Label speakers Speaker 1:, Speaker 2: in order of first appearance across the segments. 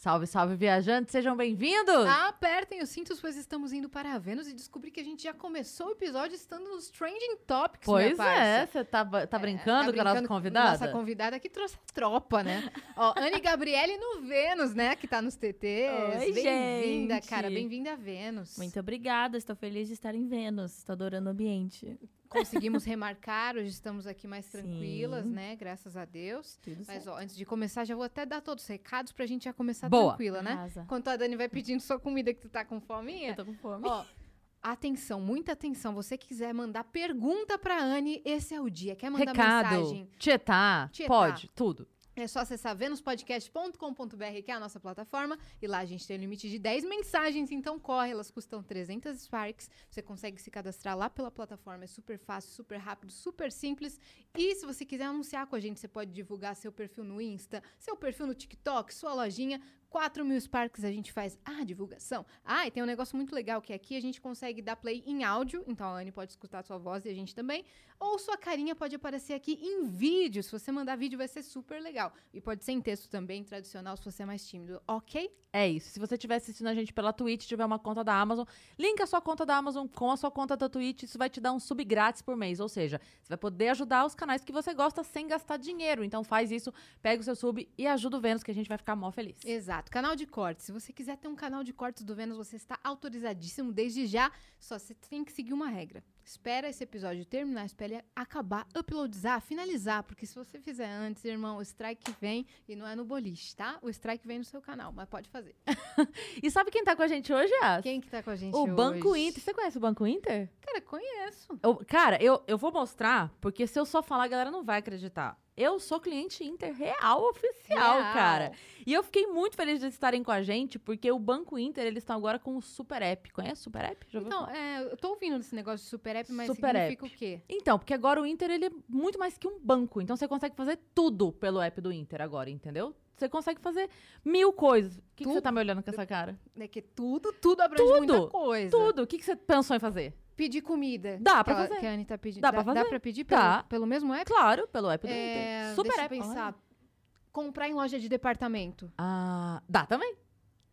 Speaker 1: Salve, salve, viajantes, sejam bem-vindos!
Speaker 2: Apertem os cintos, pois estamos indo para a Vênus e descobri que a gente já começou o episódio estando nos Trending Topics,
Speaker 1: Pois
Speaker 2: minha parça.
Speaker 1: é, você tá, tá brincando
Speaker 2: tá
Speaker 1: com a nossa
Speaker 2: brincando
Speaker 1: convidada?
Speaker 2: Nossa convidada que trouxe a tropa, né? Ó, Anne Gabriele no Vênus, né? Que tá nos TTs.
Speaker 3: Oi,
Speaker 2: Bem-vinda, cara. Bem-vinda a Vênus.
Speaker 3: Muito obrigada, estou feliz de estar em Vênus. Estou adorando o ambiente.
Speaker 2: Conseguimos remarcar, hoje estamos aqui mais
Speaker 3: Sim.
Speaker 2: tranquilas, né? Graças a Deus.
Speaker 3: Tudo
Speaker 2: Mas, ó, antes de começar, já vou até dar todos os recados pra gente já começar
Speaker 1: Boa.
Speaker 2: tranquila, né?
Speaker 3: Arrasa.
Speaker 2: Enquanto a Dani vai pedindo sua comida que tu tá com fominha.
Speaker 3: Eu tô com fome.
Speaker 2: Ó, atenção, muita atenção. Você quiser mandar pergunta pra Anne, esse é o dia. Quer mandar
Speaker 1: Recado,
Speaker 2: mensagem?
Speaker 1: Tietar. pode, tudo.
Speaker 2: É só acessar venuspodcast.com.br, que é a nossa plataforma, e lá a gente tem um limite de 10 mensagens, então corre, elas custam 300 Sparks. Você consegue se cadastrar lá pela plataforma, é super fácil, super rápido, super simples. E se você quiser anunciar com a gente, você pode divulgar seu perfil no Insta, seu perfil no TikTok, sua lojinha. 4 mil Sparks a gente faz a divulgação. Ah, e tem um negócio muito legal que aqui a gente consegue dar play em áudio, então a Anne pode escutar a sua voz e a gente também. Ou sua carinha pode aparecer aqui em vídeo. Se você mandar vídeo, vai ser super legal. E pode ser em texto também, tradicional, se você é mais tímido, ok?
Speaker 1: É isso. Se você estiver assistindo a gente pela Twitch, tiver uma conta da Amazon, linka a sua conta da Amazon com a sua conta da Twitch, isso vai te dar um sub grátis por mês. Ou seja, você vai poder ajudar os canais que você gosta sem gastar dinheiro. Então faz isso, pega o seu sub e ajuda o Vênus, que a gente vai ficar mó feliz.
Speaker 2: Exato. Canal de cortes. Se você quiser ter um canal de cortes do Vênus, você está autorizadíssimo desde já. Só você tem que seguir uma regra. Espera esse episódio terminar, espera ele acabar, uploadizar, finalizar. Porque se você fizer antes, irmão, o strike vem e não é no boliche, tá? O strike vem no seu canal, mas pode fazer.
Speaker 1: E sabe quem tá com a gente hoje, As?
Speaker 2: Quem que tá com a gente
Speaker 1: O
Speaker 2: hoje?
Speaker 1: Banco Inter. Você conhece o Banco Inter?
Speaker 2: Cara, conheço.
Speaker 1: Eu- cara, eu, eu vou mostrar, porque se eu só falar, a galera não vai acreditar. Eu sou cliente Inter real oficial,
Speaker 2: Real.
Speaker 1: cara. E eu fiquei muito feliz de estarem com a gente, porque o Banco Inter, eles estão agora com o Super App. Conhece o Super App? Já
Speaker 2: Então, é, eu tô ouvindo desse negócio de super app, mas
Speaker 1: Super
Speaker 2: significa
Speaker 1: app.
Speaker 2: o quê?
Speaker 1: Então, porque agora o Inter, ele é muito mais que um banco. Então, você consegue fazer tudo pelo app do Inter agora, entendeu? Você consegue fazer mil coisas. O que, que você tá me olhando com essa cara?
Speaker 2: É que tudo, tudo abrange
Speaker 1: Tudo,
Speaker 2: muita coisa.
Speaker 1: Tudo. O que, que você pensou em fazer?
Speaker 2: Pedir comida.
Speaker 1: Dá pra
Speaker 2: ela-
Speaker 1: fazer.
Speaker 2: Que a tá pedindo.
Speaker 1: Dá pra fazer.
Speaker 2: Dá pra pedir pelo,
Speaker 1: Dá.
Speaker 2: pelo mesmo app?
Speaker 1: Claro, pelo app do
Speaker 2: É,
Speaker 1: Inter. Super
Speaker 2: deixa
Speaker 1: app.
Speaker 2: eu pensar.
Speaker 1: olha.
Speaker 2: Comprar em loja de departamento.
Speaker 1: Ah, dá também.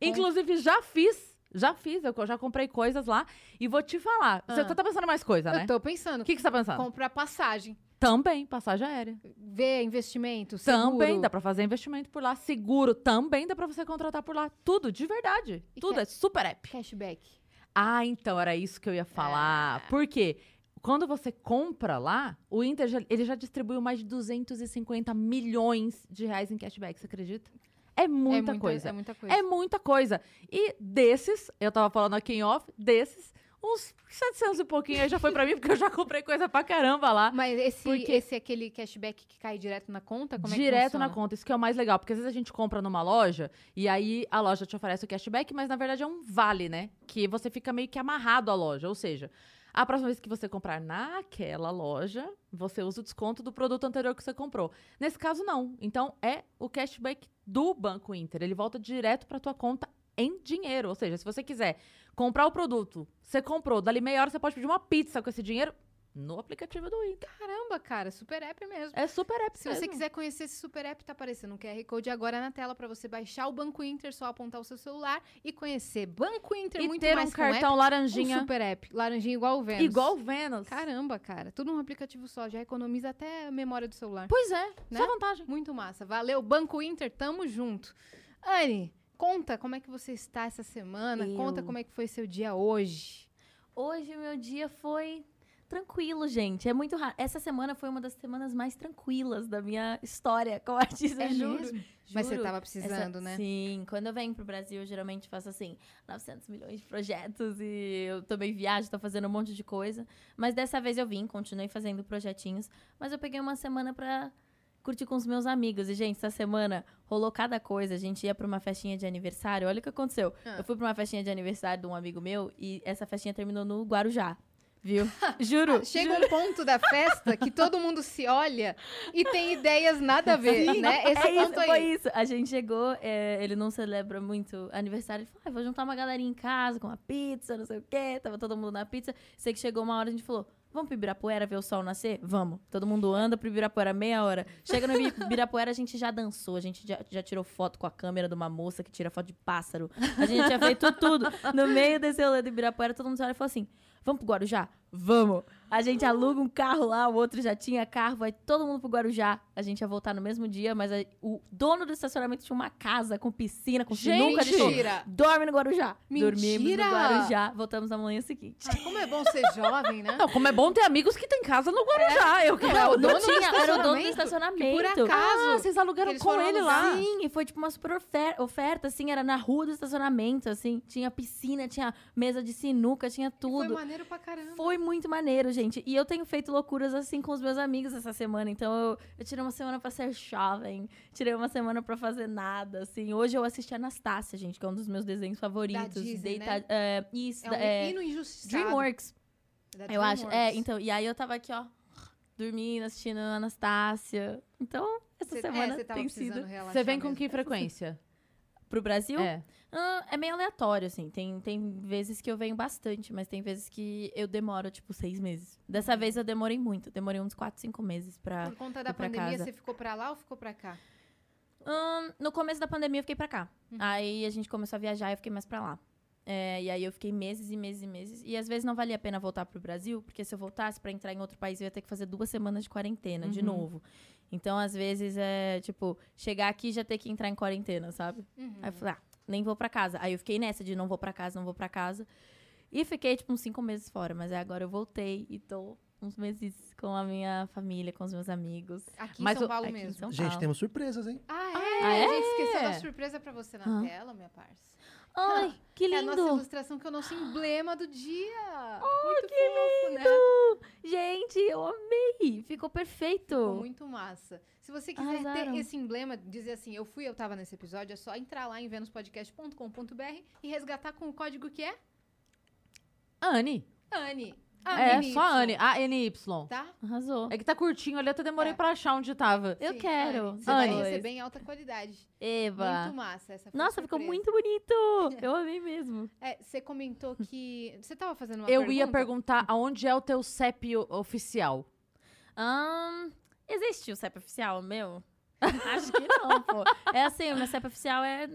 Speaker 1: Inclusive, já fiz. Já fiz, eu já comprei coisas lá. E vou te falar. Você
Speaker 2: Ah.
Speaker 1: tá pensando mais coisa, né?
Speaker 2: Eu tô pensando.
Speaker 1: O que, que você tá pensando?
Speaker 2: Comprar passagem.
Speaker 1: Também, passagem aérea.
Speaker 2: Ver investimento, seguro.
Speaker 1: Também dá pra fazer investimento por lá. Seguro também dá pra você contratar por lá. Tudo, de verdade.
Speaker 2: E
Speaker 1: Tudo, é super app.
Speaker 2: Cashback.
Speaker 1: Ah, então era isso que eu ia falar.
Speaker 2: Ah.
Speaker 1: Por quê? Quando você compra lá, o Inter já, ele já distribuiu mais de 250 milhões de reais em cashback, você acredita? É muita,
Speaker 2: é
Speaker 1: coisa.
Speaker 2: É muita coisa.
Speaker 1: É muita coisa. E desses, eu tava falando aqui em off, desses, uns 700 e pouquinho aí já foi pra mim, porque eu já comprei coisa pra caramba lá.
Speaker 2: Mas esse,
Speaker 1: Porque-
Speaker 2: esse é aquele cashback que cai direto na conta? Como é que
Speaker 1: direto
Speaker 2: funciona?
Speaker 1: na conta. Isso que é o mais legal, porque às vezes a gente compra numa loja e aí a loja te oferece o cashback, mas na verdade é um vale, né? Que você fica meio que amarrado à loja. Ou seja, a próxima vez que você comprar naquela loja, você usa o desconto do produto anterior que você comprou. Nesse caso, não. Então, é o cashback do Banco Inter. Ele volta direto pra tua conta em dinheiro. Ou seja, se você quiser comprar o produto, você comprou, dali meia hora você pode pedir uma pizza com esse dinheiro no aplicativo do Inter.
Speaker 2: Caramba, cara, super app mesmo.
Speaker 1: É super app
Speaker 2: Se você
Speaker 1: mesmo.
Speaker 2: quiser conhecer esse super app, tá aparecendo um QR Code agora na tela pra você baixar o Banco Inter, só apontar o seu celular e conhecer Banco Inter
Speaker 1: E
Speaker 2: muito
Speaker 1: ter
Speaker 2: mais
Speaker 1: um
Speaker 2: um
Speaker 1: cartão
Speaker 2: app,
Speaker 1: laranjinha
Speaker 2: um super app. Laranjinha igual o Vênus.
Speaker 1: igual o Vênus.
Speaker 2: Caramba, cara. Tudo num aplicativo só. Já economiza até a memória do celular.
Speaker 1: Pois é,
Speaker 2: Né?
Speaker 1: só vantagem.
Speaker 2: Muito massa. Valeu, Banco Inter. Tamo junto. Anne, conta como é que você está essa semana.
Speaker 3: Eu.
Speaker 2: Conta como é que foi seu dia hoje.
Speaker 3: Hoje o meu dia foi tranquilo, gente. É muito raro. Essa semana foi uma das semanas mais tranquilas da minha história como artista,
Speaker 2: É
Speaker 3: juro.
Speaker 2: mesmo? Mas você tava precisando,
Speaker 3: Essa-
Speaker 2: né?
Speaker 3: Sim, quando eu venho pro Brasil, eu geralmente faço assim, 900 milhões de projetos e eu também viajo, tô fazendo um monte de coisa. Mas dessa vez eu vim, continuei fazendo projetinhos, mas eu peguei uma semana pra curtir com os meus amigos. E, gente, essa semana rolou cada coisa. A gente ia pra uma festinha de aniversário. Olha o que aconteceu.
Speaker 2: Ah.
Speaker 3: Eu fui pra uma festinha de aniversário de um amigo meu e essa festinha terminou no Guarujá. Viu? Juro.
Speaker 2: Chega um ponto da festa que todo mundo se olha e tem ideias nada a ver,
Speaker 3: Sim,
Speaker 2: né? Esse
Speaker 3: é isso,
Speaker 2: ponto aí.
Speaker 3: foi isso. A gente chegou, é, ele não celebra muito aniversário. Ele falou, ah, vou juntar uma galerinha em casa com uma pizza, não sei o quê. Tava todo mundo na pizza. Sei que chegou uma hora, a gente falou, Vamos pro Ibirapuera ver o sol nascer? Vamos. Todo mundo anda pro Ibirapuera meia hora. Chega no Ibi- Ibirapuera, a gente já dançou, a gente já, já tirou foto com a câmera de uma moça que tira foto de pássaro. A gente tinha feito tudo. No meio desse rolê do Ibirapuera, todo mundo olha e fala assim: vamos pro Guarujá? Vamos. A gente aluga um carro lá, o outro já tinha carro, vai todo mundo pro Guarujá. A gente ia voltar no mesmo dia, mas a- o dono do estacionamento tinha uma casa com piscina, com sinuca. Falou,
Speaker 2: Mentira!
Speaker 3: Dorme no Guarujá. Dormimos
Speaker 2: Mentira!
Speaker 3: no Guarujá. Voltamos na manhã seguinte.
Speaker 2: Ah, como é bom ser jovem, né?
Speaker 1: Não, como é bom ter amigos que tem casa no Guarujá. Eu quero.
Speaker 2: É, o
Speaker 3: Não
Speaker 2: dono do
Speaker 3: tinha, era o dono do
Speaker 2: estacionamento, que por acaso-
Speaker 1: Ah, vocês alugaram
Speaker 2: Eles
Speaker 1: com ele
Speaker 2: alugar.
Speaker 1: lá.
Speaker 3: Sim, e foi tipo uma super ofer- oferta, assim, era na rua do estacionamento, assim. Tinha piscina, tinha mesa de sinuca, tinha
Speaker 2: Foi
Speaker 3: tudo.
Speaker 2: maneiro pra caramba.
Speaker 3: Foi muito maneiro, gente. E eu tenho feito loucuras assim com os meus amigos essa semana. Então eu, eu tirei uma semana pra ser jovem, tirei uma semana pra fazer nada, assim. Hoje eu assisti Anastácia, gente, que é um dos meus desenhos favoritos.
Speaker 2: Disney,
Speaker 3: Deita-
Speaker 2: né?
Speaker 3: é, isso,
Speaker 2: É um
Speaker 3: é,
Speaker 2: injustiçado.
Speaker 3: DreamWorks,
Speaker 2: Da
Speaker 3: eu acho. É, então, e aí eu tava aqui, ó, dormindo, assistindo Anastácia. Então, essa
Speaker 2: Cê- é,
Speaker 3: semana
Speaker 2: tava
Speaker 3: tem
Speaker 2: precisando
Speaker 3: sido
Speaker 1: Você vem com que frequência?
Speaker 3: pro Brasil.
Speaker 1: É.
Speaker 3: Ah, é meio aleatório, assim. Tem, tem vezes que eu venho bastante, mas tem vezes que eu demoro, tipo, seis meses. Dessa
Speaker 2: Uhum.
Speaker 3: vez eu demorei muito. Demorei uns quatro, cinco meses pra.
Speaker 2: Por conta da pandemia,
Speaker 3: casa.
Speaker 2: você ficou pra lá ou ficou pra cá?
Speaker 3: No começo da pandemia eu fiquei pra cá.
Speaker 2: Uhum.
Speaker 3: Aí a gente começou a viajar e eu fiquei mais pra lá. É, e aí eu fiquei meses e meses e meses. E às vezes não valia a pena voltar pro Brasil, porque se eu voltasse pra entrar em outro país, eu ia ter que fazer duas semanas de quarentena de
Speaker 1: Uhum.
Speaker 3: novo. Então, às vezes, é tipo, chegar aqui e já ter que entrar em quarentena, sabe?
Speaker 2: Uhum.
Speaker 3: Aí eu falei, ah, nem vou pra casa. Aí eu fiquei nessa de não vou pra casa, não vou pra casa. E fiquei, tipo, uns cinco meses fora. Mas aí agora eu voltei e tô uns meses com a minha família, com os meus amigos.
Speaker 2: Aqui em
Speaker 1: Mas
Speaker 2: São Paulo
Speaker 3: aqui em
Speaker 2: mesmo.
Speaker 3: São
Speaker 4: Gente,
Speaker 3: Paulo.
Speaker 4: temos surpresas, hein?
Speaker 2: Ah, é?
Speaker 3: Ah, é?
Speaker 2: A gente esqueceu da surpresa pra você na
Speaker 3: Hã?
Speaker 2: tela, minha parça.
Speaker 3: Ai, que
Speaker 2: É a nossa
Speaker 3: lindo!
Speaker 2: ilustração que é o nosso emblema do dia. muito fofo, né?
Speaker 3: Gente, eu amei! Ficou perfeito!
Speaker 2: Ficou muito massa. Se você quiser
Speaker 3: Arrasaram.
Speaker 2: ter esse emblema, dizer assim, eu fui, eu tava nesse episódio, é só entrar lá em venuspodcast.com.br e resgatar com o código que é
Speaker 1: Anne.
Speaker 2: Anne.
Speaker 1: É,
Speaker 2: ANY,
Speaker 1: só Anne. A-N-Y.
Speaker 2: Tá?
Speaker 3: Arrasou.
Speaker 1: É que tá curtinho ali, eu até demorei
Speaker 2: É.
Speaker 1: pra achar onde tava.
Speaker 3: Eu
Speaker 2: Sim,
Speaker 3: quero.
Speaker 2: Anne. Você vai
Speaker 1: Anne.
Speaker 2: receber em alta qualidade.
Speaker 3: Eva!
Speaker 2: Muito massa essa a
Speaker 3: Nossa, ficou muito bonito! Eu amei mesmo.
Speaker 2: É, você comentou que... Você tava fazendo uma
Speaker 1: Eu
Speaker 2: pergunta?
Speaker 1: ia perguntar aonde é o teu CEP oficial.
Speaker 3: Ahn, existe o CEP oficial meu? Acho que não, pô. É assim, o meu CEP oficial é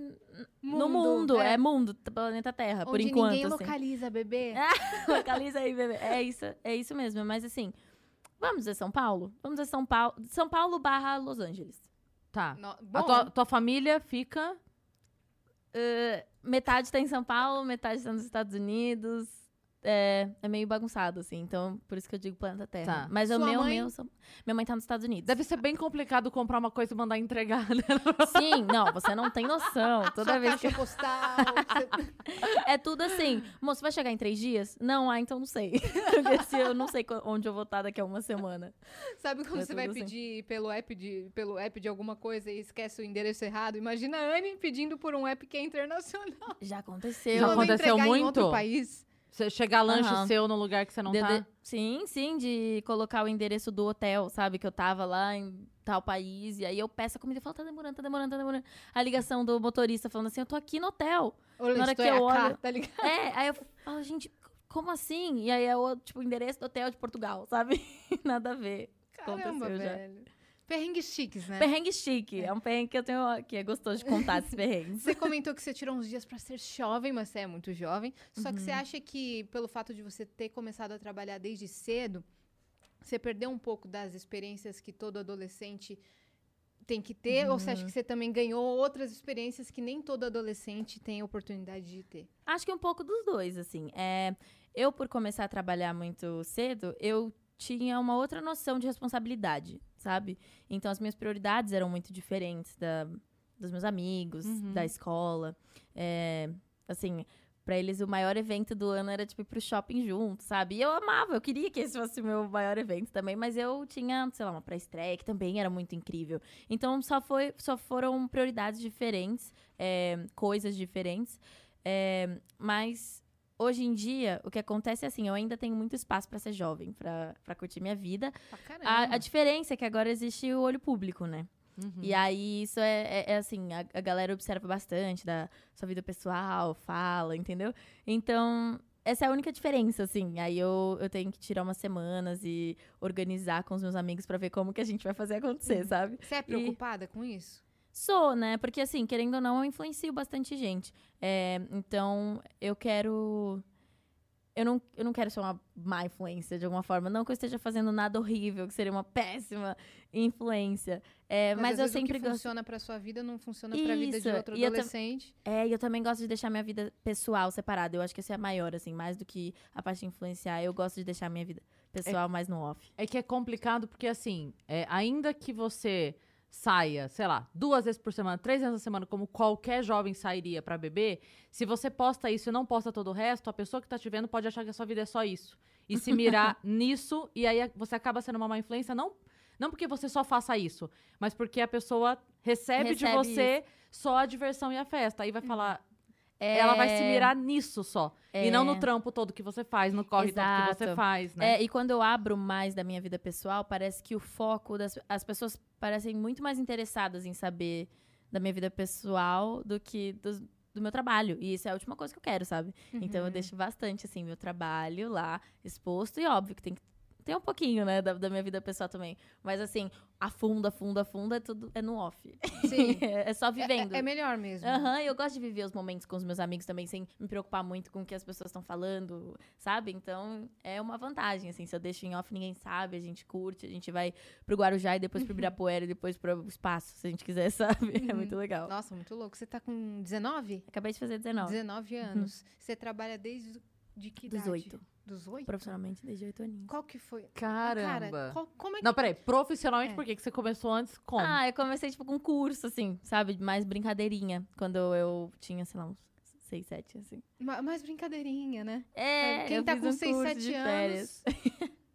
Speaker 3: no mundo, é, mundo, planeta Terra, por
Speaker 2: Onde
Speaker 3: enquanto,
Speaker 2: ninguém
Speaker 3: assim.
Speaker 2: localiza, bebê.
Speaker 3: Localiza aí, bebê. É isso, é isso mesmo. Mas assim, vamos dizer São Paulo? Vamos dizer São Paulo. São Paulo barra Los Angeles.
Speaker 1: Tá.
Speaker 2: No-
Speaker 1: A tua, tua família fica.
Speaker 3: Uh, metade tá em São Paulo, metade tá nos Estados Unidos. É, é meio bagunçado, assim. Então, por isso que eu digo planeta Terra.
Speaker 1: Tá.
Speaker 3: Mas o meu,
Speaker 2: mãe?
Speaker 3: meu, minha mãe tá nos Estados Unidos.
Speaker 1: Deve ser bem complicado comprar uma coisa e mandar entregar, né?
Speaker 3: Sim, não, você não tem noção. Toda
Speaker 2: sua
Speaker 3: vez que
Speaker 2: postal. você-
Speaker 3: É tudo assim. Moço, vai chegar em três dias? Não, ah, então não sei. Porque se eu não sei onde eu vou estar daqui a uma semana.
Speaker 2: Sabe quando
Speaker 3: É
Speaker 2: você vai
Speaker 3: assim.
Speaker 2: pedir pelo app, de, pelo app de alguma coisa e esquece o endereço errado? Imagina a Anne pedindo por um app que é internacional.
Speaker 3: Já aconteceu.
Speaker 1: Já aconteceu
Speaker 2: entregar Em
Speaker 1: muito?
Speaker 2: outro país.
Speaker 1: Você chegar lanche
Speaker 3: Aham.
Speaker 1: seu no lugar que você não
Speaker 3: De-
Speaker 1: tá.
Speaker 3: de- Sim, sim, de colocar o endereço do hotel, sabe? Que eu tava lá em tal país. E aí eu peço a comida e falo, tá demorando, tá demorando, tá demorando. A ligação do motorista falando assim, eu tô aqui no hotel.
Speaker 2: Olha,
Speaker 3: Na hora que eu
Speaker 2: é a
Speaker 3: olho-
Speaker 2: K, tá ligado?
Speaker 3: É, aí eu falo, gente, como assim? E aí é o, tipo, o endereço do hotel de Portugal, sabe? Nada a ver.
Speaker 2: Caramba,
Speaker 3: Aconteceu já.
Speaker 2: Perrengues chiques, né?
Speaker 3: Perrengue chique. É. um perrengue que eu tenho, que é gostoso de contar esses perrengues.
Speaker 2: Você comentou que você tirou uns dias pra ser jovem, mas você é muito jovem. Só que
Speaker 3: Uhum.
Speaker 2: você acha que, pelo fato de você ter começado a trabalhar desde cedo, você perdeu um pouco das experiências que todo adolescente tem que ter? Ou você
Speaker 3: Uhum.
Speaker 2: acha que você também ganhou outras experiências que nem todo adolescente tem a oportunidade de ter?
Speaker 3: Acho que um pouco dos dois, assim. É, eu, por começar a trabalhar muito cedo, eu tinha uma outra noção de responsabilidade, sabe? Então, as minhas prioridades eram muito diferentes da, dos meus amigos,
Speaker 1: Uhum.
Speaker 3: da escola. É, assim, pra eles, o maior evento do ano era, tipo, ir pro shopping junto, sabe? E eu amava, eu queria que esse fosse o meu maior evento também, mas eu tinha, sei lá, uma pré-estreia que também era muito incrível. Então, só, foi, só foram prioridades diferentes, é, coisas diferentes. É, mas hoje em dia, o que acontece é assim, eu ainda tenho muito espaço pra ser jovem, pra pra curtir minha vida. A, a diferença é que agora existe o olho público, né?
Speaker 1: Uhum.
Speaker 3: E aí, isso é, é- é assim, a, a galera observa bastante da sua vida pessoal, fala, entendeu? Então, essa é a única diferença, assim. Aí eu, eu tenho que tirar umas semanas e organizar com os meus amigos pra ver como que a gente vai fazer acontecer, sabe?
Speaker 2: Você é preocupada com isso?
Speaker 3: Sou, né? Porque, assim, querendo ou não, eu influencio bastante gente. É, então, eu quero. Eu não, eu não quero ser uma má influência de alguma forma. Não que eu esteja fazendo nada horrível, que seria uma péssima influência. É, mas,
Speaker 2: às
Speaker 3: eu sempre
Speaker 2: o que
Speaker 3: gosto.
Speaker 2: funciona pra sua vida não funciona pra vida de outro
Speaker 3: e eu tam-
Speaker 2: adolescente.
Speaker 3: É, e eu também gosto de deixar minha vida pessoal separada. Eu acho que isso é maior, assim, mais do que a parte de influenciar. Eu gosto de deixar minha vida pessoal mais no off.
Speaker 1: É que é complicado porque, assim, é, ainda que você saia, sei lá, duas vezes por semana, três vezes na semana, como qualquer jovem sairia pra beber, se você posta isso e não posta todo o resto, a pessoa que tá te vendo pode achar que a sua vida é só isso. E se mirar nisso, e aí você acaba sendo uma má influência, não, não porque você só faça isso, mas porque a pessoa recebe, de
Speaker 3: Recebe
Speaker 1: você só a diversão e a festa. Aí vai falar,
Speaker 3: É,
Speaker 1: ela vai se mirar nisso só. E não no
Speaker 3: É.
Speaker 1: trampo todo que você faz, no corre todo que você
Speaker 3: Exato.
Speaker 1: faz, né?
Speaker 3: É, e quando eu abro mais da minha vida pessoal, parece que o foco das as pessoas parecem muito mais interessadas em saber da minha vida pessoal do que dos- do meu trabalho. E isso é a última coisa que eu quero, sabe? Então eu
Speaker 2: Uhum.
Speaker 3: deixo bastante, assim, meu trabalho lá exposto. E óbvio que tem que ter um pouquinho, né, da, da minha vida pessoal também. Mas assim, a fundo, a fundo, a fundo, é tudo é no off.
Speaker 2: Sim.
Speaker 3: é só
Speaker 2: É-
Speaker 3: vivendo.
Speaker 2: É, é melhor mesmo.
Speaker 3: Aham, eu gosto de viver os momentos com os meus amigos também, sem me preocupar muito com o que as pessoas estão falando, sabe? Então, é uma vantagem, assim. Se eu deixo em off, ninguém sabe, a gente curte, a gente vai pro Guarujá e depois pro Ibirapuera e depois pro espaço, se a gente quiser, sabe? É muito legal.
Speaker 2: Nossa, muito louco. Você tá com 19?
Speaker 3: Acabei de fazer 19.
Speaker 2: 19 anos. Você trabalha desde de que idade?
Speaker 3: 18.
Speaker 2: Dos 8?
Speaker 3: Profissionalmente, desde 8 aninhos.
Speaker 2: Qual que foi?
Speaker 1: Caramba.
Speaker 2: Cara, qual- como é que...
Speaker 1: Não, peraí, profissionalmente,
Speaker 2: É.
Speaker 1: por que que você começou antes? Como?
Speaker 3: Ah, eu comecei, tipo, com curso, assim, sabe? Mais brincadeirinha. Quando eu tinha, sei lá, uns 6, 7, assim.
Speaker 2: Ma- Mais brincadeirinha, né?
Speaker 3: É,
Speaker 2: Quem
Speaker 3: eu
Speaker 2: tá
Speaker 3: fiz
Speaker 2: com
Speaker 3: um
Speaker 2: 6,
Speaker 3: curso
Speaker 2: 7
Speaker 3: de
Speaker 2: anos,
Speaker 3: férias.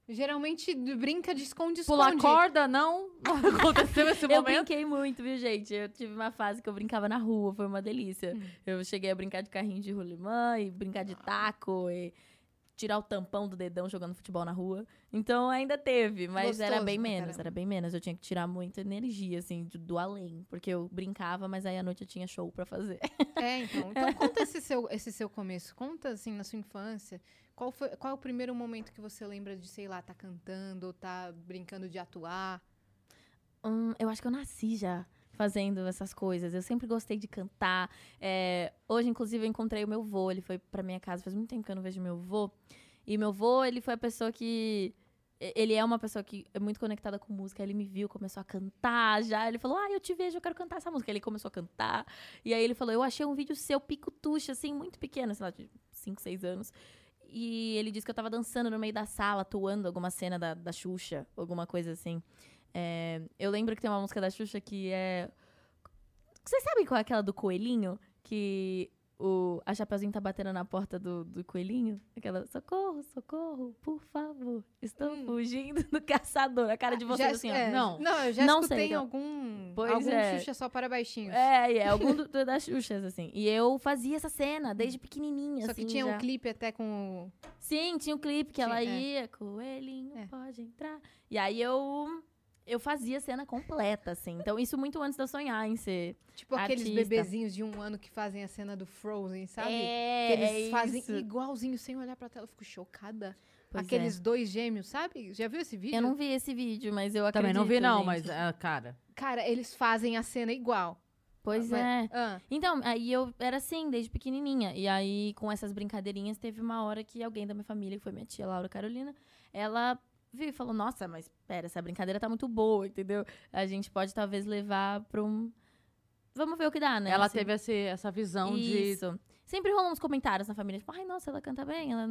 Speaker 2: geralmente brinca de esconde-esconde.
Speaker 1: Pular corda, não? Não aconteceu esse
Speaker 3: Eu
Speaker 1: momento?
Speaker 3: brinquei muito, viu, gente? Eu tive uma fase que eu brincava na rua, foi uma delícia.
Speaker 2: Hum.
Speaker 3: Eu cheguei a brincar de carrinho de rolimã e brincar de taco e tirar o tampão do dedão jogando futebol na rua. Então ainda teve, mas era
Speaker 2: Gostoso
Speaker 3: bem
Speaker 2: pra
Speaker 3: menos,
Speaker 2: caramba.
Speaker 3: era bem menos. Eu tinha que tirar muita energia, assim, do, do além. Porque eu brincava, mas aí à noite eu tinha show pra fazer.
Speaker 2: É, então. Então conta esse seu, esse seu começo. Conta, assim, na sua infância. Qual, foi, qual é o primeiro momento que você lembra de, sei lá, tá cantando ou tá brincando de atuar?
Speaker 3: Hum, eu acho que eu nasci já fazendo essas coisas. Eu sempre gostei de cantar. É, hoje, inclusive, eu encontrei o meu vô. Ele foi pra minha casa faz muito tempo que eu não vejo meu vô. E meu vô, ele foi a pessoa que. Ele é uma pessoa que é muito conectada com música. Ele me viu, começou a cantar já. Ele falou: Ah, eu te vejo, eu quero cantar essa música. Ele começou a cantar. E aí ele falou: Eu achei um vídeo seu pico-tuxa, assim, muito pequeno, sei lá, de 5, 6 anos. E ele disse que eu tava dançando no meio da sala, atuando alguma cena da, da Xuxa, alguma coisa assim. É, eu lembro que tem uma música da Xuxa que é. Vocês sabem qual é aquela do coelhinho? Que o, a Chapeuzinho tá batendo na porta do, do coelhinho? Aquela, socorro, socorro, por favor. Estou
Speaker 2: Hum.
Speaker 3: fugindo do caçador. A cara de vocês
Speaker 2: Já-
Speaker 3: assim, ó.
Speaker 2: é,
Speaker 1: Não.
Speaker 2: Não, eu já
Speaker 3: Não
Speaker 2: escutei
Speaker 3: sei, não.
Speaker 2: algum,
Speaker 3: Pois
Speaker 2: algum
Speaker 3: é.
Speaker 2: Xuxa só para baixinhos.
Speaker 3: É, é algum do, do- das Xuxas, assim. E eu fazia essa cena desde pequenininha,
Speaker 2: Só que
Speaker 3: assim,
Speaker 2: tinha
Speaker 3: já.
Speaker 2: um clipe até com.
Speaker 3: Sim, tinha um clipe que ela
Speaker 2: Sim, é.
Speaker 3: ia, coelhinho,
Speaker 2: É.
Speaker 3: pode entrar. E aí eu eu fazia a cena completa, assim. Então, isso muito antes de eu sonhar em ser.
Speaker 2: Tipo aqueles
Speaker 3: Artista.
Speaker 2: bebezinhos de um ano que fazem a cena do Frozen, sabe?
Speaker 3: É,
Speaker 2: que eles
Speaker 3: é
Speaker 2: fazem
Speaker 3: isso.
Speaker 2: igualzinho, sem olhar pra tela. Eu fico chocada.
Speaker 3: Pois
Speaker 2: Aqueles
Speaker 3: é.
Speaker 2: dois gêmeos, sabe? Já viu esse vídeo?
Speaker 3: Eu não vi esse vídeo, mas eu acredito.
Speaker 1: Também não vi, não,
Speaker 3: gente.
Speaker 1: mas, ah, cara.
Speaker 2: Cara, eles fazem a cena igual.
Speaker 3: Pois
Speaker 2: Mas-
Speaker 3: é.
Speaker 2: Ah,
Speaker 3: Então, aí eu era assim, desde pequenininha. E aí, com essas brincadeirinhas, teve uma hora que alguém da minha família, que foi minha tia Laura Carolina, ela viu e falou: Nossa, mas pera, essa brincadeira tá muito boa, entendeu? A gente pode talvez levar pra um. Vamos ver o que dá, né?
Speaker 1: Ela
Speaker 3: Assim,
Speaker 1: teve esse- essa visão de.
Speaker 3: Isso. Sempre rolam uns comentários na família, tipo, ai, nossa, ela canta bem, ela...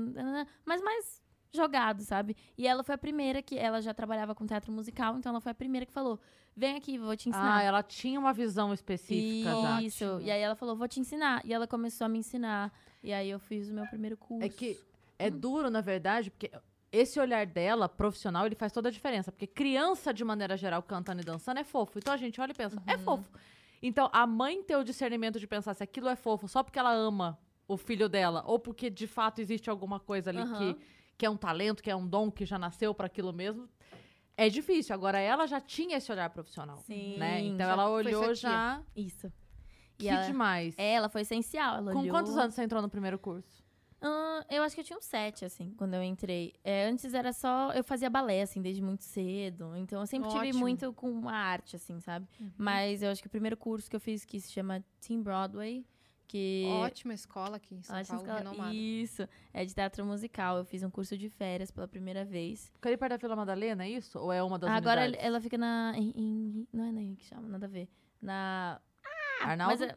Speaker 3: mas mais jogado, sabe? E ela foi a primeira que, ela já trabalhava com teatro musical, então ela foi a primeira que falou, vem aqui, vou te ensinar.
Speaker 1: Ah, ela tinha uma visão específica já.
Speaker 3: Isso. E aí ela falou, vou te ensinar. E ela começou a me ensinar. E aí eu fiz o meu primeiro curso.
Speaker 1: É que é duro, na verdade, porque esse olhar dela, profissional, ele faz toda a diferença. Porque criança, de maneira geral, cantando e dançando é fofo. Então a gente olha e pensa, é fofo. Então a mãe ter o discernimento de pensar se aquilo é fofo só porque ela ama o filho dela, ou porque de fato existe alguma coisa ali
Speaker 3: Aham.
Speaker 1: que, que é um talento, que é um dom, que já nasceu para aquilo mesmo. É difícil. Agora ela já tinha esse olhar profissional.
Speaker 3: Sim.
Speaker 1: né? Então ela olhou já.
Speaker 3: Isso.
Speaker 1: Que
Speaker 3: ela,
Speaker 1: demais.
Speaker 3: é, ela foi essencial. Ela
Speaker 1: Com
Speaker 3: olhou-
Speaker 1: quantos anos você entrou no primeiro curso?
Speaker 3: Ah, eu acho que eu tinha um sete, assim, quando eu entrei. É, antes era só. Eu fazia balé, assim, desde muito cedo. Então eu sempre tive
Speaker 2: Ótimo.
Speaker 3: muito com a arte, assim, sabe? Mas eu acho que o primeiro curso que eu fiz, que se chama Team Broadway, que.
Speaker 2: Ótima escola aqui em São
Speaker 3: Ótima
Speaker 2: Paulo,
Speaker 3: escola.
Speaker 2: renomada.
Speaker 3: Isso, é de teatro musical. Eu fiz um curso de férias pela primeira vez.
Speaker 1: Fica ali perto da Vila Madalena, é isso? Ou é uma das
Speaker 3: Agora
Speaker 1: unidades?
Speaker 3: ela fica na. Em, em- não é na que chama, nada a ver. Na.
Speaker 1: Arnaldo?
Speaker 3: Mas eu, eu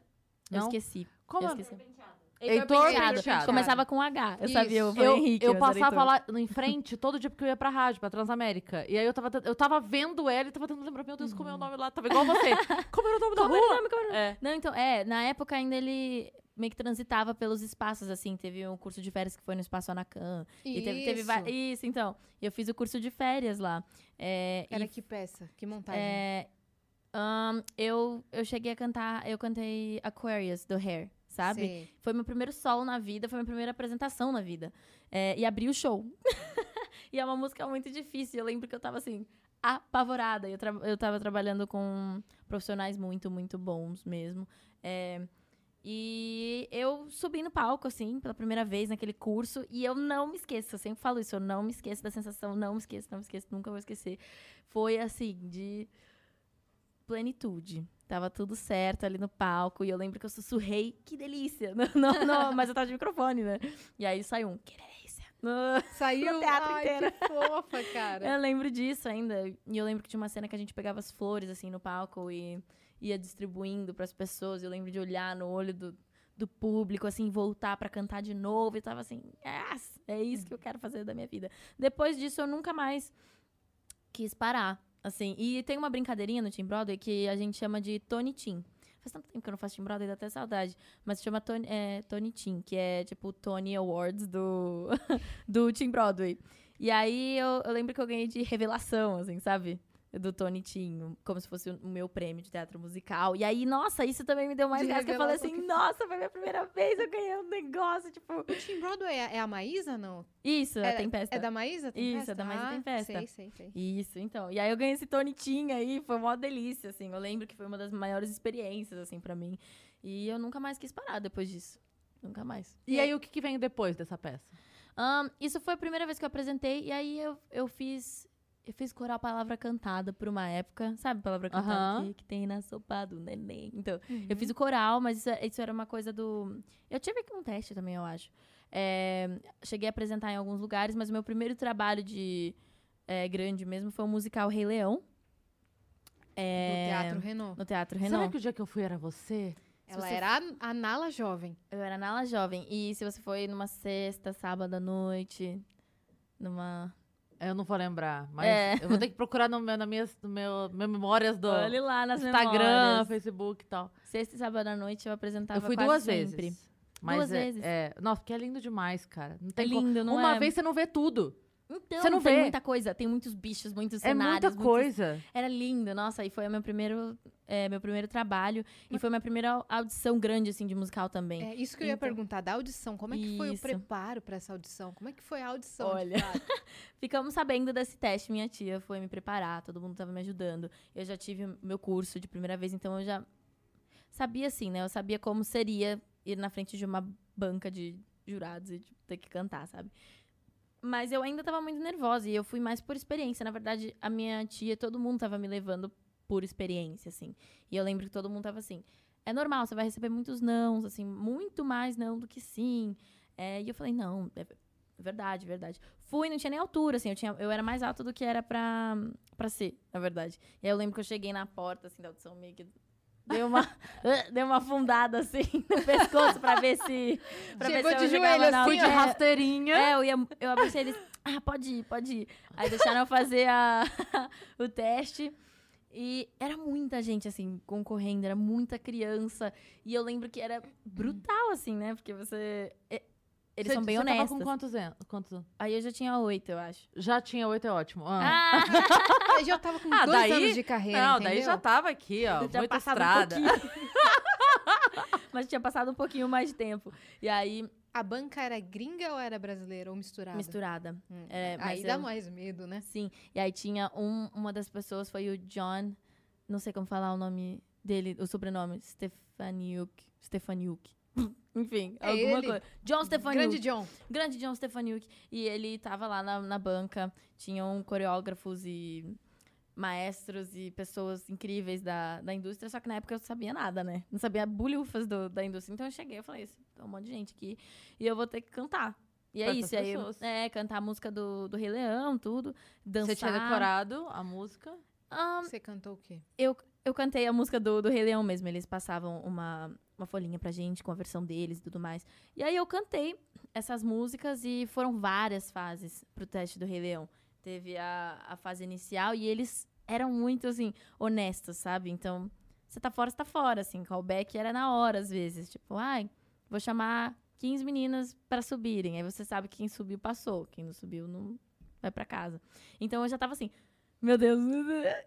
Speaker 1: Não?
Speaker 3: esqueci.
Speaker 1: Como
Speaker 3: eu
Speaker 1: é?
Speaker 3: esqueci.
Speaker 1: Heitor
Speaker 3: Penteado.
Speaker 1: Penteado.
Speaker 3: Começava com H. Eu
Speaker 2: Isso.
Speaker 3: sabia, eu falei
Speaker 1: Eu,
Speaker 3: Henrique.
Speaker 1: eu passava
Speaker 3: Heitor.
Speaker 1: lá em frente todo dia porque eu ia pra rádio, pra Transamérica. E aí eu tava, eu tava vendo ela e tava tentando lembrar, meu Deus, como é o nome lá? Tava igual você. Como era o nome da
Speaker 3: Como era o
Speaker 1: rua?
Speaker 3: nome? Como
Speaker 1: É.
Speaker 3: Não, então, é, na época ainda ele meio que transitava pelos espaços, assim. Teve um curso de férias que foi no Espaço Anacan. E teve, teve va-
Speaker 2: Isso.
Speaker 3: Isso, então. E eu fiz o curso de férias lá. É,
Speaker 2: Era
Speaker 3: e,
Speaker 2: que peça? Que montagem?
Speaker 3: é, ahn, eu, eu cheguei a cantar, eu cantei Aquarius, do Hair, sabe?
Speaker 2: Sei.
Speaker 3: Foi meu primeiro solo na vida, foi minha primeira apresentação na vida. É, e abri o show. e é uma música muito difícil. Eu lembro que eu tava assim, apavorada. Eu, tra eu tava trabalhando com profissionais muito, muito bons mesmo. É, e eu subi no palco, assim, pela primeira vez naquele curso. E eu não me esqueço, eu sempre falo isso, eu não me esqueço da sensação, não me esqueço, não me esqueço, nunca vou esquecer. Foi assim, de plenitude. Tava tudo certo ali no palco. E eu lembro que eu sussurrei, que delícia. Não, não, não, mas eu tava de microfone, né? E aí saiu um, que delícia. No-
Speaker 2: Saiu
Speaker 3: No teatro
Speaker 2: Ai,
Speaker 3: inteiro.
Speaker 2: que fofa, cara.
Speaker 3: Eu lembro disso ainda. E eu lembro que tinha uma cena que a gente pegava as flores, assim, no palco e ia distribuindo pras pessoas. Eu lembro de olhar no olho do, do público, assim, voltar pra cantar de novo. E tava assim, yes, é isso que eu quero fazer da minha vida. Depois disso, eu nunca mais quis parar, assim. E tem uma brincadeirinha no Team Broadway que a gente chama de Tony Team. Faz tanto tempo que eu não faço Team Broadway, dá até saudade. Mas se chama Tony, é, Tony Team, que é tipo o Tony Awards do, do Team Broadway. E aí eu, eu lembro que eu ganhei de revelação, assim, sabe? Do Tony Tim, como se fosse o meu prêmio de teatro musical. E aí, nossa, isso também me deu mais gás, que eu falei assim,
Speaker 2: que-
Speaker 3: nossa, foi minha primeira vez, eu ganhei um negócio, tipo...
Speaker 2: O Team Broadway é, é a Maísa, não?
Speaker 3: Isso,
Speaker 2: É-
Speaker 3: a Tempesta.
Speaker 2: É da Maísa? Tempesta?
Speaker 3: Isso, é da Maísa
Speaker 2: ah,
Speaker 3: Tempesta.
Speaker 2: Sei, sei, sei.
Speaker 3: Isso, então. E aí eu ganhei esse Tony Tim aí, foi uma delícia, assim. Eu lembro que foi uma das maiores experiências, assim, pra mim. E eu nunca mais quis parar depois disso. Nunca mais.
Speaker 1: E aí, o que, que vem depois dessa peça?
Speaker 3: Ahn, isso foi a primeira vez que eu apresentei, e aí eu, eu fiz. Eu fiz coral palavra cantada por uma época. Sabe palavra cantada que, que tem na sopa do neném? Então,
Speaker 2: Uhum.
Speaker 3: eu fiz o coral, mas isso, isso era uma coisa do. Eu tive um teste também, eu acho. É, cheguei a apresentar em alguns lugares, mas o meu primeiro trabalho de é, grande mesmo foi o musical Rei Leão. É,
Speaker 2: Do Teatro Renault.
Speaker 3: No Teatro
Speaker 1: Será
Speaker 3: Renault.
Speaker 1: que o dia que eu fui era você?
Speaker 2: Ela
Speaker 3: você-
Speaker 2: era a, a Nala jovem.
Speaker 3: Eu era na ala jovem. E se você foi numa sexta, sábado à noite, numa.
Speaker 1: Eu não vou lembrar, mas
Speaker 3: É.
Speaker 1: eu vou ter que procurar no meu, na minhas, no meu, meu memórias do
Speaker 3: Olhe lá nas
Speaker 1: Instagram,
Speaker 3: memórias.
Speaker 1: Facebook e tal.
Speaker 3: Sexta e sábado à noite eu apresentava
Speaker 1: eu fui duas
Speaker 3: sempre.
Speaker 1: vezes. Mas
Speaker 3: Duas
Speaker 1: é,
Speaker 3: vezes?
Speaker 1: É, nossa, porque é lindo demais, cara. Não
Speaker 3: É
Speaker 1: tem como-
Speaker 3: lindo, não
Speaker 1: Uma
Speaker 3: é?
Speaker 1: vez você não vê tudo.
Speaker 3: Então,
Speaker 1: Você não
Speaker 3: tem
Speaker 1: vê.
Speaker 3: muita coisa. Tem muitos bichos, muitos
Speaker 1: É
Speaker 3: cenários.
Speaker 1: muita
Speaker 3: muitos-
Speaker 1: coisa.
Speaker 3: Era lindo, nossa. E foi o meu primeiro, é, meu primeiro trabalho. E foi minha primeira audição grande, assim, de musical também.
Speaker 2: É isso que eu ia
Speaker 3: Então.
Speaker 2: perguntar, da audição. Como é que foi o
Speaker 3: Isso.
Speaker 2: preparo pra essa audição? Como é que foi a audição?
Speaker 3: Olha. Ficamos sabendo desse teste, minha tia foi me preparar, todo mundo tava me ajudando. Eu já tive meu curso de primeira vez, então eu já sabia assim, né? Eu sabia como seria ir na frente de uma banca de jurados e tipo, ter que cantar, sabe? Mas eu ainda tava muito nervosa e eu fui mais por experiência. Na verdade, a minha tia, todo mundo tava me levando por experiência, assim. E eu lembro que todo mundo tava assim: é normal, você vai receber muitos nãos, assim, muito mais não do que sim. É, e eu falei: não, é verdade, verdade. Fui, não tinha nem altura, assim, eu, tinha, eu era mais alta do que era pra, pra ser, na verdade. E aí eu lembro que eu cheguei na porta, assim, da audição, meio que deu uma, deu uma afundada, assim, no pescoço pra ver se... Pra
Speaker 2: Chegou
Speaker 3: ver se
Speaker 2: de
Speaker 3: eu
Speaker 2: joelho, assim,
Speaker 1: Fui de.
Speaker 3: É,
Speaker 1: rasteirinha.
Speaker 3: é, eu, ia, eu abracei eles. Ah, pode ir, pode ir. Aí deixaram eu fazer a, o teste. E era muita gente, assim, concorrendo, era muita criança. E eu lembro que era brutal, assim, né? Porque você. Eles
Speaker 1: Você-
Speaker 3: são bem
Speaker 1: você tava
Speaker 3: honestos.
Speaker 1: com quantos anos? Quantos?
Speaker 3: Aí eu já tinha oito, eu acho.
Speaker 1: Já tinha oito, é ótimo. Ah.
Speaker 3: Ah,
Speaker 2: Eu já tava com
Speaker 1: Ah,
Speaker 2: dois
Speaker 1: daí-
Speaker 2: anos de carreira,
Speaker 1: Não,
Speaker 2: entendeu?
Speaker 1: daí já tava aqui, ó.
Speaker 3: já
Speaker 1: muita estrada.
Speaker 3: um pouquinho. Mas tinha passado um pouquinho mais de tempo. E aí,
Speaker 2: A banca era gringa ou era brasileira? Ou misturada?
Speaker 3: misturada.
Speaker 2: Hum.
Speaker 3: É, mas
Speaker 2: Aí dá
Speaker 3: eu-
Speaker 2: mais medo, né?
Speaker 3: Sim. E aí tinha um, uma das pessoas, foi o John, não sei como falar o nome dele, o sobrenome, Stefaniuk. Stefaniuk. Enfim,
Speaker 2: É
Speaker 3: alguma
Speaker 2: ele.
Speaker 3: coisa. John Stefaniuk.
Speaker 2: Grande John.
Speaker 3: Grande John Stefaniuk. E ele tava lá na, na banca. Tinham coreógrafos e maestros e pessoas incríveis da, da indústria. Só que na época eu não sabia nada, né? Não sabia bulhufas do, da indústria. Então eu cheguei e falei, "Esse- tem um monte de gente aqui. E eu vou ter que cantar. E é isso. Aí, é, cantar a música do, do Rei Leão, tudo. Dançar.
Speaker 1: Você tinha decorado a música?
Speaker 3: Ahn,
Speaker 2: Você cantou o quê?
Speaker 3: eu, eu cantei a música do, do Rei Leão mesmo. Eles passavam uma, uma folhinha pra gente com a versão deles e tudo mais. E aí eu cantei essas músicas e foram várias fases pro teste do Rei Leão. Teve a, a fase inicial e eles eram muito, assim, honestos, sabe? Então, você tá fora, você tá fora, assim. Callback era na hora, às vezes. Tipo, ai, vou chamar 15 meninas pra subirem. Aí você sabe que quem subiu passou. Quem não subiu não vai pra casa. Então eu já tava assim, meu Deus.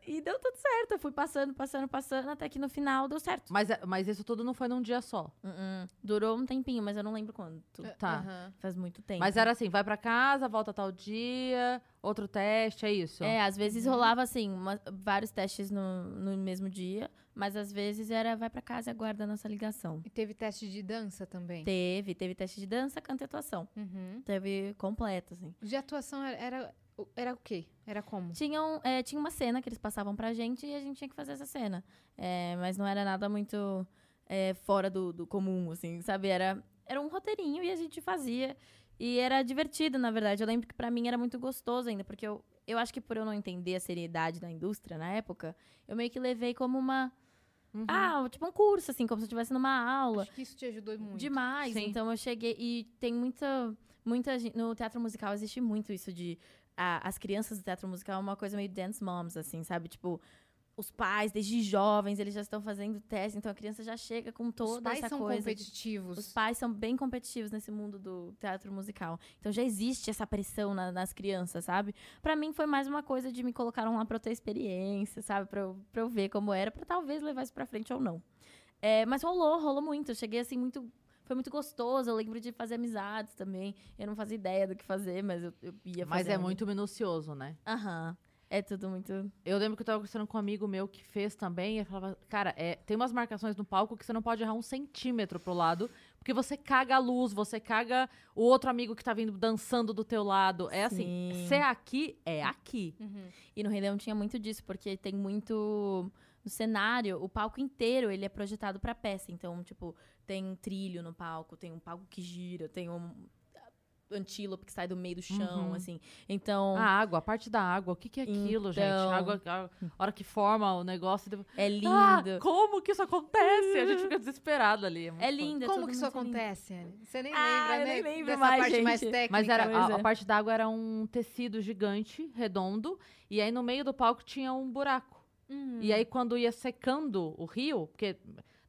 Speaker 3: E deu tudo certo. Eu fui passando, passando, passando, até que no final deu certo.
Speaker 1: Mas, é- mas isso tudo não foi num dia só.
Speaker 3: Uh-uh. Durou um tempinho, mas eu não lembro quando.
Speaker 1: Tá.
Speaker 2: Aham.
Speaker 3: Faz muito tempo.
Speaker 1: Mas era assim, vai pra casa, volta tal dia, outro teste, é isso?
Speaker 3: É, às vezes
Speaker 2: Uhum.
Speaker 3: rolava assim, uma- vários testes no, no mesmo dia, mas às vezes era vai pra casa e aguarda a nossa ligação.
Speaker 2: E teve teste de dança também?
Speaker 3: Teve, teve teste de dança, canto e atuação.
Speaker 2: Uhum.
Speaker 3: Teve completo, assim.
Speaker 2: De atuação era, era, era o quê? Era como?
Speaker 3: Tinham, é, tinha uma cena que eles passavam pra gente e a gente tinha que fazer essa cena. É, mas não era nada muito é, fora do, do comum, assim, sabe? Era, era um roteirinho e a gente fazia. E era divertido, na verdade. Eu lembro que pra mim era muito gostoso ainda, porque eu, eu acho que por eu não entender a seriedade da indústria na época, eu meio que levei como uma.
Speaker 1: Uhum.
Speaker 3: Ah, tipo um curso, assim, como se eu estivesse numa aula.
Speaker 2: Acho que isso te ajudou muito.
Speaker 3: Demais.
Speaker 1: Sim.
Speaker 3: Então eu cheguei. E tem muita. Muita gente. No teatro musical existe muito isso de. A- as crianças do teatro musical é uma coisa meio dance moms, assim, sabe? Tipo. Os pais, desde jovens, eles já estão fazendo teste, então a criança já chega com toda
Speaker 2: Os pais
Speaker 3: essa
Speaker 2: são
Speaker 3: coisa.
Speaker 2: competitivos.
Speaker 3: Os pais são bem competitivos nesse mundo do teatro musical. Então já existe essa pressão na- nas crianças, sabe? Pra mim foi mais uma coisa de me colocaram lá pra eu ter experiência, sabe? Pra eu, pra eu ver como era, pra talvez levar isso pra frente ou não. É, mas rolou, rolou muito. Eu cheguei assim muito. Foi muito gostoso. Eu lembro de fazer amizades também. Eu não fazia ideia do que fazer, mas eu, eu ia
Speaker 1: Mas é muito minucioso, né?
Speaker 3: Aham. É tudo muito.
Speaker 1: Eu lembro que eu tava conversando com um amigo meu que fez também, e eu falava, cara, é, tem umas marcações no palco que você não pode errar um centímetro pro lado, porque você caga a luz, você caga o outro amigo que tá vindo dançando do teu lado. É assim,
Speaker 3: Sim.
Speaker 1: se é aqui, é aqui.
Speaker 2: Uhum.
Speaker 3: E no Rei Leão tinha muito disso, porque tem muito. No cenário, o palco inteiro ele é projetado pra peça. Então, tipo, tem trilho no palco, tem um palco que gira, tem um antílope que sai do meio do chão,
Speaker 1: Uhum.
Speaker 3: assim. Então,
Speaker 1: A água, a parte da água, o que, que é aquilo, gente?
Speaker 3: Então.
Speaker 1: A água, a hora que forma o negócio. depois-
Speaker 3: é lindo.
Speaker 1: Ah, como que isso acontece? A gente fica desesperado ali. muito
Speaker 3: é
Speaker 1: foda.
Speaker 3: lindo. é
Speaker 2: Como que isso
Speaker 3: lindo.
Speaker 2: acontece, Anne? Você nem
Speaker 3: Ah,
Speaker 2: lembra,
Speaker 3: eu
Speaker 2: né?
Speaker 3: nem lembro
Speaker 2: Dessa
Speaker 3: mais,
Speaker 2: parte mais
Speaker 3: gente.
Speaker 2: técnica.
Speaker 1: Mas era, a,
Speaker 3: Pois
Speaker 1: a
Speaker 3: é.
Speaker 1: parte da água era um tecido gigante, redondo, e aí no meio do palco tinha um buraco.
Speaker 2: Hum.
Speaker 1: E aí, quando ia secando o rio, porque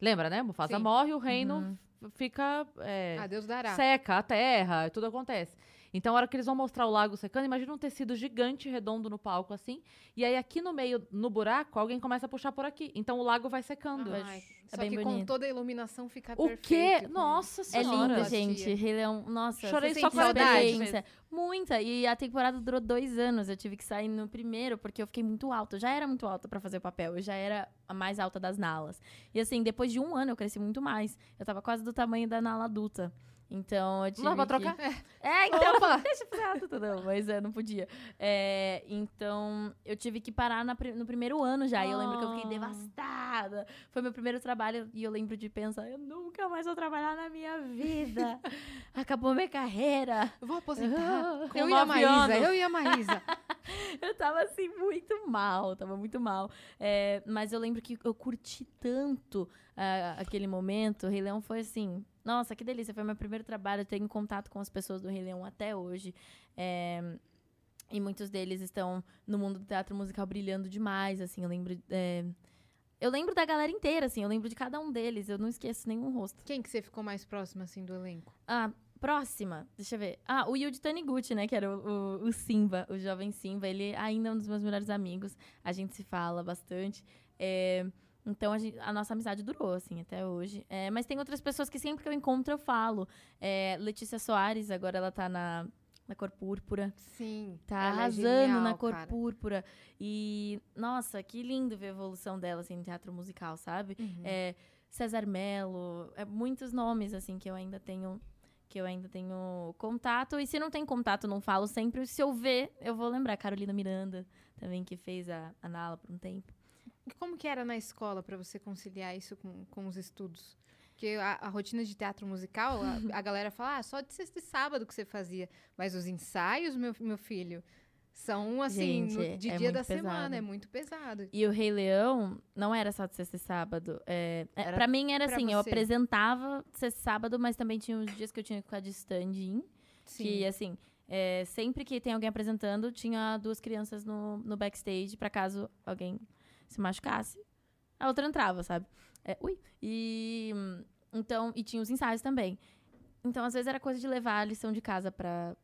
Speaker 1: lembra, né? Mufasa
Speaker 2: Sim.
Speaker 1: morre, o reino
Speaker 3: Uhum.
Speaker 1: fica. é,
Speaker 2: Ah, Deus dará.
Speaker 1: seca a terra, tudo acontece. Então, a hora que eles vão mostrar o lago secando, imagina um tecido gigante redondo no palco assim. E aí, aqui no meio, no buraco, alguém começa a puxar por aqui. Então, o lago vai secando.
Speaker 2: Ai,
Speaker 3: É
Speaker 2: só
Speaker 3: bem
Speaker 2: que com
Speaker 3: bonito.
Speaker 2: toda a iluminação fica
Speaker 1: o
Speaker 2: perfeito.
Speaker 1: quê?
Speaker 2: com-
Speaker 1: Nossa
Speaker 3: É
Speaker 1: senhora.
Speaker 3: lindo,
Speaker 2: Tia.
Speaker 3: gente. Rei Leão, nossa.
Speaker 1: Chorei só com a
Speaker 3: experiência. Muita. E a temporada durou dois anos. Eu tive que sair no primeiro, porque eu fiquei muito alta. Eu já era muito alta pra fazer o papel. Eu já era a mais alta das nalas. E assim, depois de um ano, eu cresci muito mais. Eu tava quase do tamanho da nala adulta. Então eu tive.
Speaker 1: Não dá pra
Speaker 3: que-
Speaker 1: trocar?
Speaker 3: É, então.
Speaker 2: Opa!
Speaker 3: Deixa eu fazer adulta, não, mas é, não podia. É, então, eu tive que parar na no primeiro ano já. E eu lembro que eu fiquei
Speaker 1: Ah.
Speaker 3: devastada. Foi meu primeiro trabalho e eu lembro de pensar: eu nunca mais vou trabalhar na minha vida. Acabou minha carreira.
Speaker 2: Eu vou aposentar.
Speaker 1: Com
Speaker 2: eu e a
Speaker 1: nove
Speaker 2: Maísa,
Speaker 1: anos.
Speaker 2: eu e a Maísa.
Speaker 3: Eu tava assim, muito mal, tava muito mal. É, mas eu lembro que eu curti tanto ah, aquele momento. O Rei Leão foi assim. Nossa, que delícia. Foi meu primeiro trabalho. Eu tenho contato com as pessoas do Rei Leão até hoje. É, e muitos deles estão no mundo do teatro musical brilhando demais. Assim, eu lembro. é, eu lembro da galera inteira, assim. Eu lembro de cada um deles. Eu não esqueço nenhum rosto.
Speaker 2: Quem que você ficou mais próximo, assim, do elenco?
Speaker 3: Ah, próxima. Deixa eu ver. Ah, o Yuji Taniguchi, né? Que era o, o, o Simba, o jovem Simba. Ele ainda é um dos meus melhores amigos. A gente se fala bastante. É, então, a, gente- a nossa amizade durou, assim, até hoje. É, mas tem outras pessoas que sempre que eu encontro, eu falo. É, Letícia Soares, agora ela tá na, na Cor Púrpura.
Speaker 2: Sim.
Speaker 3: Tá
Speaker 2: é
Speaker 3: arrasando
Speaker 2: genial,
Speaker 3: na Cor
Speaker 2: cara.
Speaker 3: Púrpura. E, nossa, que lindo ver a evolução dela, assim, no teatro musical, sabe?
Speaker 2: Uhum.
Speaker 3: É, César Melo, é, muitos nomes, assim, que eu ainda tenho que eu ainda tenho contato. E se não tem contato, não falo sempre. Se eu ver, eu vou lembrar. Carolina Miranda, também, que fez a, a Nala por um tempo.
Speaker 2: E como que era na escola para você conciliar isso com, com os estudos? Porque a, a rotina de teatro musical, a, a galera fala, ah, só de sexta e sábado que você fazia. Mas os ensaios, meu, meu filho, são assim,
Speaker 3: Gente,
Speaker 2: no-
Speaker 3: é
Speaker 2: de dia
Speaker 3: muito
Speaker 2: da
Speaker 3: pesado.
Speaker 2: semana, é muito pesado.
Speaker 3: E o Rei Leão não era só de sexta e sábado. É, é,
Speaker 1: Era
Speaker 3: pra mim era
Speaker 2: pra
Speaker 3: assim, eu
Speaker 2: você.
Speaker 3: apresentava sexta e sábado, mas também tinha os dias que eu tinha que ficar de stand-in. Que, assim, é, sempre que tem alguém apresentando, tinha duas crianças no, no backstage, pra caso alguém se machucasse. A outra entrava, sabe? É, ui. E, então, e tinha os ensaios também. Então, às vezes, era coisa de levar a lição de casa pra,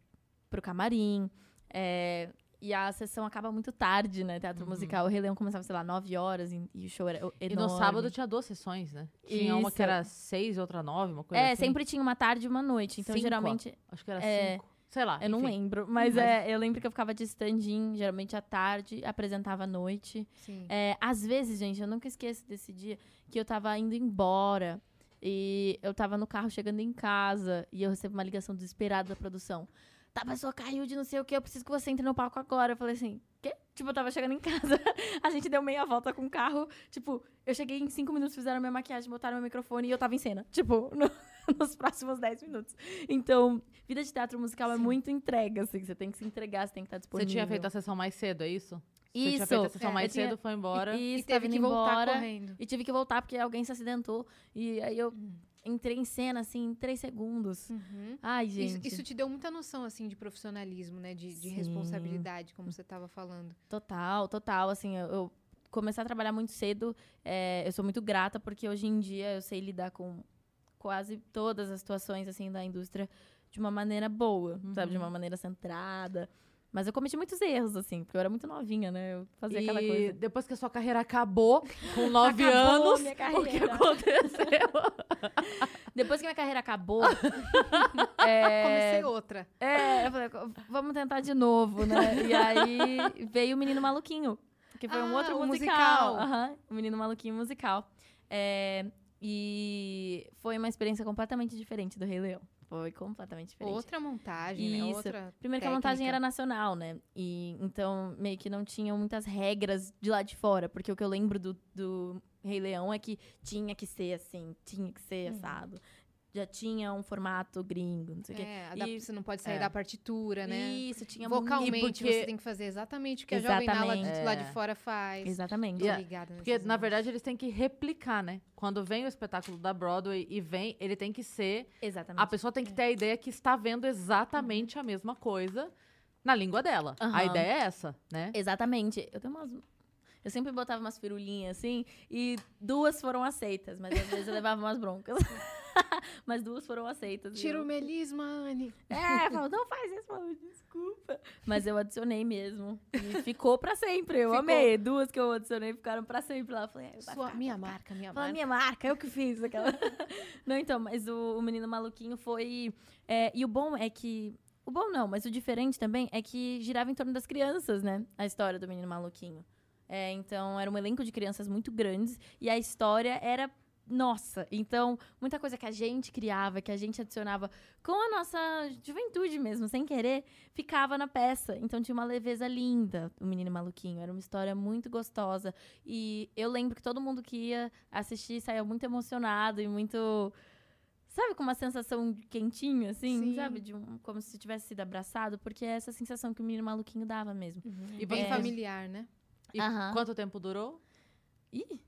Speaker 3: pro camarim. É, e a sessão acaba muito tarde, né? Teatro musical. O Rei Leão começava, sei lá, 9 horas e, e o show era enorme.
Speaker 1: E no sábado tinha duas sessões, né? Tinha uma que
Speaker 3: Isso.
Speaker 1: era seis, outra nove, uma coisa
Speaker 3: É,
Speaker 1: assim.
Speaker 3: sempre tinha uma tarde e uma noite. Então,
Speaker 1: Cinco,
Speaker 3: geralmente,
Speaker 1: Acho que era
Speaker 3: É,
Speaker 1: cinco. Sei lá.
Speaker 3: Eu não
Speaker 1: enfim.
Speaker 3: lembro, mas,
Speaker 1: Mas-
Speaker 3: é, eu lembro que eu ficava de stand-in, geralmente à tarde, apresentava à noite.
Speaker 2: Sim.
Speaker 3: É, às vezes, gente, eu nunca esqueço desse dia que eu tava indo embora e eu tava no carro chegando em casa e eu recebo uma ligação desesperada da produção. Tá, a pessoa caiu de não sei o que, eu preciso que você entre no palco agora. Eu falei assim, quê? Tipo, eu tava chegando em casa, a gente deu meia volta com o carro. Tipo, eu cheguei em cinco minutos, fizeram minha maquiagem, botaram meu microfone e eu tava em cena. Tipo, no- nos próximos dez minutos. Então, vida de teatro musical é
Speaker 2: Sim.
Speaker 3: muito entrega, assim. Você tem que se entregar, você tem que estar
Speaker 1: Você
Speaker 3: disponível.
Speaker 1: tinha feito a sessão mais cedo, é isso? Você tinha
Speaker 3: Isso.
Speaker 1: feito a sessão
Speaker 2: É,
Speaker 1: mais
Speaker 3: tinha-
Speaker 1: cedo, foi embora.
Speaker 3: E,
Speaker 2: E
Speaker 3: e
Speaker 2: teve que voltar
Speaker 3: embora.
Speaker 2: correndo.
Speaker 3: E tive que voltar porque alguém se acidentou. E aí eu
Speaker 2: Hum.
Speaker 3: Entrei em cena, assim, em três segundos.
Speaker 2: Uhum.
Speaker 3: Ai,
Speaker 2: Isso,
Speaker 3: gente.
Speaker 2: isso te deu muita noção, assim, de profissionalismo, né? De, de responsabilidade, como você estava falando.
Speaker 3: Total, total. Assim, eu, eu comecei a trabalhar muito cedo. é, eu sou muito grata porque hoje em dia eu sei lidar com quase todas as situações, assim, da indústria de uma maneira boa, sabe? De
Speaker 2: Uhum.
Speaker 3: uma maneira centrada. Mas eu cometi muitos erros, assim, porque eu era muito novinha, né? Eu fazia aquela
Speaker 1: e
Speaker 3: coisa.
Speaker 1: depois que a sua carreira acabou, com nove
Speaker 3: Acabou
Speaker 1: anos,
Speaker 3: minha
Speaker 1: o que
Speaker 3: carreira.
Speaker 1: aconteceu?
Speaker 3: Depois que minha carreira acabou, é,
Speaker 2: Comecei outra.
Speaker 3: É, eu falei, vamos tentar de novo, né? E aí veio o Menino Maluquinho, que foi um
Speaker 2: Ah,
Speaker 3: outro
Speaker 2: o
Speaker 3: musical.
Speaker 2: musical.
Speaker 3: Aham, o Menino Maluquinho musical. É, e foi uma experiência completamente diferente do Rei Leão. Foi completamente diferente.
Speaker 2: Outra montagem, né?
Speaker 3: Isso.
Speaker 2: Outra
Speaker 3: Primeiro que a montagem
Speaker 2: técnica.
Speaker 3: era nacional, né? E então meio que não tinham muitas regras de lá de fora, porque o que eu lembro do, do Rei Leão é que tinha que ser assim, tinha que ser
Speaker 2: Uhum.
Speaker 3: assado. Já tinha um formato gringo, não sei o quê.
Speaker 2: É, adap-
Speaker 3: E-
Speaker 2: você não pode sair
Speaker 3: é.
Speaker 2: da partitura, né?
Speaker 3: Isso, tinha
Speaker 2: Vocalmente
Speaker 1: porque-
Speaker 2: você tem que fazer exatamente o que a Jovem Nala de,
Speaker 3: Exatamente.
Speaker 2: lá de
Speaker 1: É.
Speaker 2: fora faz.
Speaker 3: Exatamente.
Speaker 2: Tô
Speaker 1: a-
Speaker 2: ligada
Speaker 1: Porque, na verdade, eles têm que replicar, né? Quando vem o espetáculo da Broadway e vem, ele tem que ser.
Speaker 3: Exatamente.
Speaker 1: A pessoa tem que ter a ideia que está vendo exatamente a mesma coisa na língua dela. A
Speaker 3: Aham.
Speaker 1: ideia é essa, né?
Speaker 3: Exatamente. Eu tenho umas. Eu sempre botava umas firulinhas assim, e duas foram aceitas, mas às vezes eu levava umas broncas. mas duas foram aceitas.
Speaker 2: Tira
Speaker 3: eu-
Speaker 2: o melisma, Anne.
Speaker 3: É, falou, não faz isso, falou, desculpa. Mas eu adicionei mesmo. E ficou pra sempre. Eu
Speaker 2: Ficou.
Speaker 3: amei. Duas que eu adicionei ficaram pra sempre lá. Eu falei, é,
Speaker 2: Sua,
Speaker 3: ficar,
Speaker 2: minha marca, minha
Speaker 3: Fala,
Speaker 2: marca.
Speaker 3: minha marca, eu que fiz aquela. não, então, mas o, o Menino Maluquinho foi. é, e o bom é que. O bom não, mas o diferente também é que girava em torno das crianças, né? A história do Menino Maluquinho. É, então, era um elenco de crianças muito grandes e a história era. Nossa, então muita coisa que a gente criava, que a gente adicionava com a nossa juventude mesmo, sem querer, ficava na peça. Então tinha uma leveza linda, o Menino Maluquinho. Era uma história muito gostosa. E eu lembro que todo mundo que ia assistir saía muito emocionado e muito. Sabe, com uma sensação de quentinho, assim,
Speaker 2: Sim.
Speaker 3: sabe? De um, como se tivesse sido abraçado, porque é essa sensação que o menino maluquinho dava mesmo.
Speaker 1: E
Speaker 2: Bem
Speaker 1: você-
Speaker 2: familiar, né?
Speaker 1: E quanto tempo durou?
Speaker 3: Ih!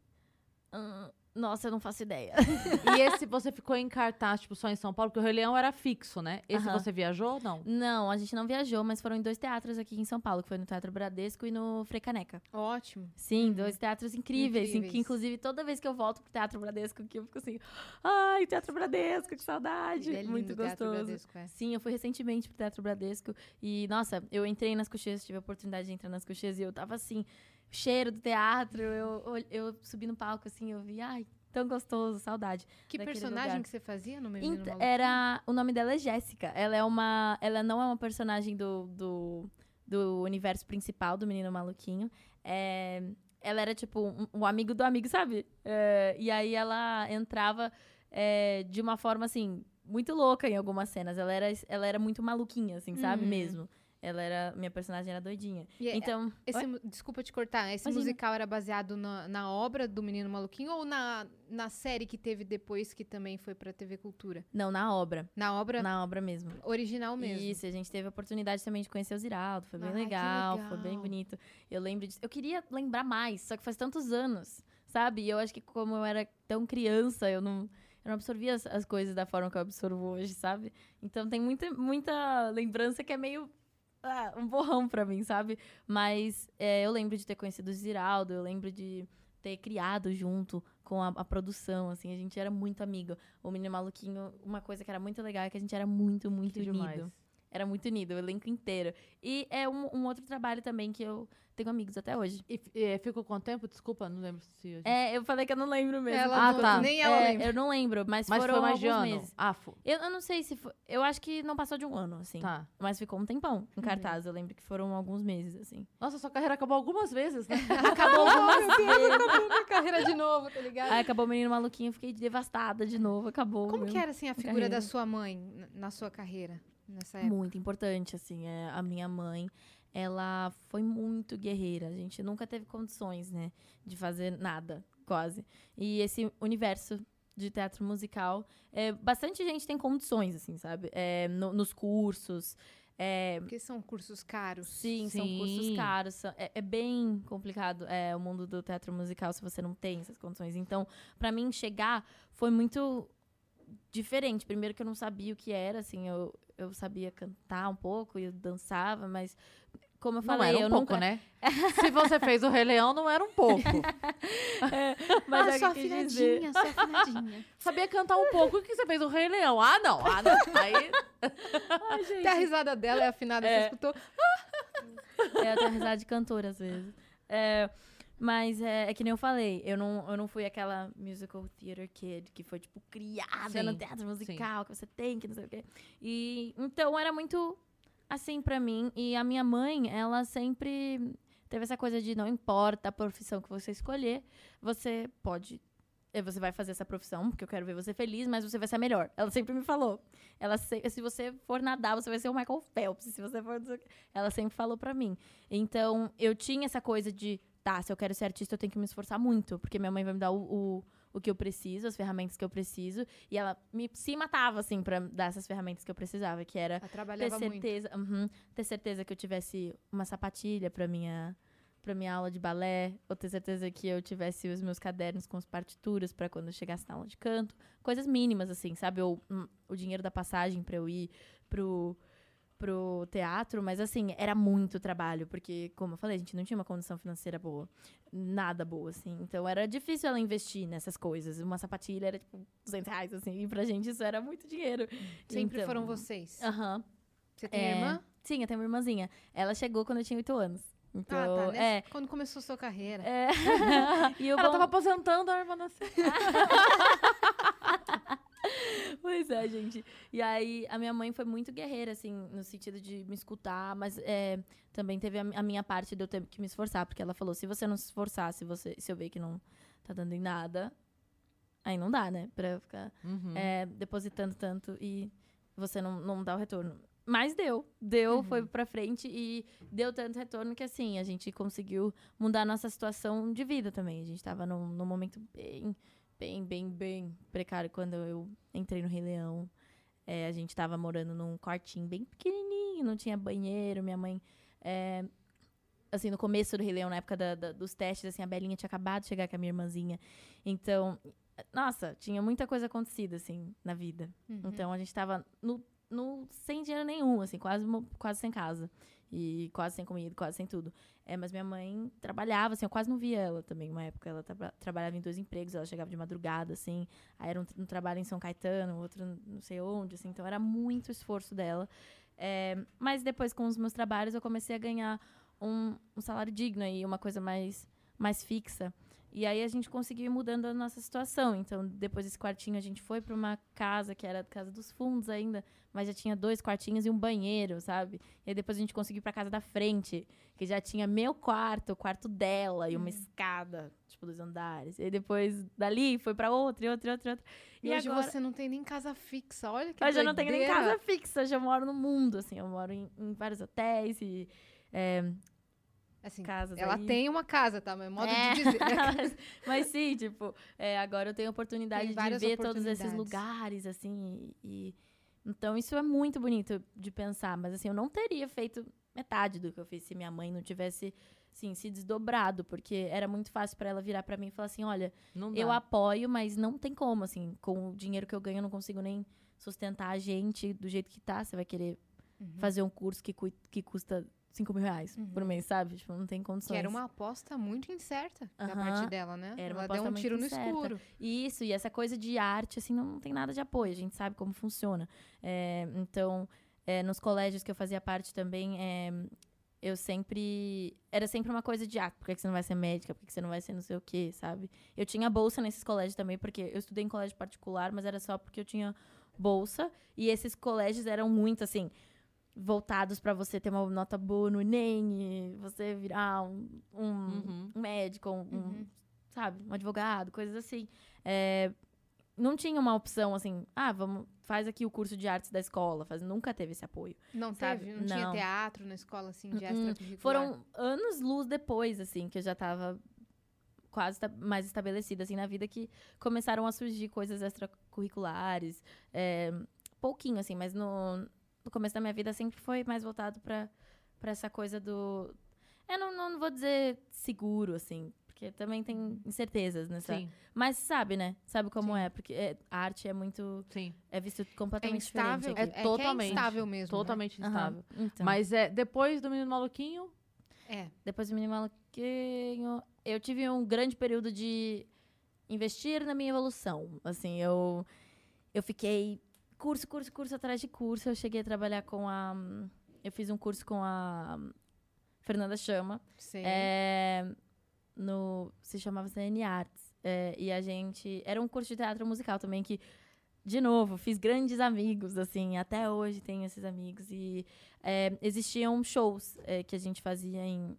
Speaker 3: hum, nossa, eu não faço ideia.
Speaker 1: E esse você ficou em cartaz, tipo, só em São Paulo? Porque o Rei Leão era fixo, né? Esse
Speaker 3: Aham.
Speaker 1: você viajou? Não.
Speaker 3: Não, a gente não viajou, mas foram em dois teatros aqui em São Paulo, que foi no Teatro Bradesco e no Frecaneca.
Speaker 2: Ótimo.
Speaker 3: Sim, dois teatros incríveis, em
Speaker 2: Incríveis.
Speaker 3: que inclusive toda vez que eu volto pro Teatro Bradesco, que eu fico assim, ai, Teatro Bradesco, que saudade.
Speaker 2: É lindo
Speaker 3: Muito
Speaker 2: o Teatro
Speaker 3: gostoso.
Speaker 2: Bradesco, é.
Speaker 3: Sim, eu fui recentemente pro Teatro Bradesco e, nossa, eu entrei nas cocheiras, tive a oportunidade de entrar nas cocheiras e eu tava assim, cheiro do teatro, eu, eu, subi no palco assim, eu vi, ai, tão gostoso, saudade.
Speaker 2: Que personagem
Speaker 3: lugar.
Speaker 2: que você fazia no Menino
Speaker 3: Ent- era, o nome dela é Jéssica. Ela é uma, ela não é uma personagem do, do, do universo principal do Menino Maluquinho. É, ela era tipo um, um amigo do amigo, sabe? É, e aí ela entrava é, de uma forma assim, muito louca em algumas cenas. Ela era, ela era muito maluquinha, assim, sabe?
Speaker 2: Uhum.
Speaker 3: Mesmo. Ela era. Minha personagem era doidinha.
Speaker 2: E é-
Speaker 3: Então.
Speaker 2: Esse
Speaker 3: Oi?
Speaker 2: desculpa te cortar, esse
Speaker 3: Imagina.
Speaker 2: musical era baseado na, na obra do Menino Maluquinho ou na, na série que teve depois que também foi pra TV Cultura?
Speaker 3: Não, na obra.
Speaker 2: Na obra
Speaker 3: Na obra mesmo.
Speaker 2: original mesmo.
Speaker 3: Isso, a gente teve a oportunidade também de conhecer o Ziraldo, foi bem
Speaker 2: Ai, que
Speaker 3: legal, foi bem
Speaker 2: legal.
Speaker 3: bonito. Eu lembro disso. Eu queria lembrar mais, só que faz tantos anos, sabe? E eu acho que como eu era tão criança, eu não, eu não absorvia as, as coisas da forma que eu absorvo hoje, sabe? Então tem muita, muita lembrança que é meio ah, um borrão pra mim, sabe? Mas é, eu lembro de ter conhecido o Ziraldo, eu lembro de ter criado junto com a, a produção, assim, a gente era muito amigo. O Menino Maluquinho, uma coisa que era muito legal é que a gente era muito, muito
Speaker 1: Que
Speaker 3: unido.
Speaker 1: demais.
Speaker 3: Era muito unido, o elenco inteiro. E é um, um outro trabalho também que eu tenho amigos até hoje.
Speaker 1: E, e ficou quanto tempo? Desculpa, não lembro se. gente-
Speaker 3: É, eu falei que eu não lembro mesmo.
Speaker 2: Ela
Speaker 1: Ah,
Speaker 2: não-
Speaker 1: tá.
Speaker 2: Nem ela
Speaker 3: É,
Speaker 2: lembra.
Speaker 3: Eu não lembro, mas,
Speaker 1: Mas
Speaker 3: foram
Speaker 1: foi mais de
Speaker 3: alguns
Speaker 1: ano.
Speaker 3: meses.
Speaker 1: Ah, fo-
Speaker 3: Eu, eu não sei se foi. Eu acho que não passou de um ano, assim.
Speaker 1: tá.
Speaker 3: Mas ficou um tempão em cartaz. Eu lembro que foram alguns meses, assim.
Speaker 1: Nossa, sua carreira acabou algumas vezes, né?
Speaker 3: Acabou algumas vezes.
Speaker 2: Acabou minha carreira de novo, tá ligado?
Speaker 3: Aí acabou o menino maluquinho, eu fiquei devastada de novo. Acabou.
Speaker 2: Como que era assim a figura
Speaker 3: carreira.
Speaker 2: da sua mãe na sua carreira nessa época?
Speaker 3: Muito importante, assim. é, a minha mãe, ela foi muito guerreira. A gente nunca teve condições, né, de fazer nada, quase. E esse universo de teatro musical, é, bastante gente tem condições, assim, sabe? É, no- nos cursos. É,
Speaker 2: Porque são cursos caros.
Speaker 3: sim, são cursos
Speaker 1: Sim.
Speaker 3: caros. são- É, é bem complicado é, o mundo do teatro musical se você não tem essas condições. Então, pra mim, chegar foi muito diferente. Primeiro que eu não sabia o que era, assim, eu, eu sabia cantar um pouco e eu dançava, mas como eu
Speaker 1: Não
Speaker 3: falei,
Speaker 1: era um
Speaker 3: eu
Speaker 1: pouco,
Speaker 3: nunca...
Speaker 1: né? Se você fez o Rei Leão, não era um pouco.
Speaker 3: Mas
Speaker 2: ah,
Speaker 3: é eu quis dizer.
Speaker 2: afinadinha, sua afinadinha.
Speaker 1: Sabia cantar um pouco. O que você fez o Rei Leão? Ah, não. Ah, não. Aí,
Speaker 3: Ai, gente.
Speaker 2: Até a risada dela é afinada,
Speaker 3: É.
Speaker 2: você escutou?
Speaker 3: É, eu tenho risada de cantora às vezes. É, mas é, é que nem eu falei, eu não, eu não fui aquela musical theater kid que foi, tipo, criada no
Speaker 1: Sim,
Speaker 3: teatro musical, que você tem, que não sei o quê. E então era muito assim pra mim. E a minha mãe, ela sempre teve essa coisa de não importa a profissão que você escolher, você pode. eh, Você vai fazer essa profissão, porque eu quero ver você feliz, mas você vai ser a melhor. Ela sempre me falou. Ela se, se você for nadar, você vai ser o Michael Phelps. Se você for. Ela sempre falou pra mim. Então, eu tinha essa coisa de, tá, se eu quero ser artista, eu tenho que me esforçar muito, porque minha mãe vai me dar o, o, o que eu preciso, as ferramentas que eu preciso. E ela me se matava, assim, pra dar essas ferramentas que eu precisava, que era ter certeza, uhum, ter certeza que eu tivesse uma sapatilha pra minha para minha aula de balé, ou ter certeza que eu tivesse os meus cadernos com as partituras pra quando eu chegasse na aula de canto, coisas mínimas assim, sabe? Ou hum, o dinheiro da passagem pra eu ir pro pro teatro, mas assim, era muito trabalho, porque como eu falei, a gente não tinha uma condição financeira boa, nada boa assim. Então era difícil ela investir nessas coisas. Uma sapatilha era tipo 200 reais assim, e pra gente isso era muito dinheiro.
Speaker 2: Sempre
Speaker 3: Então,
Speaker 2: foram vocês.
Speaker 3: Aham.
Speaker 2: Você tem
Speaker 3: É,
Speaker 2: irmã?
Speaker 3: Sim, eu tenho uma irmãzinha. Ela chegou quando eu tinha 8 anos. Então,
Speaker 2: ah, tá. Nessa-
Speaker 3: é.
Speaker 2: Quando começou sua carreira.
Speaker 3: é. e o
Speaker 1: ela
Speaker 3: bom-
Speaker 1: tava aposentando, a irmã nasceu.
Speaker 3: Pois é, gente. E aí, a minha mãe foi muito guerreira, assim, no sentido de me escutar, mas é, também teve a, mi- a minha parte de eu ter que me esforçar, porque ela falou: se você não se esforçar, se, você, se eu ver que não tá dando em nada, aí não dá, né? Pra ficar
Speaker 1: Uhum.
Speaker 3: é, depositando tanto e você não, não dá o retorno. Mas deu, deu, foi pra frente e deu tanto retorno que assim, a gente conseguiu mudar a nossa situação de vida também. A gente tava num, num momento bem, bem, bem, bem precário quando eu entrei no Rei Leão. É, a gente tava morando num quartinho bem pequenininho, não tinha banheiro, minha mãe. é, assim, no começo do Rei Leão, na época da- da- dos testes, assim, a Belinha tinha acabado de chegar com a minha irmãzinha. Então, nossa, tinha muita coisa acontecida, assim, na vida.
Speaker 2: Uhum.
Speaker 3: Então a gente tava no, no- sem dinheiro nenhum, assim, quase, quase sem casa. E quase sem comida, quase sem tudo. É, mas minha mãe trabalhava, assim, eu quase não via ela também. Uma época ela traba- trabalhava em dois empregos, ela chegava de madrugada, assim. Aí era um, um trabalho em São Caetano, outro não sei onde, assim. Então era muito esforço dela. É, mas depois, com os meus trabalhos, eu comecei a ganhar um, um salário digno e uma coisa mais, mais fixa. E aí a gente conseguiu ir mudando a nossa situação. Então, depois desse quartinho, a gente foi para uma casa que era a casa dos fundos ainda, mas já tinha dois quartinhos e um banheiro, sabe? E aí depois a gente conseguiu ir pra casa da frente, que já tinha meu quarto, o quarto dela e uma escada, tipo, dos andares. E aí depois dali foi pra outra, e outra, e outra, e outra.
Speaker 2: E,
Speaker 3: E
Speaker 2: hoje
Speaker 3: agora-
Speaker 2: você não tem nem casa fixa. Olha que
Speaker 3: Hoje eu não tenho nem
Speaker 2: doideira.
Speaker 3: casa fixa, hoje eu moro no mundo, assim. Eu moro em, em vários hotéis e é,
Speaker 2: Assim,
Speaker 3: casas
Speaker 2: ela
Speaker 3: aí.
Speaker 2: tem uma casa, tá? Mas é modo
Speaker 3: É.
Speaker 2: de dizer.
Speaker 3: mas, mas sim, tipo, é, agora eu tenho a oportunidade de ver todos esses lugares, assim, e, então isso é muito bonito de pensar, mas assim, eu não teria feito metade do que eu fiz se minha mãe não tivesse, assim, se desdobrado, porque era muito fácil pra ela virar pra mim e falar assim, olha, eu apoio, mas não tem como, assim, com o dinheiro que eu ganho eu não consigo nem sustentar a gente do jeito que tá, você vai querer
Speaker 2: Uhum.
Speaker 3: fazer um curso que, que custa 5 mil reais por
Speaker 2: Uhum.
Speaker 3: mês, sabe? Tipo, não tem condições.
Speaker 2: Que era uma aposta muito incerta da
Speaker 3: Aham.
Speaker 2: parte dela, né?
Speaker 3: Era uma
Speaker 2: ela deu
Speaker 3: aposta
Speaker 2: um
Speaker 3: muito
Speaker 2: tiro no
Speaker 3: incerta.
Speaker 2: escuro.
Speaker 3: Isso, e essa coisa de arte, assim, não tem nada de apoio, a gente sabe como funciona. É, então, é, nos colégios que eu fazia parte também, é, eu sempre. Era sempre uma coisa de, ah, por que você não vai ser médica? Por que você não vai ser não sei o quê, sabe? Eu tinha bolsa nesses colégios também, porque eu estudei em colégio particular, mas era só porque eu tinha bolsa. E esses colégios eram muito, assim, voltados pra você ter uma nota boa no Enem, e você virar um, um,
Speaker 1: Uhum.
Speaker 3: um médico, um, um,
Speaker 2: Uhum.
Speaker 3: sabe, um advogado, coisas assim. É, não tinha uma opção assim, ah, vamos, faz aqui o curso de artes da escola. Faz, nunca teve esse apoio.
Speaker 2: Não
Speaker 3: Sabe?
Speaker 2: teve? Não, tinha
Speaker 3: Não.
Speaker 2: teatro na escola, assim, de
Speaker 3: Mm-mm.
Speaker 2: extracurricular?
Speaker 3: Foram anos luz depois, assim, que eu já tava quase mais estabelecida, assim, na vida, que começaram a surgir coisas extracurriculares. é, pouquinho, assim, mas no, no começo da minha vida sempre foi mais voltado pra, pra essa coisa do... Eu não, não vou dizer seguro, assim, porque também tem incertezas nessa...
Speaker 1: Sim,
Speaker 3: Mas sabe, né? Sabe como
Speaker 2: Sim.
Speaker 3: é, porque é- a arte é muito...
Speaker 1: sim.
Speaker 3: É visto
Speaker 2: É
Speaker 3: completamente
Speaker 2: instável.
Speaker 3: diferente
Speaker 2: É,
Speaker 3: aqui.
Speaker 2: é que é
Speaker 1: totalmente.
Speaker 2: instável mesmo, né?
Speaker 1: Totalmente
Speaker 3: Aham,
Speaker 1: instável.
Speaker 3: Então.
Speaker 1: Mas é, depois do Menino Maluquinho,
Speaker 2: É.
Speaker 3: Depois do Menino Maluquinho, eu tive um grande período de investir na minha evolução. Assim, eu, eu fiquei curso, curso, curso atrás de curso. Eu cheguei a trabalhar com a... Eu fiz um curso com a Fernanda Chama.
Speaker 2: Sei.
Speaker 3: É, no, se chamava CN Arts. É, e a gente... Era um curso de teatro musical também que... De novo, fiz grandes amigos, assim, até hoje tenho esses amigos. E é, existiam shows é, que a gente fazia em,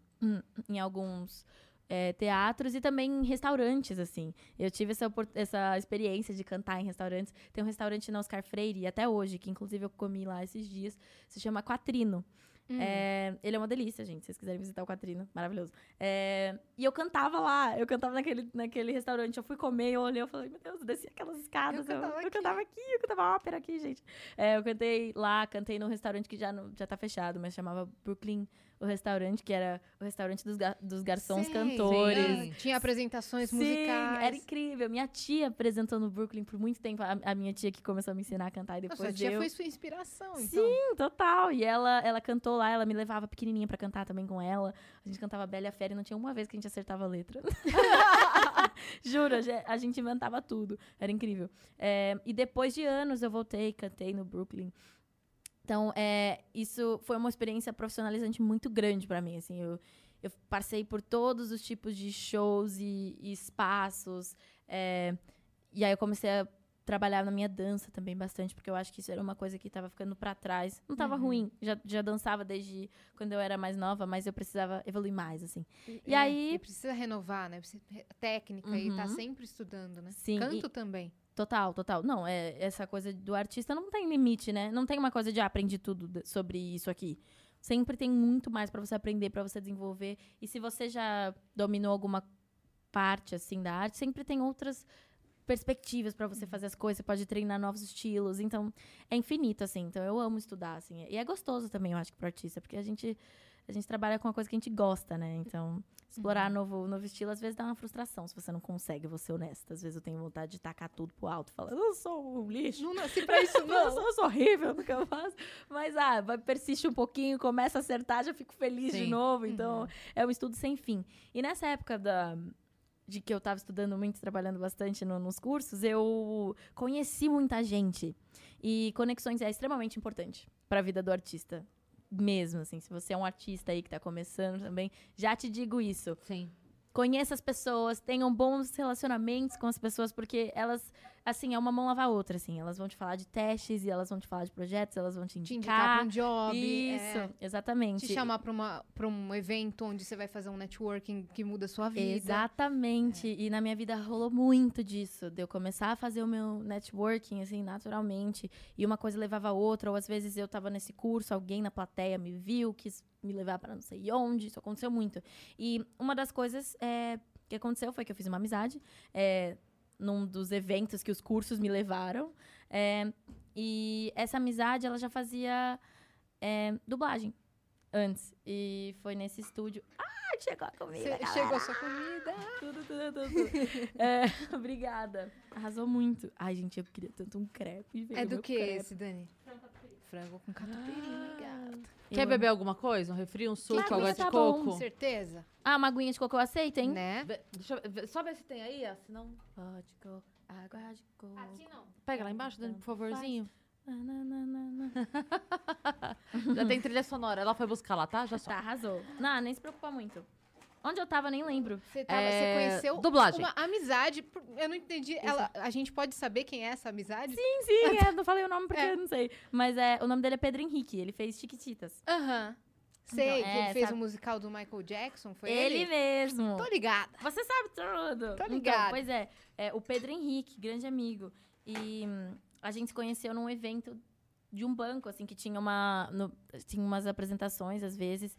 Speaker 3: em alguns é, teatros e também em restaurantes, assim. Eu tive essa, essa experiência de cantar em restaurantes. Tem um restaurante na Oscar Freire, até hoje, que inclusive eu comi lá esses dias, se chama Quatrino.
Speaker 2: Hum.
Speaker 3: É, ele é uma delícia, gente. Se vocês quiserem visitar o Quatrino, maravilhoso. É, e eu cantava lá, eu cantava naquele, naquele restaurante. Eu fui comer, eu olhei, eu falei, meu Deus, eu desci aquelas escadas. Eu,
Speaker 2: cantava
Speaker 3: eu
Speaker 2: aqui.
Speaker 3: cantava aqui, eu cantava ópera aqui, gente. É, eu cantei lá, cantei num restaurante que já, já tá fechado, mas chamava Brooklyn, o restaurante, que era o restaurante dos, ga- dos garçons
Speaker 2: Sei.
Speaker 3: cantores.
Speaker 2: Ah, tinha apresentações
Speaker 3: Sim,
Speaker 2: musicais.
Speaker 3: era incrível. Minha tia apresentou no Brooklyn por muito tempo. A, a minha tia que começou a me ensinar a cantar e
Speaker 2: Nossa,
Speaker 3: depois
Speaker 2: tia
Speaker 3: eu.
Speaker 2: foi sua inspiração, então.
Speaker 3: Sim, total. E ela, ela cantou lá, ela me levava pequenininha pra cantar também com ela. A gente cantava Bela e a Fera e não tinha uma vez que a gente acertava a letra. Juro, a gente inventava tudo. Era incrível. É, e depois de anos eu voltei, cantei no Brooklyn. Então, é, isso foi uma experiência profissionalizante muito grande pra mim. Assim, eu, eu passei por todos os tipos de shows e, e espaços. é, e aí eu comecei a trabalhar na minha dança também bastante, porque eu acho que isso era uma coisa que estava ficando pra trás. Não tava
Speaker 2: Uhum.
Speaker 3: ruim, já, já dançava desde quando eu era mais nova, mas eu precisava evoluir mais, assim. E
Speaker 2: É,
Speaker 3: aí-
Speaker 2: E precisa renovar, né? Precisa, técnica e tá
Speaker 3: Uhum.
Speaker 2: sempre estudando, né?
Speaker 3: Sim,
Speaker 2: Canto
Speaker 3: e-
Speaker 2: também.
Speaker 3: Total, total. Não, é essa coisa do artista não tem limite, né? Não tem uma coisa de ah, aprendi tudo sobre isso aqui. Sempre tem muito mais pra você aprender, pra você desenvolver. E se você já dominou alguma parte assim da arte, sempre tem outras perspectivas pra você fazer as coisas, você pode treinar novos estilos, então é infinito assim. Então eu amo estudar assim. E é gostoso também, eu acho que pro artista, porque a gente a gente trabalha com uma coisa que a gente gosta, né? Então, explorar novo, novo estilo às vezes dá uma frustração se você não consegue, vou ser honesta. Às vezes eu tenho vontade de tacar tudo pro alto, falar, eu sou um lixo.
Speaker 2: Não nasci pra isso,
Speaker 3: Eu
Speaker 2: não.
Speaker 3: sou, eu sou horrível no que eu faço. Mas, ah, persiste um pouquinho, começa a acertar, já fico feliz de
Speaker 1: Sim.
Speaker 3: novo. Então,
Speaker 2: Uhum.
Speaker 3: é um estudo sem fim. E nessa época da, de que eu estava estudando muito, trabalhando bastante no- nos cursos, eu conheci muita gente. E conexões é extremamente importante para a vida do artista. Mesmo, assim. Se você é um artista aí que está começando também, já te digo isso.
Speaker 1: sim.
Speaker 3: conheça as pessoas, tenham bons relacionamentos com as pessoas, porque elas, assim, é uma mão lavar a outra, assim. Elas vão te falar de testes e elas vão te falar de projetos, elas vão te
Speaker 2: Te
Speaker 3: indicar.
Speaker 2: indicar pra um job.
Speaker 3: Isso,
Speaker 2: é,
Speaker 3: exatamente.
Speaker 2: te chamar pra, uma, pra um evento onde você vai fazer um networking que muda a sua vida.
Speaker 3: Exatamente. E na minha vida rolou muito disso, de eu começar a fazer o meu networking, assim, naturalmente. E uma coisa levava a outra, ou às vezes eu tava nesse curso, alguém na plateia me viu, quis me levar para não sei onde. Isso aconteceu muito. E uma das coisas é, que aconteceu foi que eu fiz uma amizade é, num dos eventos que os cursos me levaram. É, e essa amizade, ela já fazia é, dublagem antes. E foi nesse estúdio. Ah, chegou a comida.
Speaker 2: Cê- chegou a sua comida.
Speaker 3: Tudo, tudo, tudo. É, obrigada. Arrasou muito. Ai, gente, eu queria tanto um crepe.
Speaker 2: É do que
Speaker 3: crepe.
Speaker 2: esse, Dani? Frango com catupiry, gata.
Speaker 1: Quer beber alguma coisa? Um refri, um suco, água de
Speaker 3: tá
Speaker 1: coco?
Speaker 2: Com certeza.
Speaker 3: Ah, uma aguinha de coco eu aceito, hein?
Speaker 2: Né?
Speaker 1: Vê- Deixa eu ver- só ver se tem aí, ó, senão...
Speaker 3: Pode coco, água de coco.
Speaker 2: não.
Speaker 1: Pega lá embaixo, Dani, por favorzinho.
Speaker 3: Na, na, na, na, na.
Speaker 1: Já tem trilha sonora. Ela foi buscar lá, tá? Já só.
Speaker 3: Tá, arrasou. Não, nem se preocupa muito. Onde eu tava, nem lembro.
Speaker 2: Você, tava,
Speaker 1: É,
Speaker 2: você conheceu
Speaker 1: dublagem.
Speaker 2: uma amizade. Eu não entendi. Ela, a gente pode saber quem é essa amizade?
Speaker 3: Sim, sim, é, não falei o nome porque
Speaker 2: É.
Speaker 3: eu não sei. Mas é, o nome dele é Pedro Henrique, ele fez Chiquititas.
Speaker 2: Aham. Sei
Speaker 3: Então,
Speaker 2: que
Speaker 3: é,
Speaker 2: ele fez
Speaker 3: sabe-
Speaker 2: o musical do Michael Jackson, foi
Speaker 3: ele,
Speaker 2: ele?
Speaker 3: mesmo.
Speaker 2: Tô ligada.
Speaker 3: Você sabe tudo.
Speaker 2: Tô
Speaker 3: Então,
Speaker 2: ligada.
Speaker 3: pois é, é, o Pedro Henrique, grande amigo. E hum, a gente se conheceu num evento de um banco, assim, que tinha uma. no- tinha umas apresentações, às vezes.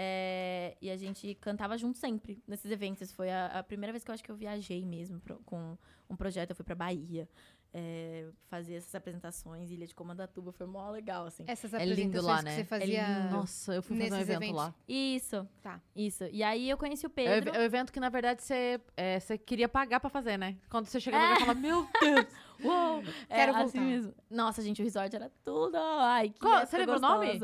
Speaker 3: É, e a gente cantava junto sempre nesses eventos. Foi a, a primeira vez que eu acho que eu viajei mesmo pro- com um projeto. Eu fui pra Bahia. é, fazer essas apresentações, Ilha de Comandatuba, foi mó legal, assim.
Speaker 2: Essas
Speaker 1: É lindo lá,
Speaker 2: apresentações
Speaker 1: né?
Speaker 2: que você
Speaker 1: É. Nossa, eu fui fazer um evento
Speaker 2: eventos.
Speaker 1: lá.
Speaker 3: Isso,
Speaker 2: Tá.
Speaker 3: isso. E aí eu conheci o
Speaker 1: É
Speaker 3: Pedro.
Speaker 1: é o evento que, na verdade, você, é, você queria pagar pra fazer, né? Quando você chega no
Speaker 3: É.
Speaker 1: lugar e fala, meu Deus!
Speaker 3: Uou!
Speaker 2: Quero
Speaker 3: é, assim
Speaker 2: voltar.
Speaker 3: mesmo. Nossa, gente, o resort era tudo. Ai, que
Speaker 1: Qual- você lembra o nome?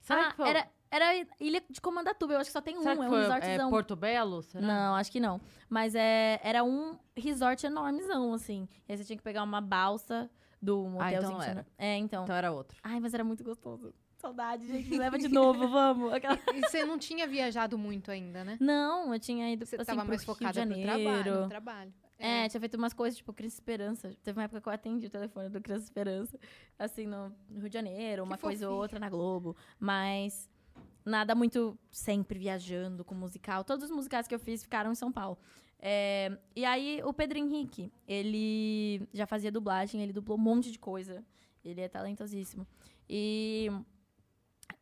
Speaker 1: Será
Speaker 3: ah,
Speaker 1: que foi,
Speaker 3: era, era Ilha de Comandatuba. Eu acho que só tem um.
Speaker 1: que
Speaker 3: é um
Speaker 1: foi é,
Speaker 3: resortzão.
Speaker 1: Porto Belo? Será?
Speaker 3: Não, acho que não. Mas é, era um resort enormezão, assim. E aí você tinha que pegar uma balsa do motelzinho.
Speaker 1: Ah, então
Speaker 3: que
Speaker 1: era.
Speaker 3: É, então.
Speaker 1: Então era outro.
Speaker 3: Ai, mas era muito gostoso. Saudade, gente. Leva de novo, vamos. Aquela-
Speaker 2: E você não tinha viajado muito ainda, né?
Speaker 3: Não, eu tinha ido
Speaker 2: Você
Speaker 3: assim,
Speaker 2: tava mais focada no trabalho, no trabalho.
Speaker 3: É, tinha feito umas coisas, tipo, Criança Esperança. Teve uma época que eu atendi o telefone do Criança Esperança, assim, no Rio de Janeiro, uma coisa ou outra na Globo. Mas nada muito sempre viajando com musical. Todos os musicais que eu fiz ficaram em São Paulo. É, e aí, o Pedro Henrique, ele já fazia dublagem, ele dublou um monte de coisa. Ele é talentosíssimo. E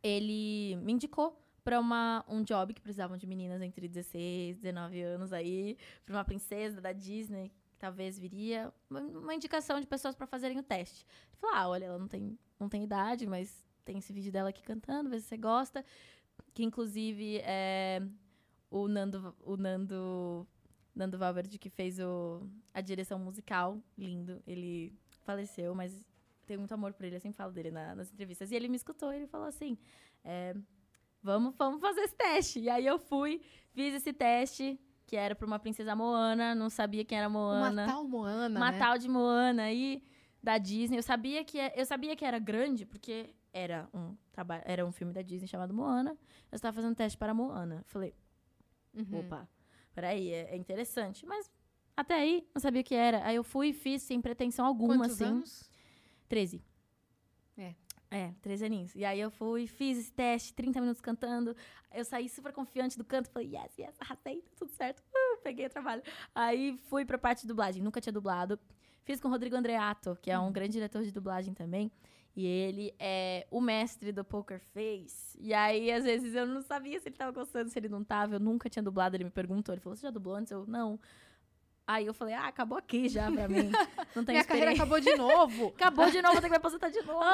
Speaker 3: ele me indicou pra uma, um job que precisavam de meninas entre 16 e 19 anos aí, pra uma princesa da Disney, que talvez viria, uma, uma indicação de pessoas pra fazerem o teste. Ele falou: "Ah, olha, ela não tem, não tem idade, mas tem esse vídeo dela aqui cantando, vê se você gosta". Que inclusive é o Nando o Nando Nando Valverde que fez o, a direção musical, lindo. Ele faleceu, mas tenho muito amor por ele, eu sempre falo dele na- nas entrevistas. E ele me escutou e ele falou assim: é, vamos, vamos fazer esse teste. E aí eu fui, fiz esse teste, que era pra uma princesa Moana, não sabia quem era Moana.
Speaker 2: Uma tal Moana,
Speaker 3: Uma
Speaker 2: né?
Speaker 3: tal de Moana aí, da Disney. Eu sabia que, é- eu sabia que era grande, porque era um, traba- era um filme da Disney chamado Moana. Eu estava fazendo teste para Moana. Falei,
Speaker 2: Uhum.
Speaker 3: opa, peraí, é, é interessante. Mas até aí, não sabia o que era. Aí eu fui e fiz sem pretensão alguma,
Speaker 2: Quantos
Speaker 3: assim.
Speaker 2: anos?
Speaker 3: 13.
Speaker 2: É.
Speaker 3: É, 13 aninhos. E aí eu fui, fiz esse teste, 30 minutos cantando. Eu saí super confiante do canto, falei, yes, yes, arrasei, tá tudo certo. Uh, peguei o trabalho. Aí fui pra parte de dublagem, nunca tinha dublado. Fiz com o Rodrigo Andreato, que é um grande diretor de dublagem também. E ele é o mestre do Poker Face. E aí, às vezes, eu não sabia se ele tava gostando, se ele não tava. Eu nunca tinha dublado, ele me perguntou. Ele falou, você já dublou antes? Eu, não. Aí eu falei, ah, acabou aqui já pra mim. Não tem
Speaker 2: Minha carreira acabou de novo.
Speaker 3: Acabou de novo, vou ter que me aposentar de novo.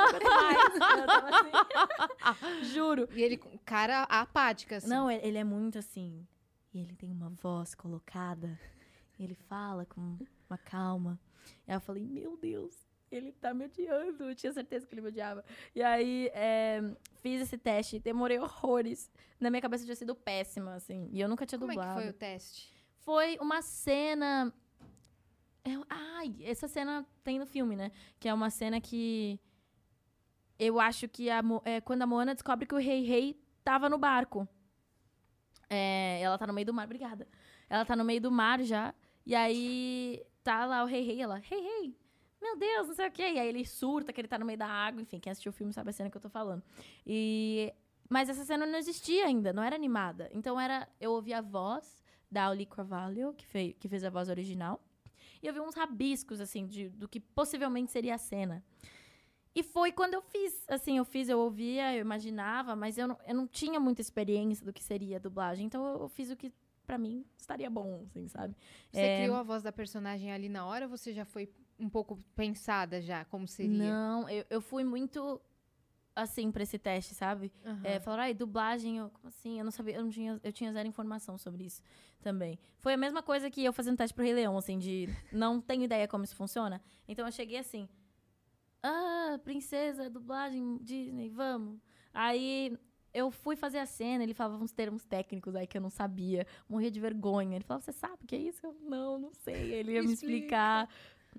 Speaker 3: Assim. Juro.
Speaker 2: E ele, cara apática, assim.
Speaker 3: Não, ele ele é muito assim. E ele tem uma voz colocada. Ele fala com uma calma. E aí eu falei, meu Deus, ele tá me odiando. Eu tinha certeza que ele me odiava. E aí, é, fiz esse teste, demorei horrores. Na minha cabeça tinha sido péssima, assim. E eu nunca tinha
Speaker 2: Como é
Speaker 3: dublado.
Speaker 2: que foi o teste?
Speaker 3: Foi uma cena. é- ai, essa cena tem no filme, né? Que é uma cena que. Eu acho que a Mo- é quando a Moana descobre que o Rei Rei tava no barco. É, ela tá no meio do mar, obrigada. Ela tá no meio do mar já. E aí tá lá o rei rei, ela, rei rei, meu Deus, não sei o quê. E aí ele surta que ele tá no meio da água, enfim, quem assistiu o filme sabe a cena que eu tô falando. E. Mas essa cena não existia ainda, não era animada. Então era. Eu ouvi a voz da Oli Carvalho, que fez, que fez a voz original. E eu vi uns rabiscos, assim, de, do que possivelmente seria a cena. E foi quando eu fiz. Assim, eu fiz, eu ouvia, eu imaginava, mas eu não, eu não tinha muita experiência do que seria a dublagem. Então eu, fiz o que, pra mim, estaria bom, assim, sabe?
Speaker 2: Você
Speaker 3: É.
Speaker 2: criou a voz da personagem ali na hora ou você já foi um pouco pensada já, como seria?
Speaker 3: Não, eu, eu fui muito assim pra esse teste, sabe?
Speaker 2: Aham.
Speaker 3: É, falaram, ai, dublagem, eu, como assim? Eu não sabia, eu não tinha, eu tinha zero informação sobre isso também. Foi a mesma coisa que eu fazendo teste pro Rei Leão, assim, de não tenho ideia como isso funciona. Então eu cheguei assim, ah, princesa, dublagem, Disney, vamos. Aí eu fui fazer a cena, ele falava uns termos técnicos aí que eu não sabia, morria de vergonha. Ele falava, você sabe o que é isso? Eu, não, não sei. Ele ia
Speaker 2: Me
Speaker 3: me
Speaker 2: explica.
Speaker 3: explicar.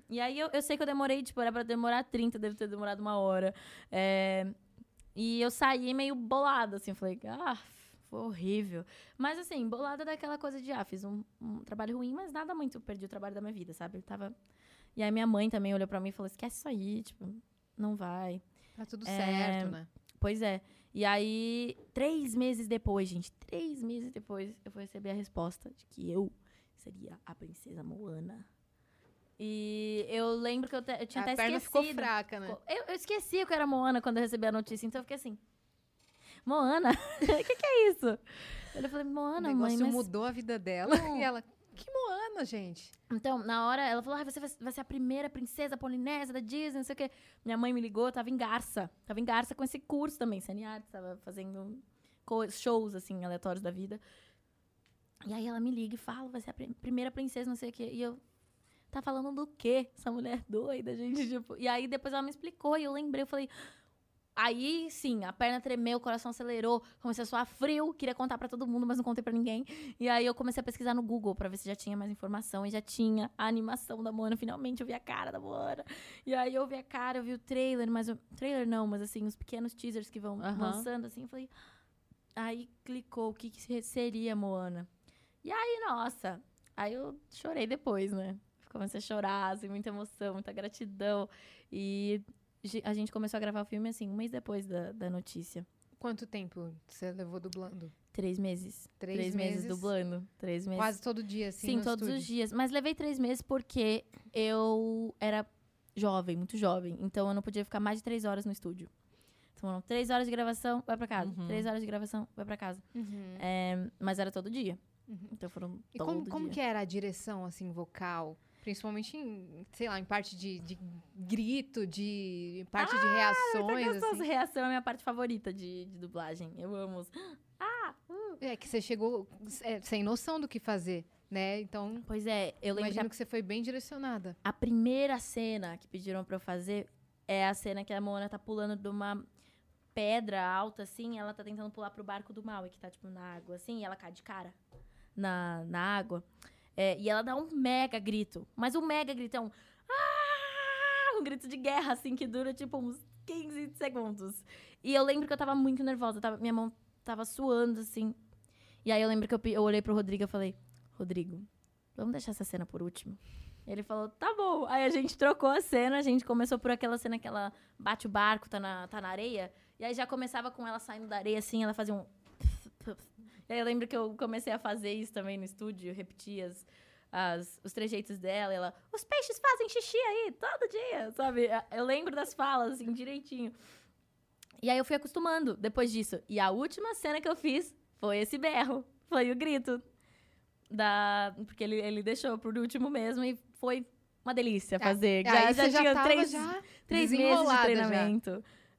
Speaker 3: E aí eu, eu sei que eu demorei, tipo, era pra demorar 30, deve ter demorado uma hora. É, e eu saí meio bolada, assim, falei, ah, foi horrível. Mas assim, bolada daquela coisa de, ah, fiz um, um trabalho ruim, mas nada muito, perdi o trabalho da minha vida, sabe? Eu tava... E aí minha mãe também olhou pra mim e falou, esquece isso aí, tipo, não vai.
Speaker 2: Tá tudo
Speaker 3: É,
Speaker 2: certo, né?
Speaker 3: Pois é. E aí, três meses depois, gente, três meses depois, eu fui receber a resposta de que eu seria a princesa Moana. E eu lembro que eu, te- eu tinha
Speaker 2: A
Speaker 3: até
Speaker 2: perna
Speaker 3: esquecido.
Speaker 2: ficou fraca, né?
Speaker 3: Eu, eu esqueci que era Moana quando eu recebi a notícia, então eu fiquei assim. Moana? O que, que é isso? Eu falei,
Speaker 2: O
Speaker 3: Moana, mãe,
Speaker 2: negócio
Speaker 3: mas...
Speaker 2: mudou a vida dela.
Speaker 3: Não.
Speaker 2: E ela, que Moana, gente.
Speaker 3: Então, na hora, ela falou, ah, você vai, vai ser a primeira princesa polinésia da Disney, não sei o quê. Minha mãe me ligou, eu tava em Garça. Tava em Garça com esse curso também, CN Arts, tava fazendo shows, assim, aleatórios da vida. E aí ela me liga e fala, vai ser a pri- primeira princesa, não sei o quê. E eu, tá falando do quê? Essa mulher doida, gente, tipo... E aí depois ela me explicou e eu lembrei, eu falei... Aí, sim, a perna tremeu, o coração acelerou, comecei a suar frio, queria contar pra todo mundo, mas não contei pra ninguém. E aí eu comecei a pesquisar no Google pra ver se já tinha mais informação e já tinha a animação da Moana. Finalmente eu vi a cara da Moana. E aí eu vi a cara, eu vi o trailer, mas o trailer não, mas assim, os pequenos teasers que vão lançando assim, eu falei, aí clicou o que, que se- seria Moana. E aí, nossa, aí eu chorei depois, né? Comecei a chorar, assim, muita emoção, muita gratidão. E a gente começou a gravar o filme assim, um mês depois da, da notícia.
Speaker 2: Quanto tempo você levou dublando?
Speaker 3: Três meses.
Speaker 2: Três
Speaker 3: meses,
Speaker 2: meses?
Speaker 3: dublando. Três meses.
Speaker 2: Quase todo dia, assim,
Speaker 3: Sim, todos
Speaker 2: estúdio.
Speaker 3: os dias. Mas levei três meses porque eu era jovem, muito jovem. Então eu não podia ficar mais de três horas no estúdio. Então, foram três horas de gravação, vai pra casa.
Speaker 1: Uhum.
Speaker 3: Três horas de gravação, vai pra casa.
Speaker 2: Uhum.
Speaker 3: É, mas era todo dia.
Speaker 2: Uhum.
Speaker 3: Então foram
Speaker 2: E
Speaker 3: todo
Speaker 2: como, como que era a direção, assim, vocal? Principalmente em, sei lá, em parte de, de grito, de parte de reações,
Speaker 3: Gostoso.
Speaker 2: assim.
Speaker 3: Reação é a minha parte favorita de, de dublagem. Eu amo. os- Ah! uh.
Speaker 2: É que você chegou é, sem noção do que fazer, né? Então,
Speaker 3: Pois é, eu lembro que
Speaker 2: imagino
Speaker 3: a,
Speaker 2: que você foi bem direcionada.
Speaker 3: a primeira cena que pediram pra eu fazer é a cena que a Moana tá pulando de uma pedra alta, assim, ela tá tentando pular pro barco do mal, e que tá, tipo, na água, assim, e ela cai de cara na, na água. É, e ela dá um mega grito. Mas um mega grito um... Ah! Um grito de guerra, assim, que dura, tipo, uns 15 segundos. E eu lembro que eu tava muito nervosa. Tava, minha mão tava suando, assim. E aí eu lembro que eu, eu olhei pro Rodrigo e falei... Rodrigo, vamos deixar essa cena por último? Ele falou, tá bom. Aí a gente trocou a cena, a gente começou por aquela cena que ela bate o barco, tá na, tá na areia. E aí já começava com ela saindo da areia, assim, ela fazia um... Eu lembro que eu comecei a fazer isso também no estúdio, repetia as, as- os trejeitos dela. Ela, os peixes fazem xixi aí, todo dia, sabe? Eu lembro das falas, assim, direitinho. E aí eu fui acostumando depois disso. E a última cena que eu fiz foi esse berro, foi o grito. Da... Porque ele, ele deixou por último mesmo e foi uma delícia fazer.
Speaker 2: É, Aí você já
Speaker 3: tinha
Speaker 2: tava
Speaker 3: três,
Speaker 2: já
Speaker 3: três meses de
Speaker 2: desenrolada já.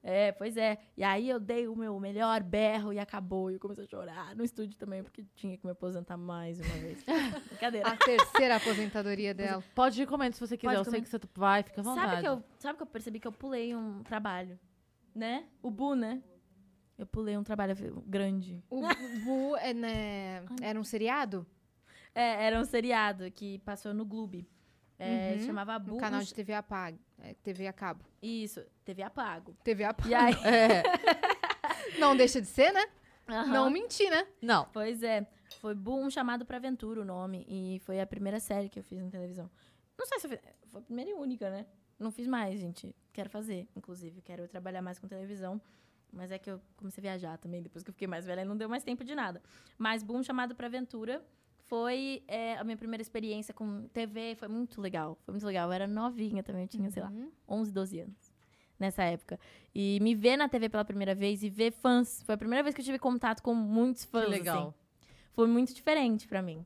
Speaker 3: É, pois é. E aí eu dei o meu melhor berro e acabou. E eu comecei a chorar no estúdio também, porque tinha que me aposentar mais uma vez. Brincadeira.
Speaker 2: a terceira aposentadoria dela.
Speaker 1: Pode ir comendo se você quiser.
Speaker 3: Pode
Speaker 1: eu sei que você vai, fica à vontade.
Speaker 3: sabe que, eu, sabe que eu percebi que eu pulei um trabalho? Né? O Bu, né? Eu pulei um trabalho grande.
Speaker 2: O Bu é, né, era um seriado?
Speaker 3: É, era um seriado que passou no Globo. É,
Speaker 2: Uhum.
Speaker 3: Chamava Bu.
Speaker 2: No canal de TV a, pag, é, TV a cabo.
Speaker 3: Isso, TV apago.
Speaker 2: TV a pago.
Speaker 3: E aí.
Speaker 1: É.
Speaker 2: Não deixa de ser, né?
Speaker 3: Aham.
Speaker 2: Não mentir, né?
Speaker 1: Não.
Speaker 3: Pois é. Foi Boom Chamado pra Aventura o nome. E foi a primeira série que eu fiz na televisão. Não sei se eu fiz, foi a primeira e única, né? Não fiz mais, gente. Quero fazer, inclusive. Quero trabalhar mais com televisão. Mas é que eu comecei a viajar também, depois que eu fiquei mais velha, não deu mais tempo de nada. Mas Boom Chamado pra Aventura foi é, a minha primeira experiência com TV. Foi muito legal. Foi muito legal. Eu era novinha também, eu tinha, sei lá,
Speaker 2: Uhum.
Speaker 3: 11, 12 anos. Nessa época. E me ver na TV pela primeira vez e ver fãs. Foi a primeira vez que eu tive contato com muitos
Speaker 1: Que
Speaker 3: fãs.
Speaker 1: legal.
Speaker 3: assim. Foi muito diferente pra mim.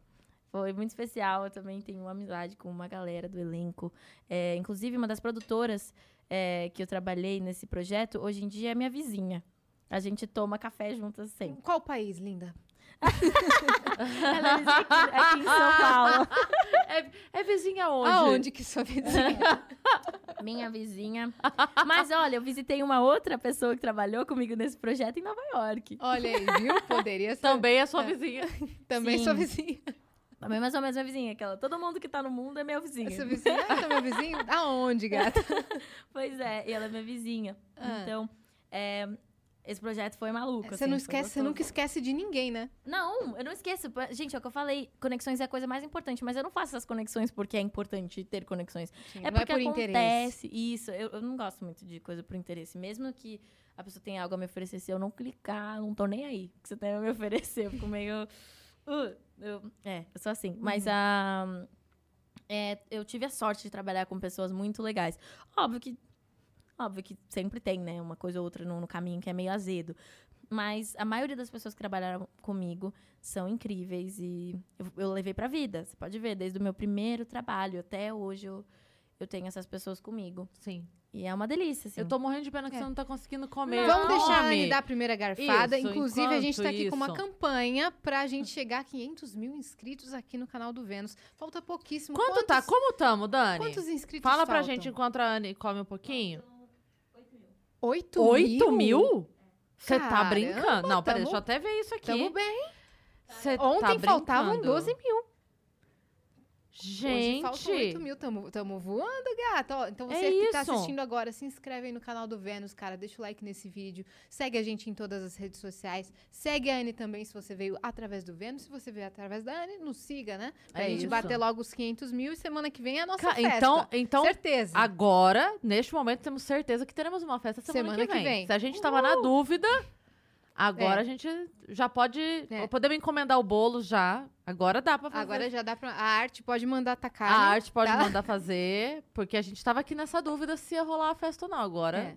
Speaker 3: Foi muito especial. Eu também tenho uma amizade com uma galera do elenco. É, inclusive, uma das produtoras é, que eu trabalhei nesse projeto, hoje em dia é minha vizinha. A gente toma café juntas sempre.
Speaker 2: Qual país, linda?
Speaker 3: Ela é vizinha aqui, aqui em São Paulo.
Speaker 1: É, é vizinha onde?
Speaker 2: Aonde que sua vizinha?
Speaker 3: Minha vizinha. Mas olha, eu visitei uma outra pessoa que trabalhou comigo nesse projeto em Nova York.
Speaker 2: Olha aí, viu? Poderia ser.
Speaker 1: Também é sua
Speaker 2: É.
Speaker 1: vizinha.
Speaker 2: Também
Speaker 3: Sim.
Speaker 2: sua vizinha.
Speaker 3: Também mais ou menos minha vizinha, aquela. Todo mundo que tá no mundo é meu vizinho.
Speaker 2: Sua vizinha? Ah, meu vizinho? Aonde, gata?
Speaker 3: Pois é, e ela é minha vizinha.
Speaker 2: Ah.
Speaker 3: Então, é, esse projeto foi maluco.
Speaker 2: Você
Speaker 3: assim,
Speaker 2: não esquece, você nunca esquece de ninguém, né?
Speaker 3: Não, eu não esqueço. Gente, é o que eu falei. Conexões é a coisa mais importante, mas eu não faço essas conexões porque é importante ter conexões.
Speaker 2: Sim,
Speaker 3: É
Speaker 2: não
Speaker 3: porque
Speaker 2: é por interesse.
Speaker 3: acontece. Isso, eu, eu não gosto muito de coisa por interesse. Mesmo que a pessoa tenha algo a me oferecer, se eu não clicar, não tô nem aí. Que você tem a me oferecer, eu fico meio. Uh, eu, é, eu sou assim. Mas
Speaker 2: Uhum.
Speaker 3: a. é, eu tive a sorte de trabalhar com pessoas muito legais. Óbvio que. Óbvio que sempre tem, né? Uma coisa ou outra no, no caminho que é meio azedo. Mas a maioria das pessoas que trabalharam comigo são incríveis e eu, eu levei pra vida. Você pode ver, desde o meu primeiro trabalho até hoje eu, eu tenho essas pessoas comigo.
Speaker 1: Sim.
Speaker 3: E é uma delícia, assim.
Speaker 1: Eu tô morrendo de pena que
Speaker 2: É.
Speaker 1: você não tá conseguindo comer.
Speaker 2: Vamos deixar a
Speaker 1: Come.
Speaker 2: Dar a primeira garfada.
Speaker 1: Isso,
Speaker 2: Inclusive, a gente tá aqui com uma
Speaker 1: isso.
Speaker 2: campanha pra gente chegar a 500 mil inscritos aqui no canal do Vênus. Falta pouquíssimo.
Speaker 1: Quanto
Speaker 2: quantos,
Speaker 1: tá? Como tamo, Dani?
Speaker 2: Quantos inscritos
Speaker 1: Fala pra
Speaker 2: faltam?
Speaker 1: gente enquanto a Anne come um pouquinho.
Speaker 2: 8
Speaker 1: Oito mil? Você tá
Speaker 2: Caramba,
Speaker 1: brincando? Não, peraí,
Speaker 2: tamo-
Speaker 1: deixa eu até ver isso aqui.
Speaker 2: Tamo bem.
Speaker 1: Cê tá
Speaker 2: Ontem faltavam
Speaker 1: brincando?
Speaker 2: 12 mil. Hoje
Speaker 1: Gente,
Speaker 2: faltam 8 mil. Tamo, tamo voando, gata. Ó, então
Speaker 1: É
Speaker 2: você que tá assistindo agora, se inscreve aí no canal do Vênus, cara. Deixa o like nesse vídeo. Segue a gente em todas as redes sociais. Segue a Anne também se você veio através do Vênus. Se você veio através da Anne, nos siga, né? Pra
Speaker 1: É
Speaker 2: gente
Speaker 1: isso.
Speaker 2: bater logo os 500 mil e semana que vem é a nossa
Speaker 1: Ca-
Speaker 2: festa.
Speaker 1: então, então
Speaker 2: Certeza.
Speaker 1: agora, neste momento, temos certeza que teremos uma festa semana,
Speaker 2: Semana
Speaker 1: que,
Speaker 2: que
Speaker 1: vem.
Speaker 2: vem.
Speaker 1: Se a gente tava na dúvida, agora
Speaker 2: É.
Speaker 1: a gente já pode.
Speaker 2: É.
Speaker 1: Podemos encomendar o bolo já. Agora dá pra fazer.
Speaker 2: Agora já dá pra. A arte pode mandar atacar.
Speaker 1: a arte pode
Speaker 2: tá?
Speaker 1: mandar fazer, porque a gente tava aqui nessa dúvida se ia rolar a festa ou não. Agora
Speaker 2: É.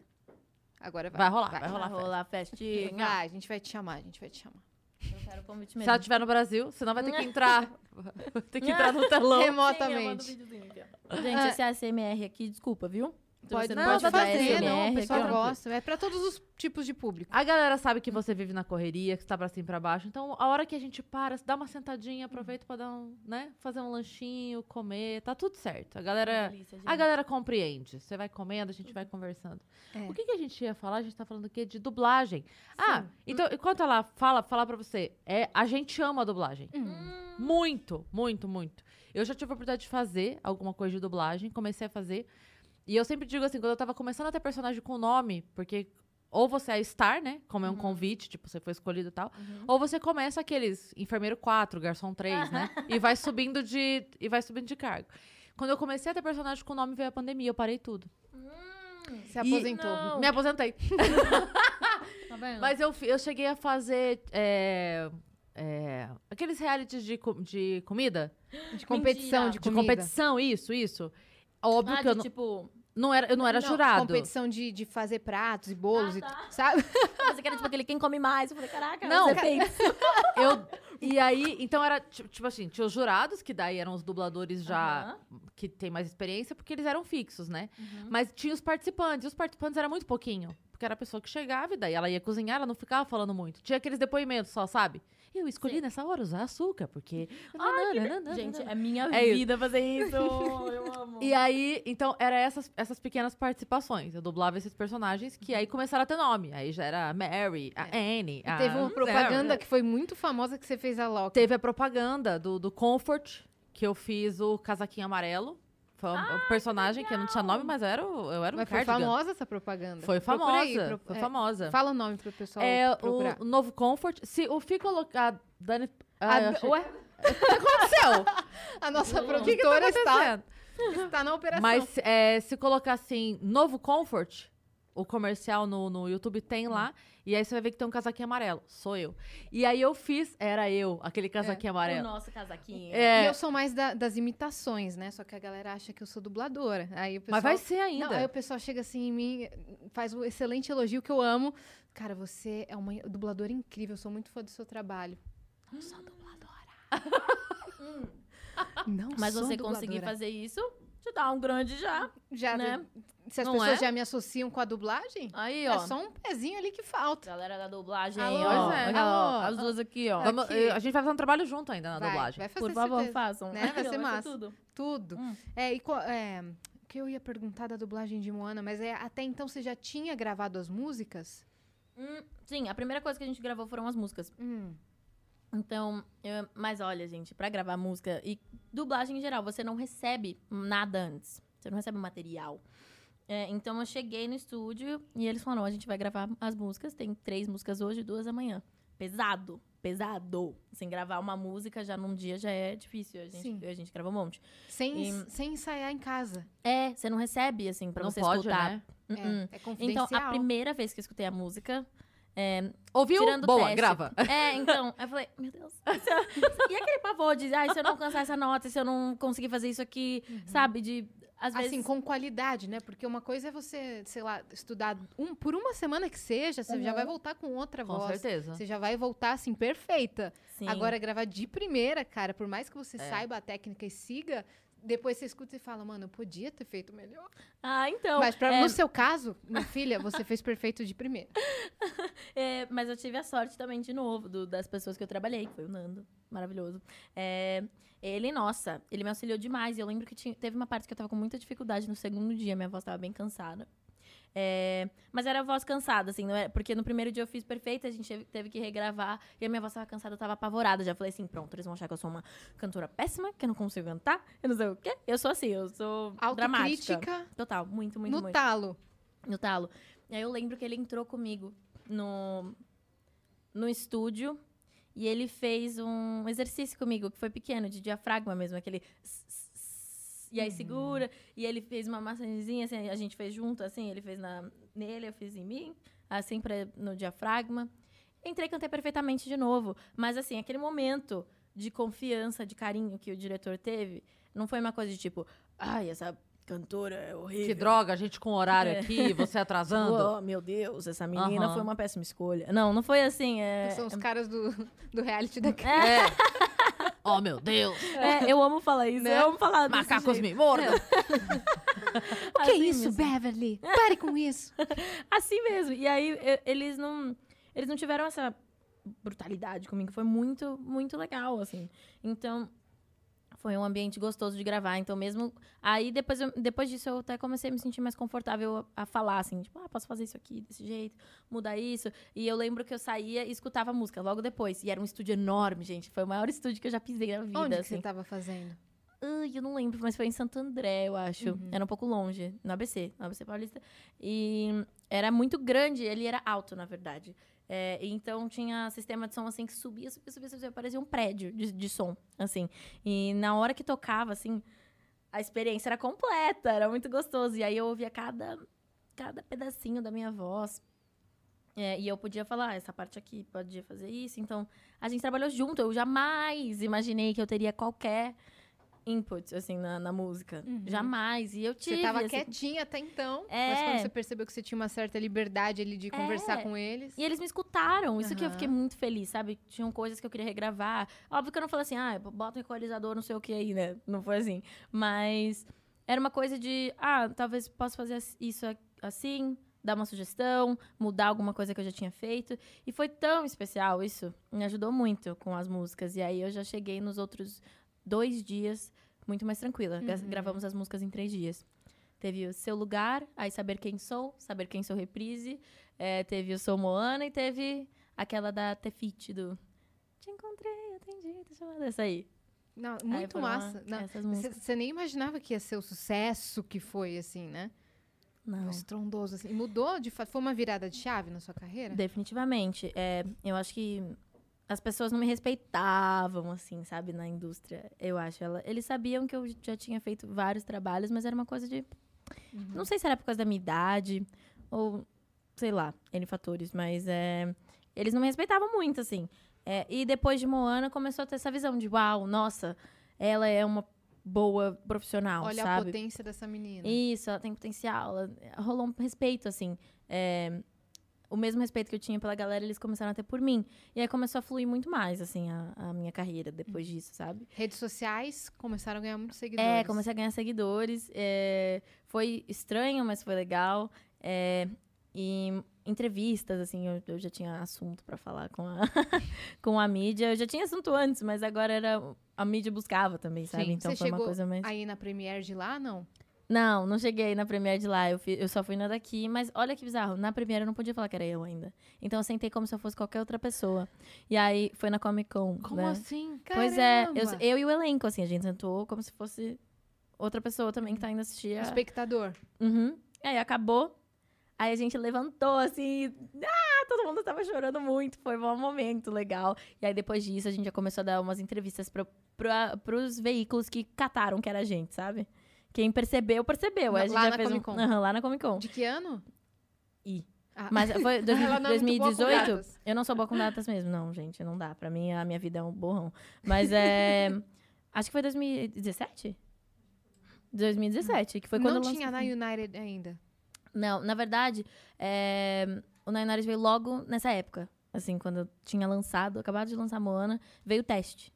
Speaker 2: Agora vai.
Speaker 1: vai rolar, vai,
Speaker 2: vai
Speaker 1: rolar. a
Speaker 3: Vai
Speaker 1: festa.
Speaker 3: rolar a festinha.
Speaker 2: Vai, a gente vai te chamar, a gente vai te chamar.
Speaker 3: Eu quero o convite
Speaker 1: Se
Speaker 3: mesmo.
Speaker 1: ela estiver no Brasil, senão vai ter que entrar. vai ter que entrar no telão.
Speaker 3: Sim,
Speaker 2: remotamente.
Speaker 3: ó. Gente, esse ASMR aqui, desculpa, viu? Se
Speaker 2: Pode,
Speaker 3: você
Speaker 2: não,
Speaker 1: pode
Speaker 2: fazer, não. O pessoal
Speaker 1: ó.
Speaker 2: gosta. É pra todos os tipos de público.
Speaker 1: A galera sabe que você vive na correria, que você tá pra cima e pra baixo. Então, a hora que a gente para, dá uma sentadinha, aproveita pra dar um, né? Fazer um lanchinho, comer, tá tudo certo. A galera,
Speaker 3: Delícia,
Speaker 1: a galera compreende. Você vai comendo, a gente vai conversando.
Speaker 2: É.
Speaker 1: O que, que a gente ia falar? A gente tá falando o quê? De dublagem. Ah,
Speaker 2: Sim.
Speaker 1: então, enquanto ela fala, falar pra você, é, a gente ama a dublagem.
Speaker 2: Hum.
Speaker 1: Muito, muito, muito. Eu já tive a oportunidade de fazer alguma coisa de dublagem, comecei a fazer. E eu sempre digo assim, quando eu tava começando a ter personagem com nome, porque ou você é star, né? Como é um
Speaker 3: Uhum.
Speaker 1: convite, tipo, você foi escolhido e tal.
Speaker 3: Uhum.
Speaker 1: Ou você começa aqueles enfermeiro 4, garçom 3, né? E vai subindo de e vai subindo de cargo. Quando eu comecei a ter personagem com nome, veio a pandemia, eu parei tudo.
Speaker 3: Hum,
Speaker 2: Se aposentou.
Speaker 3: não.
Speaker 1: Me aposentei.
Speaker 3: tá vendo?
Speaker 1: Mas eu, eu cheguei a fazer é, é, aqueles realities de, de comida.
Speaker 2: De competição,
Speaker 3: Mentira.
Speaker 2: de
Speaker 1: De
Speaker 2: comida.
Speaker 1: competição, isso, isso. Óbvio
Speaker 3: ah,
Speaker 1: que eu
Speaker 3: de,
Speaker 1: não,
Speaker 3: tipo...
Speaker 1: não era, eu não era jurado.
Speaker 2: Competição de, de fazer pratos e bolos,
Speaker 3: Ah,
Speaker 2: e
Speaker 3: tá.
Speaker 2: tu- sabe?
Speaker 3: Você quer, tipo, aquele quem come mais. Eu falei, caraca,
Speaker 1: Não,
Speaker 3: você fez.
Speaker 1: Eu, e aí, então era ti- tipo assim, tinha os jurados, que daí eram os dubladores já
Speaker 3: Aham.
Speaker 1: que tem mais experiência, porque eles eram fixos, né?
Speaker 3: Uhum.
Speaker 1: Mas tinha os participantes, e os participantes era muito pouquinho. Porque era a pessoa que chegava e daí ela ia cozinhar, ela não ficava falando muito. Tinha aqueles depoimentos só, sabe? Eu escolhi
Speaker 3: Sim.
Speaker 1: nessa hora usar açúcar, porque.
Speaker 3: Gente, é minha
Speaker 1: É isso.
Speaker 3: vida fazer isso. Eu amo.
Speaker 1: E aí, então, era essas, essas pequenas participações. Eu dublava esses personagens que aí começaram a ter nome. Aí já era a Mary, a Annie.
Speaker 2: E
Speaker 1: a
Speaker 2: teve uma
Speaker 1: Sarah.
Speaker 2: propaganda que foi muito famosa que você fez a Loki.
Speaker 1: Teve a propaganda do, do Comfort, que eu fiz o casaquinho amarelo. Foi um um personagem que, eu não tinha nome, mas eu era, o- eu era um
Speaker 2: Mas foi
Speaker 1: cardigan.
Speaker 2: famosa essa propaganda.
Speaker 1: Foi famosa.
Speaker 2: aí, pro-
Speaker 1: Foi
Speaker 2: é,
Speaker 1: famosa.
Speaker 2: Fala o nome pro pessoal
Speaker 1: É
Speaker 2: procurar.
Speaker 1: o novo Comfort. Se o Fih colocar. Dani, Ah,
Speaker 2: A-
Speaker 1: achei-
Speaker 2: Ué,
Speaker 1: O que aconteceu?
Speaker 2: a nossa
Speaker 1: O que que tá
Speaker 2: produtora está,
Speaker 1: acontecendo?
Speaker 2: está na operação.
Speaker 1: Mas é, se colocar assim, novo Comfort, o comercial no, no YouTube tem lá. E aí você vai ver que tem um casaquinho amarelo. Sou eu. E aí eu fiz, era eu, aquele casaquinho
Speaker 3: O
Speaker 1: amarelo.
Speaker 3: nosso casaquinho.
Speaker 1: É.
Speaker 2: E eu sou mais da- das imitações, né? Só que a galera acha que eu sou dubladora. Aí o pessoal...
Speaker 1: Mas vai ser ainda.
Speaker 2: Não, aí o pessoal chega assim em mim, faz um excelente elogio que eu amo. Cara, você é uma dubladora incrível, eu sou muito fã do seu trabalho. Não sou dubladora. Não
Speaker 3: Mas
Speaker 2: sou
Speaker 3: você
Speaker 2: dubladora.
Speaker 3: conseguir fazer isso, te dá um grande já.
Speaker 2: Já,
Speaker 3: né?
Speaker 2: Se as
Speaker 3: Não
Speaker 2: pessoas
Speaker 3: é?
Speaker 2: já me associam com a dublagem,
Speaker 3: Aí,
Speaker 2: é
Speaker 3: ó.
Speaker 2: só um pezinho ali que falta.
Speaker 3: Galera da dublagem
Speaker 2: Alô?
Speaker 3: aí, ó.
Speaker 1: Pois é.
Speaker 3: Ó? As duas aqui, ó.
Speaker 1: Vamos-
Speaker 2: aqui.
Speaker 1: eh, a gente vai fazer um trabalho junto ainda na
Speaker 2: Vai,
Speaker 1: dublagem.
Speaker 2: vai fazer
Speaker 3: Por favor,
Speaker 2: certeza.
Speaker 3: façam.
Speaker 2: Né? Vai ser massa.
Speaker 3: tudo.
Speaker 2: Tudo.
Speaker 3: Hum.
Speaker 2: É, e qual- é, o que eu ia perguntar da dublagem de Moana, mas é, até então você já tinha gravado as músicas?
Speaker 3: Hum, sim, a primeira coisa que a gente gravou foram as músicas.
Speaker 2: Hum.
Speaker 3: Então, eu- mas olha, gente, pra gravar música e dublagem em geral, você não recebe nada antes. Você não recebe material. É, então eu cheguei no estúdio e eles falaram: a gente vai gravar as músicas. Tem três músicas hoje e duas amanhã. Pesado, pesado. Sem gravar uma música já num dia já é difícil. A
Speaker 2: Sim.
Speaker 3: gente, a gente grava um monte.
Speaker 2: Sem,
Speaker 3: E-
Speaker 2: sem ensaiar em casa.
Speaker 3: É, você não recebe, assim, pra
Speaker 1: Não
Speaker 3: você
Speaker 1: pode,
Speaker 3: escutar.
Speaker 1: né?
Speaker 3: Uh-uh.
Speaker 2: É, é
Speaker 3: Então,
Speaker 2: confidencial.
Speaker 3: a primeira vez que eu escutei a música, é,
Speaker 1: Ouviu?
Speaker 3: tirando
Speaker 1: Boa,
Speaker 3: teste.
Speaker 1: grava.
Speaker 3: É, então, eu falei, meu Deus. e aquele pavor de, ai, se eu não alcançar essa nota, se eu não conseguir fazer isso aqui, sabe? De, às vezes...
Speaker 2: Assim, com qualidade, né? Porque uma coisa é você, sei lá, estudar um, por uma semana que seja, você já
Speaker 3: Uhum.
Speaker 2: vai voltar com outra
Speaker 1: Com
Speaker 2: voz.
Speaker 1: certeza.
Speaker 2: Você já vai voltar, assim, perfeita.
Speaker 3: Sim.
Speaker 2: Agora, gravar de primeira, cara, por mais que você
Speaker 1: É.
Speaker 2: saiba a técnica e siga, depois você escuta e fala, mano, eu podia ter feito melhor.
Speaker 3: Ah, então.
Speaker 2: Mas pra-
Speaker 3: é,
Speaker 2: no seu caso, minha filha, você fez perfeito de primeira.
Speaker 3: é, mas eu tive a sorte também, de novo, do- das pessoas que eu trabalhei, que foi o Nando, maravilhoso. É, ele, nossa, ele me auxiliou demais. E eu lembro que tinha- teve uma parte que eu tava com muita dificuldade no segundo dia, minha voz tava bem cansada. É, mas era a voz cansada, assim, não é? Porque no primeiro dia eu fiz perfeito, a gente teve, que regravar, e a minha voz tava cansada, eu tava apavorada. Já falei assim, pronto, eles vão achar que eu sou uma cantora péssima, que eu não consigo cantar, eu não sei o quê. Eu sou assim, eu sou dramática.
Speaker 2: Autocrítica
Speaker 3: Total, muito, muito,
Speaker 2: no
Speaker 3: muito.
Speaker 2: talo.
Speaker 3: No talo. E aí eu lembro que ele entrou comigo no, no estúdio e ele fez um exercício comigo, que foi pequeno, de diafragma mesmo, aquele. s- s- E aí segura. E ele fez uma massagenzinha, assim, a gente fez junto, assim, ele fez na, nele, eu fiz em mim, assim, pra, no diafragma. Entrei e cantei perfeitamente de novo. Mas, assim, aquele momento de confiança, de carinho que o diretor teve, não foi uma coisa de tipo, ai, essa cantora é horrível.
Speaker 1: Que droga, a gente com horário
Speaker 3: É.
Speaker 1: aqui, você atrasando.
Speaker 3: Oh, meu Deus, essa menina
Speaker 1: Aham.
Speaker 3: foi uma péssima escolha. Não, não foi assim. É,
Speaker 2: São os caras do, do reality da
Speaker 1: É. oh, meu Deus.
Speaker 3: é, eu amo falar isso.
Speaker 2: Né?
Speaker 3: Eu amo falar
Speaker 1: Macacos
Speaker 3: jeito.
Speaker 1: me mordam.
Speaker 2: O que é
Speaker 3: Assim
Speaker 2: isso,
Speaker 3: mesmo.
Speaker 2: Beverly? Pare com isso.
Speaker 3: Assim mesmo. E aí, eles não... Eles não tiveram essa brutalidade comigo. Foi muito, muito legal, assim. Então... Foi um ambiente gostoso de gravar. Então, mesmo. Aí, depois, eu- depois disso, eu até comecei a me sentir mais confortável a, a falar, assim, tipo, ah, posso fazer isso aqui desse jeito, mudar isso. E eu lembro que eu saía e escutava música logo depois. E era um estúdio enorme, gente. Foi o maior estúdio que eu já pisei na vida.
Speaker 2: Onde que
Speaker 3: assim.
Speaker 2: você tava fazendo?
Speaker 3: Ai, eu não lembro, mas foi em Santo André, eu acho.
Speaker 2: Uhum.
Speaker 3: Era um pouco longe, no ABC, no ABC Paulista. E era muito grande, ele era alto, na verdade. É, então tinha sistema de som assim que subia, subia, subia, subia, parecia um prédio de, de som, assim. E na hora que tocava, assim, a experiência era completa, era muito gostoso. E aí eu ouvia cada, cada pedacinho da minha voz. É, e eu podia falar, "Ah, essa parte aqui podia fazer isso. Então, a gente trabalhou junto. Eu jamais imaginei que eu teria qualquer input, assim, na, na música.
Speaker 2: Uhum.
Speaker 3: Jamais. E eu tive.
Speaker 2: Você tava
Speaker 3: assim,
Speaker 2: quietinha até então,
Speaker 3: É.
Speaker 2: mas quando você percebeu que você tinha uma certa liberdade ali de conversar
Speaker 3: É.
Speaker 2: com eles.
Speaker 3: E eles me escutaram. Isso que eu fiquei muito feliz, sabe? Tinham coisas que eu queria regravar. Óbvio que eu não falei assim, ah, bota um equalizador, não sei o que aí, né? Não foi assim. Mas era uma coisa de, ah, talvez possa fazer isso assim, dar uma sugestão, mudar alguma coisa que eu já tinha feito. E foi tão especial isso. Me ajudou muito com as músicas. E aí eu já cheguei nos outros dois dias muito mais tranquila.
Speaker 2: Uhum.
Speaker 3: Gravamos as músicas em três dias. Teve o Seu Lugar, aí Saber Quem Sou, Saber Quem Sou Reprise. É, teve o Sou Moana e teve aquela da Tefit do Te encontrei, atendi. Essa aí.
Speaker 2: Não,
Speaker 3: Aí
Speaker 2: muito
Speaker 3: foram
Speaker 2: massa. Você
Speaker 3: músicas.
Speaker 2: você nem imaginava que ia ser o sucesso que foi, assim, né?
Speaker 3: Não.
Speaker 2: Foi estrondoso, assim. Mudou, de fato? Foi uma virada de chave na sua carreira?
Speaker 3: Definitivamente. É, eu acho que as pessoas não me respeitavam, assim, sabe, na indústria, eu acho. Ela, eles sabiam que eu já tinha feito vários trabalhos, mas era uma coisa de. Não sei se era por causa da minha idade, ou sei lá, N fatores, mas é, eles não me respeitavam muito, assim. É, e depois de Moana começou a ter essa visão de, uau, nossa, ela é uma boa profissional,
Speaker 2: Olha a
Speaker 3: sabe?
Speaker 2: potência dessa menina.
Speaker 3: Isso, ela tem potencial. ela- rolou um respeito, assim. É, o mesmo respeito que eu tinha pela galera, eles começaram a ter por mim. E aí começou a fluir muito mais, assim, a, a minha carreira depois disso, sabe?
Speaker 2: Redes sociais começaram a ganhar muitos seguidores.
Speaker 3: É, comecei a ganhar seguidores. é, foi estranho, mas foi legal. É, e entrevistas, assim, eu, eu já tinha assunto pra falar com a, com a mídia. Eu já tinha assunto antes, mas agora era a mídia buscava também, sabe?
Speaker 2: Sim.
Speaker 3: Então
Speaker 2: Você
Speaker 3: foi uma coisa mais.
Speaker 2: Aí na Premiere de lá, não?
Speaker 3: Não, não cheguei na Premiere de lá. Eu, fi- eu só fui na daqui. Mas olha que bizarro. Na Premiere eu não podia falar que era eu ainda. Então eu sentei como se eu fosse qualquer outra pessoa. E aí foi na Comic Con.
Speaker 1: Como
Speaker 3: né?
Speaker 1: assim?
Speaker 3: Pois é, eu, eu e o elenco, assim, a gente sentou como se fosse outra pessoa também que tá indo assistir. A...
Speaker 2: espectador.
Speaker 3: Uhum. Aí acabou. Aí a gente levantou, assim. Ah, todo mundo tava chorando muito. Foi um momento legal. E aí depois disso a gente já começou a dar umas entrevistas pra, pra, pros veículos que cataram que era a gente, sabe? Quem percebeu, percebeu.
Speaker 2: Na-
Speaker 3: a gente
Speaker 2: lá
Speaker 3: já
Speaker 2: na
Speaker 3: fez
Speaker 2: Comic
Speaker 3: um...
Speaker 2: Con?
Speaker 3: Aham, lá na Comic Con.
Speaker 2: De que ano?
Speaker 3: Ih.
Speaker 2: Ah.
Speaker 3: Mas foi dois-
Speaker 2: Ela não é muito boa com
Speaker 3: 2018.
Speaker 2: datas.
Speaker 3: Eu não sou boa com datas mesmo, não, gente. Não dá. Pra mim, a minha vida é um borrão. Mas é. acho que foi 2017? 2017, que foi quando
Speaker 2: não tinha na. United ainda.
Speaker 3: Não, na verdade, é, o Nine Hours veio logo nessa época. Assim, quando eu tinha lançado, acabado de lançar Moana, veio o teste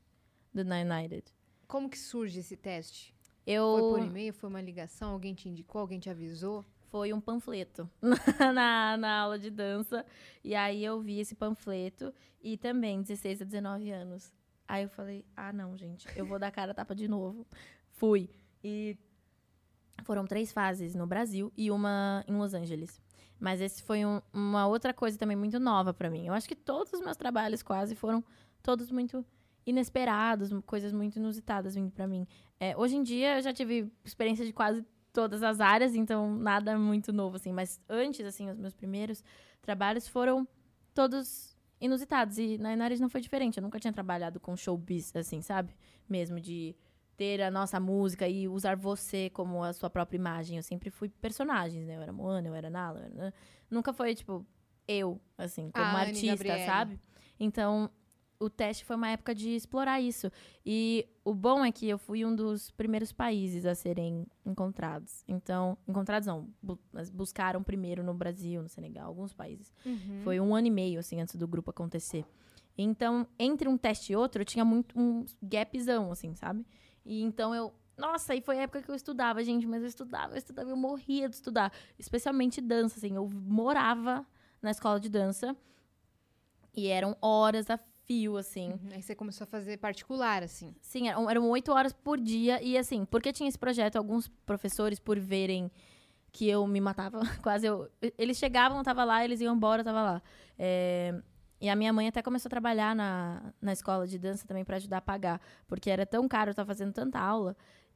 Speaker 3: do Nine United.
Speaker 2: Como que surge esse teste?
Speaker 3: Eu...
Speaker 2: Foi por e-mail? Foi uma ligação? Alguém te indicou? Alguém te avisou?
Speaker 3: foi um panfleto na, na aula de dança. E aí eu vi esse panfleto e também 16 a 19 anos. Aí eu falei, ah, não, gente, eu vou dar cara a tapa de novo. Fui. E foram três fases no Brasil e uma em Los Angeles. Mas esse foi um- uma outra coisa também muito nova pra mim. Eu acho que todos os meus trabalhos quase foram todos muito inesperados, coisas muito inusitadas vindo pra mim. É, hoje em dia eu já tive experiência de quase todas as áreas, então nada muito novo, assim. Mas antes, assim, os meus primeiros trabalhos foram todos inusitados. E na Inares não foi diferente. Eu nunca tinha trabalhado com showbiz, assim, sabe? Mesmo de ter a nossa música e usar você como a sua própria imagem. Eu sempre fui personagens, né? Eu era Moana, eu era Nala. eu era- Nunca foi, tipo, eu, assim, como
Speaker 2: A Anne
Speaker 3: artista, sabe? Então, o teste foi uma época de explorar isso. E o bom é que eu fui um dos primeiros países a serem encontrados. Então, encontrados não, bu- mas buscaram primeiro no Brasil, no Senegal, alguns países.
Speaker 2: Uhum.
Speaker 3: Foi um ano e meio, assim, antes do grupo acontecer. Então, entre um teste e outro, eu tinha muito um gapzão, assim, sabe? E então eu. Nossa, e foi a época que eu estudava, gente, mas eu estudava, eu estudava, eu morria de estudar. Especialmente dança, assim. Eu morava na escola de dança e eram horas a fio, assim.
Speaker 2: Uhum. Aí você começou a fazer particular, assim.
Speaker 3: Sim, eram eram oito horas por dia. E assim, porque tinha esse projeto, alguns professores, por verem que eu me matava, quase eu. Eles chegavam, eu tava lá, eles iam embora, eu tava lá. É, e a minha mãe até começou a trabalhar na, na escola de dança também pra ajudar a pagar. Porque era tão caro, eu tava fazendo tanta aula,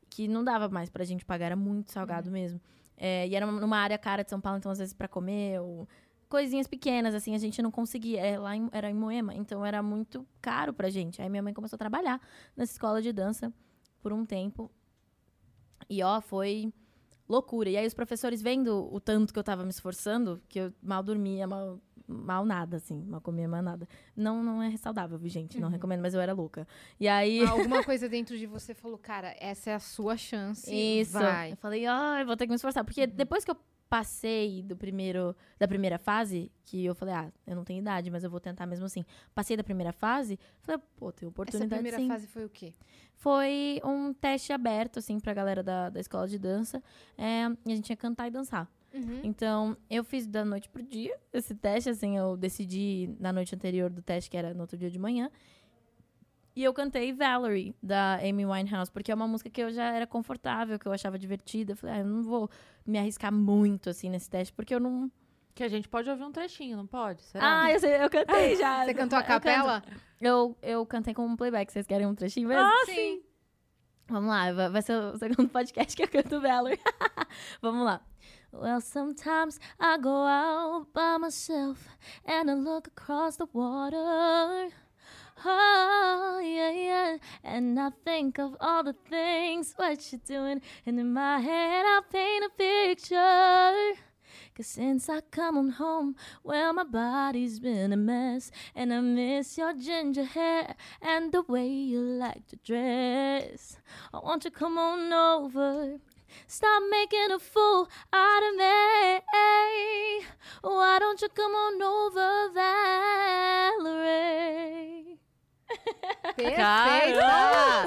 Speaker 3: que não dava mais pra gente pagar, era muito salgado mesmo. É, e era numa área cara de São Paulo, então às vezes pra comer, ou coisinhas pequenas, assim, a gente não conseguia. É, lá em- era em Moema, então era muito caro pra gente. Aí minha mãe começou a trabalhar nessa escola de dança por um tempo. E ó, foi loucura. E aí os professores vendo o tanto que eu tava me esforçando, que eu mal dormia, mal, mal nada, assim, mal comia, mal nada. Não, não é saudável, gente? Não recomendo, mas eu era louca. E aí.
Speaker 2: Alguma coisa dentro de você falou, cara, essa é a sua chance.
Speaker 3: Isso.
Speaker 2: Vai.
Speaker 3: Eu falei, ai, vou ter que me esforçar. Porque depois que eu passei do primeiro, da primeira fase, que eu falei, ah, eu não tenho idade, mas eu vou tentar mesmo assim. Passei da primeira fase, falei, pô, tem
Speaker 2: Essa
Speaker 3: oportunidade
Speaker 2: primeira
Speaker 3: sim.
Speaker 2: fase foi o quê?
Speaker 3: Foi um teste aberto, assim, pra galera da, da escola de dança. É, e a gente ia cantar e dançar.
Speaker 2: Uhum.
Speaker 3: Então, eu fiz da noite pro dia esse teste, assim, eu decidi na noite anterior do teste, que era no outro dia de manhã. E eu cantei Valerie, da Amy Winehouse, porque é uma música que eu já era confortável, que eu achava divertida. Eu falei, ah, eu não vou me arriscar muito, assim, nesse teste, porque eu não...
Speaker 1: Que a gente pode ouvir um trechinho, não pode? Será?
Speaker 3: Ah, eu sei, eu cantei já.
Speaker 2: Você cantou a
Speaker 3: Eu
Speaker 2: capela?
Speaker 3: Eu, eu cantei com um playback, vocês querem um trechinho mesmo?
Speaker 1: Ah,
Speaker 2: sim.
Speaker 3: Vamos lá, vai vai ser o segundo podcast que eu canto Valerie. Vamos lá. Well, sometimes I go out by myself and I look across the water. Oh, yeah, yeah. And I think of all the things what you're doing. And in my head, I paint a picture. Cause since I come on home, well, my body's been a mess. And I miss your ginger hair and the way you like to dress. Oh, I want you to come on over. Stop making a fool out of me. Why don't you come on over, Valerie?
Speaker 2: Perfeita!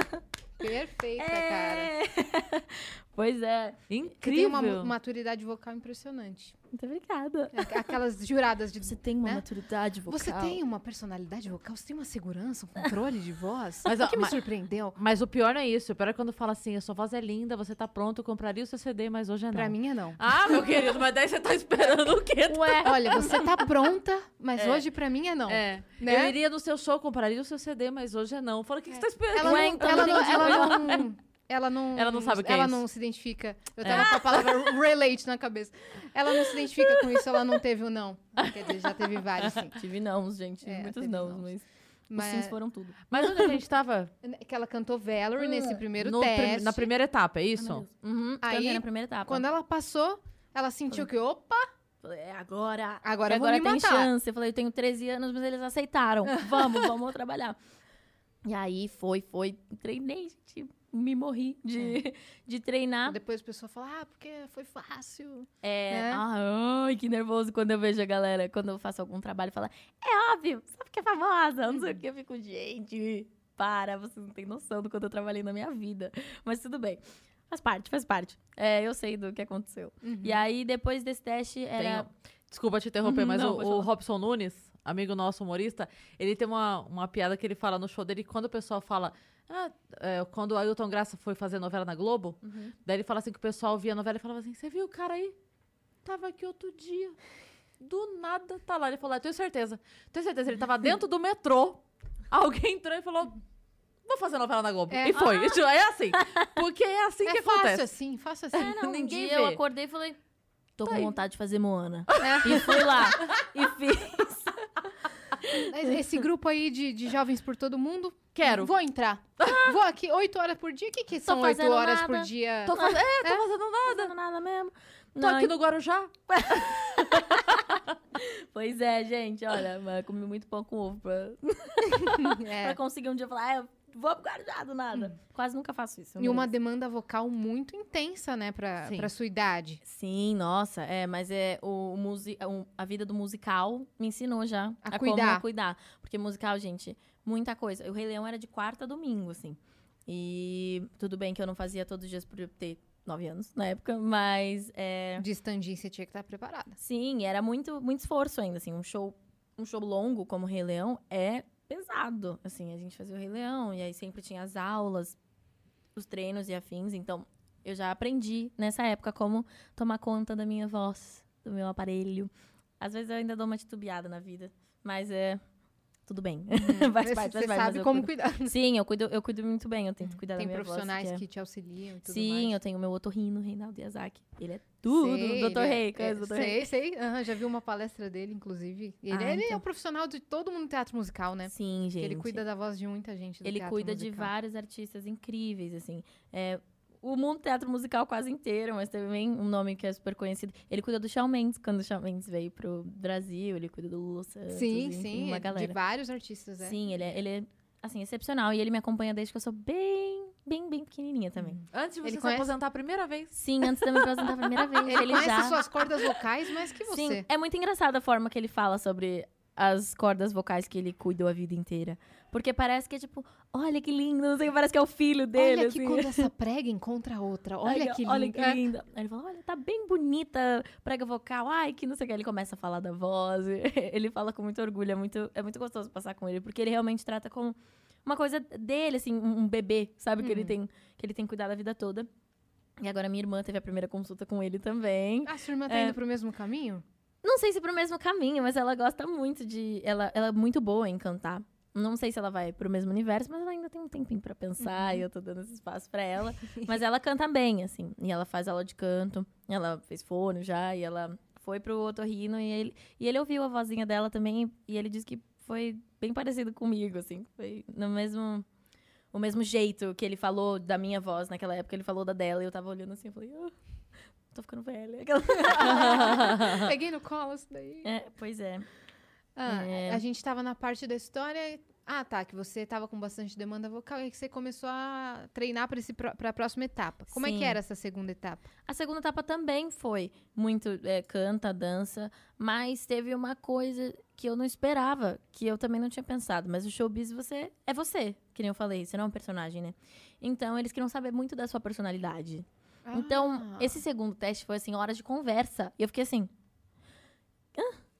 Speaker 2: Perfeita, cara.
Speaker 3: É. Pois é.
Speaker 2: Você
Speaker 1: Incrível.
Speaker 2: tem uma maturidade vocal impressionante.
Speaker 3: Muito obrigada.
Speaker 2: É Aquelas juradas de.
Speaker 3: Você tem uma
Speaker 2: né?
Speaker 3: maturidade vocal.
Speaker 2: Você tem uma personalidade vocal, você tem uma segurança, um controle de voz.
Speaker 1: Mas,
Speaker 2: o
Speaker 1: ó,
Speaker 2: que me
Speaker 1: mas-
Speaker 2: surpreendeu,
Speaker 1: Mas o pior não é isso. O pior é quando fala assim, a sua voz é linda, você tá pronto, eu compraria o seu CD, mas hoje é não.
Speaker 2: pra mim é não.
Speaker 1: Ah, meu querido, mas daí você tá esperando o quê?
Speaker 3: Ué,
Speaker 2: Olha, você tá pronta, mas
Speaker 1: É.
Speaker 2: hoje pra mim é não.
Speaker 1: É.
Speaker 2: Né?
Speaker 1: Eu iria no seu show, compraria o seu CD, mas hoje é não. Fala, o que, que você tá esperando?
Speaker 2: Ela,
Speaker 3: Ué,
Speaker 2: não,
Speaker 3: então
Speaker 2: ela,
Speaker 3: não
Speaker 2: ela não. Ela não.
Speaker 1: Ela não sabe o que é
Speaker 2: Ela
Speaker 1: isso.
Speaker 2: não se identifica. Eu tava com a palavra relate na cabeça. Ela não se identifica com isso, ela não teve o não. Quer dizer, já teve vários, sim.
Speaker 3: tive não, gente.
Speaker 2: É,
Speaker 3: muitos não,
Speaker 2: nãos.
Speaker 3: mas, os
Speaker 2: Mas
Speaker 3: sims foram tudo.
Speaker 1: Mas onde a gente tava?
Speaker 2: que ela cantou Valerie nesse primeiro
Speaker 1: No prim-
Speaker 2: teste.
Speaker 1: na primeira etapa, é isso?
Speaker 3: Uhum,
Speaker 2: Aí,
Speaker 3: na primeira etapa.
Speaker 2: Quando ela passou, ela sentiu que, opa,
Speaker 3: Falei, é agora.
Speaker 2: Agora
Speaker 3: Que
Speaker 2: eu vou
Speaker 3: agora
Speaker 2: me
Speaker 3: tem
Speaker 2: matar.
Speaker 3: chance. Eu falei, eu tenho 13 anos, mas eles aceitaram. Vamos, vamos trabalhar. E aí foi, foi. Treinei, gente. Me morri de, de treinar.
Speaker 2: depois a pessoa fala, ah, porque foi fácil.
Speaker 3: É,
Speaker 2: né?
Speaker 3: ai, que nervoso quando eu vejo a galera, quando eu faço algum trabalho, fala, é óbvio, só porque é famosa, não sei o que. Eu fico, gente, para, vocês não têm noção do quanto eu trabalhei na minha vida. Mas tudo bem. Faz parte, faz parte. É, eu sei do que aconteceu.
Speaker 2: Uhum.
Speaker 3: E aí, depois desse teste, era.
Speaker 1: Tem- Desculpa te interromper,
Speaker 3: Uhum,
Speaker 1: mas
Speaker 3: não,
Speaker 1: o, o
Speaker 3: falar.
Speaker 1: Robson Nunes, amigo nosso humorista, ele tem uma, uma piada que ele fala no show dele, quando o pessoal fala. Ah, é, quando o Ailton Graça foi fazer novela na Globo,
Speaker 3: Uhum.
Speaker 1: daí ele fala assim que o pessoal via a novela e falava assim: Você viu o cara aí? Tava aqui outro dia. Do nada tá lá. Ele falou: "Ah, Tenho certeza. Tenho certeza. Ele tava dentro do metrô. Alguém entrou e falou: Vou fazer novela na Globo.
Speaker 2: É.
Speaker 1: E foi. Isso É assim. Porque é assim que
Speaker 2: é fácil
Speaker 1: acontece.
Speaker 2: assim, fácil assim.
Speaker 3: É, não, um
Speaker 1: Ninguém
Speaker 3: dia eu
Speaker 1: vê.
Speaker 3: acordei e falei, tô com
Speaker 1: aí.
Speaker 3: vontade de fazer Moana.
Speaker 2: É.
Speaker 3: E fui lá. e fiz.
Speaker 2: Esse grupo aí de, de jovens por todo mundo,
Speaker 1: Quero.
Speaker 2: vou entrar. Vou aqui oito horas por dia. O que, que são oito
Speaker 3: fazendo
Speaker 2: horas
Speaker 3: nada.
Speaker 2: por dia?
Speaker 1: Tô fazendo, é, tô fazendo
Speaker 3: Não
Speaker 1: nada.
Speaker 3: fazendo nada mesmo.
Speaker 1: Tô
Speaker 3: Não,
Speaker 1: aqui no Guarujá.
Speaker 3: Pois é, gente, olha, mas comi muito pão com ovo pra,
Speaker 2: É.
Speaker 3: pra conseguir um dia falar, ah, eu vou pro Guarujá do nada. Quase nunca faço isso.
Speaker 2: E uma demanda vocal muito intensa, né, pra,
Speaker 1: Sim.
Speaker 2: pra sua idade.
Speaker 3: Sim, nossa, é, mas é o, o musi o- a vida do musical me ensinou já
Speaker 2: A
Speaker 3: como
Speaker 2: cuidar.
Speaker 3: cuidar. Porque musical, gente, muita coisa. O Rei Leão era de quarta a domingo, assim. E tudo bem que eu não fazia todos os dias por eu ter nove anos na época, mas é,
Speaker 2: De stand-in, você tinha que estar preparada.
Speaker 3: sim, era muito, muito esforço ainda, assim. Um show, um show longo como o Rei Leão é pesado. Assim, a gente fazia o Rei Leão e aí sempre tinha as aulas, os treinos e afins. Então, eu já aprendi nessa época como tomar conta da minha voz, do meu aparelho. Às vezes eu ainda dou uma titubeada na vida, mas é tudo bem. faz
Speaker 2: Você-
Speaker 3: parte, faz
Speaker 2: você
Speaker 3: parte. mas
Speaker 2: sabe como cuidar.
Speaker 3: Sim, eu cuido, eu cuido muito bem, eu tento cuidar
Speaker 2: Tem
Speaker 3: da minha
Speaker 2: profissionais
Speaker 3: voz.
Speaker 2: que te auxiliam e tudo
Speaker 3: Sim,
Speaker 2: mais.
Speaker 3: eu tenho meu otorrino, Reinaldo Yazaki. Ele é tudo,
Speaker 2: Sei,
Speaker 3: Dr.
Speaker 2: é-
Speaker 3: Rei,
Speaker 2: é,
Speaker 3: Dr.
Speaker 2: Sei, sei. Aham, já vi uma palestra dele, inclusive. Ele,
Speaker 3: Ah,
Speaker 2: ele é
Speaker 3: então.
Speaker 2: um profissional de todo mundo no teatro musical, né?
Speaker 3: Sim, gente.
Speaker 2: Ele cuida da voz de muita gente
Speaker 3: Ele cuida de
Speaker 2: musical.
Speaker 3: vários artistas incríveis, assim. É, o mundo teatro musical quase inteiro, mas também um nome que é super conhecido. Ele cuida do Shawn Mendes, quando o Shawn Mendes veio pro Brasil, ele cuida do Lulu Santos,
Speaker 2: Sim,
Speaker 3: enfim,
Speaker 2: sim.
Speaker 3: uma
Speaker 2: é
Speaker 3: galera.
Speaker 2: De vários artistas, é.
Speaker 3: Sim, ele é, ele é, assim, excepcional. E ele me acompanha desde que eu sou bem, bem, bem pequenininha também.
Speaker 1: Antes de você
Speaker 2: Ele
Speaker 1: se
Speaker 2: conhece-
Speaker 1: aposentar a primeira vez.
Speaker 3: Sim, antes de eu me apresentar a primeira vez,
Speaker 2: Ele,
Speaker 3: ele,
Speaker 2: conhece
Speaker 3: já...
Speaker 2: suas cordas vocais mais que você.
Speaker 3: Sim, é muito engraçada a forma que ele fala sobre as cordas vocais que ele cuidou a vida inteira. Porque parece que é tipo, olha que lindo, não sei, parece que é o filho dele.
Speaker 2: Olha que
Speaker 3: assim.
Speaker 2: quando essa prega encontra outra. Olha que lindo.
Speaker 3: Olha que linda. Aí ele fala, olha, tá bem bonita, prega vocal, ai, que não sei o que. Ele começa a falar da voz. Ele fala com muito orgulho, é muito, é muito gostoso passar com ele, porque ele realmente trata como uma coisa dele, assim, um bebê, sabe? Que, ele
Speaker 2: Uhum.
Speaker 3: tem, que ele tem cuidado a vida toda. E agora minha irmã teve a primeira consulta com ele também.
Speaker 2: Ah, sua irmã tá
Speaker 3: É.
Speaker 2: indo pro mesmo caminho?
Speaker 3: Não sei se pro mesmo caminho, mas ela gosta muito de. Ela, ela é muito boa em cantar. Não sei se ela vai pro mesmo universo, mas ela ainda tem um tempinho pra pensar
Speaker 2: Uhum.
Speaker 3: e eu tô dando esse espaço pra ela. Mas ela canta bem, assim. E ela faz aula de canto. Ela fez fono já e ela foi pro otorrino e ele, e ele ouviu a vozinha dela também e ele disse que foi bem parecido comigo, assim. Foi no mesmo. O mesmo jeito que ele falou da minha voz naquela época, ele falou da dela, e eu tava olhando assim, eu falei, ah, tô ficando velha.
Speaker 2: Peguei no colo isso daí.
Speaker 3: É, pois é.
Speaker 2: Ah,
Speaker 3: É.
Speaker 2: A gente tava na parte da história. Ah, tá. Que você tava com bastante demanda vocal e que você começou a treinar pro- pra próxima etapa. Como é
Speaker 3: Sim.
Speaker 2: que era essa segunda etapa?
Speaker 3: A segunda etapa também foi muito é, canta, dança, mas teve uma coisa que eu não esperava, que eu também não tinha pensado. Mas o showbiz você é você, que nem eu falei, você não é um personagem, né? Então eles queriam saber muito da sua personalidade. Então,
Speaker 2: Ah.
Speaker 3: esse segundo teste foi assim, horas de conversa. E eu fiquei assim.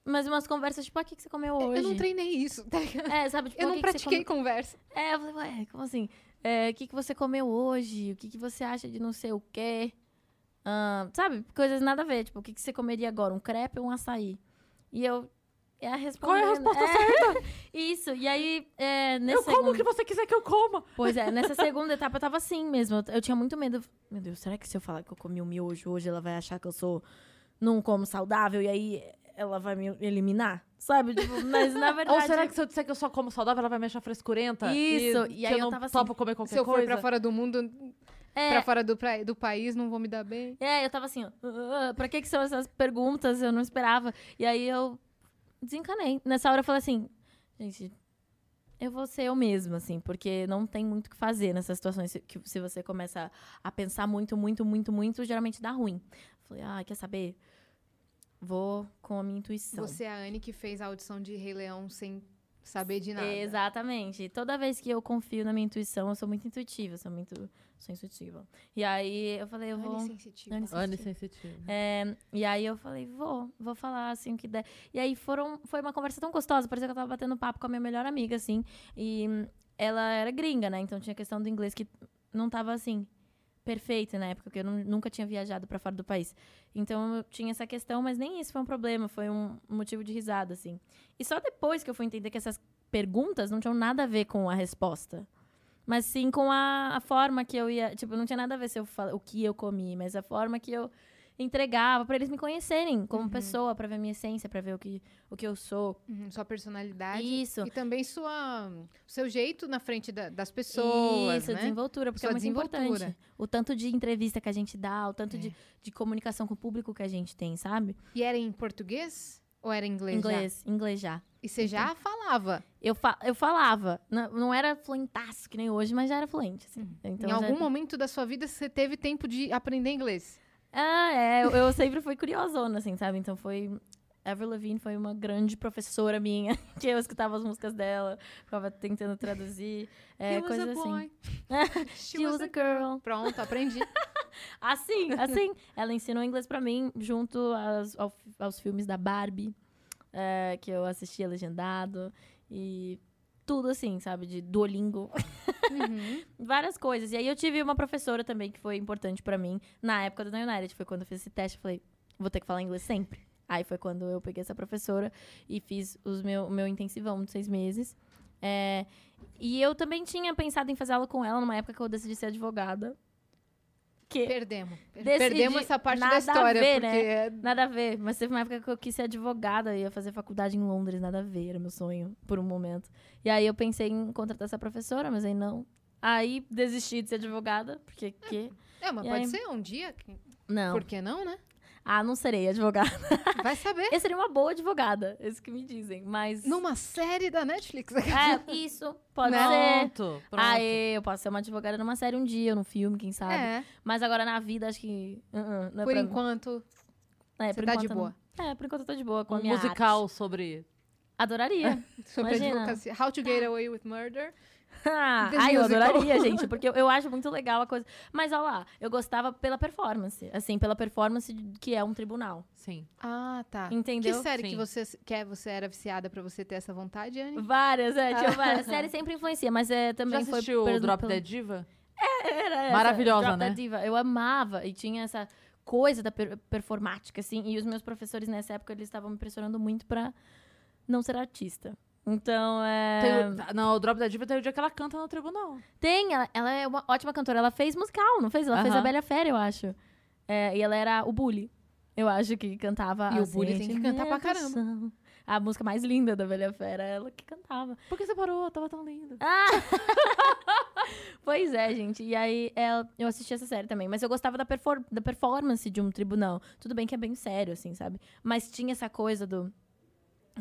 Speaker 3: "Hã? Mas umas conversas, tipo, ah, o que, que você comeu hoje?
Speaker 2: Eu não treinei isso, tá?
Speaker 3: É, sabe, tipo,
Speaker 2: Eu
Speaker 3: o
Speaker 2: não
Speaker 3: que que
Speaker 2: pratiquei
Speaker 3: come-
Speaker 2: conversa.
Speaker 3: É, eu falei, ué, como assim? É, o que, que você comeu hoje? O que, que você acha de não sei o quê? Ah, sabe, coisas nada a ver. Tipo, o que, que você comeria agora? Um crepe ou um açaí? E eu... É a resposta.
Speaker 1: Qual é a resposta
Speaker 3: Isso, e aí, é, nesse
Speaker 1: Eu como o que você quiser que eu coma.
Speaker 3: Pois é, nessa segunda etapa eu tava assim mesmo. Eu, eu tinha muito medo. Meu Deus, será que se eu falar que eu comi um miojo hoje, ela vai achar que eu sou. Não como saudável e aí ela vai me eliminar? Sabe? Tipo, mas na verdade.
Speaker 1: Ou será que se eu disser que eu só como saudável, ela vai me achar frescurenta?
Speaker 3: Isso,
Speaker 1: E,
Speaker 3: e aí
Speaker 1: eu
Speaker 3: eu
Speaker 1: não
Speaker 3: tava assim,
Speaker 1: topo comer qualquer
Speaker 2: Se eu for
Speaker 1: coisa?
Speaker 2: pra fora do mundo,
Speaker 3: É,
Speaker 2: pra fora do, pra- do país, não vou me dar bem.
Speaker 3: é, eu tava assim, ó. "Ah, pra que, que são essas perguntas? Eu não esperava. E aí eu desencanei. Nessa hora eu falei assim, gente. Eu vou ser eu mesma, assim, porque não tem muito o que fazer nessas situações. Se, que, se você começa a pensar muito, muito, muito, muito, geralmente dá ruim. Falei, ah, quer saber? Vou com a minha intuição.
Speaker 2: Você é a Anne que fez a audição de Rei Leão sem saber de nada.
Speaker 3: Exatamente. Toda vez que eu confio na minha intuição, eu sou muito intuitiva, sou muito. Sou intuitiva. E aí eu falei, eu vou.
Speaker 2: Anne sensitiva.
Speaker 3: Anne
Speaker 1: Anne
Speaker 3: sensitiva.
Speaker 1: sensitiva.
Speaker 3: É, e aí eu falei, vou, vou falar assim o que der. E aí foram, foi uma conversa tão gostosa, parecia que eu tava batendo papo com a minha melhor amiga, assim. E ela era gringa, né? Então tinha questão do inglês que não tava assim perfeito na época, porque eu nu- nunca tinha viajado pra fora do país. Então eu tinha essa questão, mas nem isso foi um problema, foi um motivo de risada, assim. E só depois que eu fui entender que essas perguntas não tinham nada a ver com a resposta. Mas sim com a, a forma que eu ia. Tipo, não tinha nada a ver se eu fal- o que eu comi, mas a forma que eu entregava pra eles me conhecerem como pessoa, pra ver a minha essência, pra ver o que, o que eu sou.
Speaker 2: Uhum, sua personalidade.
Speaker 3: Isso.
Speaker 2: E também sua, seu jeito na frente da- das pessoas,
Speaker 3: Isso,
Speaker 2: né?
Speaker 3: desenvoltura, porque
Speaker 2: Sua
Speaker 3: é muito importante. O tanto de entrevista que a gente dá, o tanto
Speaker 2: É.
Speaker 3: de, de comunicação com o público que a gente tem, sabe?
Speaker 2: E era em português ou era em inglês já?
Speaker 3: Inglês, inglês já.
Speaker 2: E você já falava.
Speaker 3: Eu, fa eu falava, não, não era fluentaço que nem hoje, mas já era fluente, assim. Então
Speaker 2: em
Speaker 3: já-
Speaker 2: algum momento da sua vida você teve tempo de aprender inglês.
Speaker 3: Ah, é. Eu, eu sempre fui curiosona, assim, sabe? Então foi. Avril Lavigne foi uma grande professora minha, que eu escutava as músicas dela, ficava tentando traduzir, é,
Speaker 2: He was
Speaker 3: coisas
Speaker 2: a
Speaker 3: assim.
Speaker 2: boy. She
Speaker 3: She was a girl.
Speaker 2: Pronto, aprendi.
Speaker 3: Assim, assim. Ela ensinou inglês pra mim, junto aos, ao- aos filmes da Barbie, é, que eu assistia legendado, e tudo assim, sabe? De Duolingo.
Speaker 2: Uhum.
Speaker 3: várias coisas. E aí eu tive uma professora também que foi importante pra mim na época do United. Foi quando eu fiz esse teste, eu falei, vou ter que falar inglês sempre. Aí foi quando eu peguei essa professora e fiz os meu, o meu intensivão de seis meses. É, e eu também tinha pensado em fazer aula com ela numa época que eu decidi ser advogada. Que
Speaker 2: Perdemos. Perdemos essa parte
Speaker 3: Nada
Speaker 2: da
Speaker 3: a
Speaker 2: história,
Speaker 3: ver,
Speaker 2: porque
Speaker 3: né? nada a ver. Mas teve uma época que eu quis ser advogada, ia fazer faculdade em Londres, nada a ver, era meu sonho, por um momento. E aí eu pensei em contratar essa professora, mas aí não. Aí desisti de ser advogada, porque que?
Speaker 2: É, mas
Speaker 3: E
Speaker 2: pode
Speaker 3: aí?
Speaker 2: ser um dia. que-
Speaker 3: Não.
Speaker 2: Por que não, né?
Speaker 3: Ah, não serei advogada.
Speaker 2: Vai saber.
Speaker 3: Eu seria uma boa advogada, é isso que me dizem. Mas.
Speaker 2: Numa série da Netflix.
Speaker 3: É, isso, pode
Speaker 2: Né?
Speaker 3: ser.
Speaker 1: Pronto, pronto.
Speaker 3: Aê, eu posso ser uma advogada numa série um dia, num filme, quem sabe.
Speaker 2: É,
Speaker 3: Mas agora na vida, acho que. uh-uh, não é
Speaker 2: por enquanto.
Speaker 3: É,
Speaker 2: você
Speaker 3: por
Speaker 2: tá de
Speaker 3: enquanto
Speaker 2: boa.
Speaker 3: não. É, por enquanto eu tô de boa com a
Speaker 1: um
Speaker 3: minha
Speaker 1: musical
Speaker 3: arte.
Speaker 1: sobre...
Speaker 3: Adoraria.
Speaker 2: Sobre
Speaker 3: Imagina.
Speaker 2: advocacia. How to Get Away with Murder.
Speaker 3: Ah, Ai, eu adoraria, gente, porque eu, eu acho muito legal a coisa. Mas, olha lá, eu gostava pela performance. Assim, pela performance que é um tribunal.
Speaker 1: Sim.
Speaker 2: Ah, tá.
Speaker 3: Entendeu?
Speaker 2: Que série que
Speaker 1: Sim.
Speaker 2: você quer, você era viciada pra você ter essa vontade, Anne?
Speaker 3: Várias, é, tinha várias. A série sempre influencia, mas é, também
Speaker 1: Já
Speaker 3: foi.
Speaker 1: assistiu o
Speaker 3: pelo-
Speaker 1: Drop
Speaker 3: pelo-
Speaker 1: Dead Diva?
Speaker 3: Era essa,
Speaker 1: Maravilhosa,
Speaker 3: Drop
Speaker 1: né?
Speaker 3: Dead Diva. Eu amava. E tinha essa coisa da per- performática, assim. E os meus professores nessa época, eles estavam me pressionando muito pra não ser artista. Então, é...
Speaker 1: Tem o- não, o Drop Dead Diva tem o dia que ela canta no tribunal.
Speaker 3: Tem, ela, ela é uma ótima cantora. Ela fez musical, não fez? Ela fez a. Bela Fera, eu acho. É, e ela era o Bully. Eu acho que cantava
Speaker 2: E o Bully tem que cantar pra caramba.
Speaker 3: A música mais linda da Bela e a Fera, ela que cantava.
Speaker 1: Por que você parou? Tava tão lindo.
Speaker 3: Ah! pois é, gente. E aí ela- eu assisti essa série também. Mas eu gostava da, perfor- da performance de um tribunal. Tudo bem que é bem sério, assim, sabe? Mas tinha essa coisa do.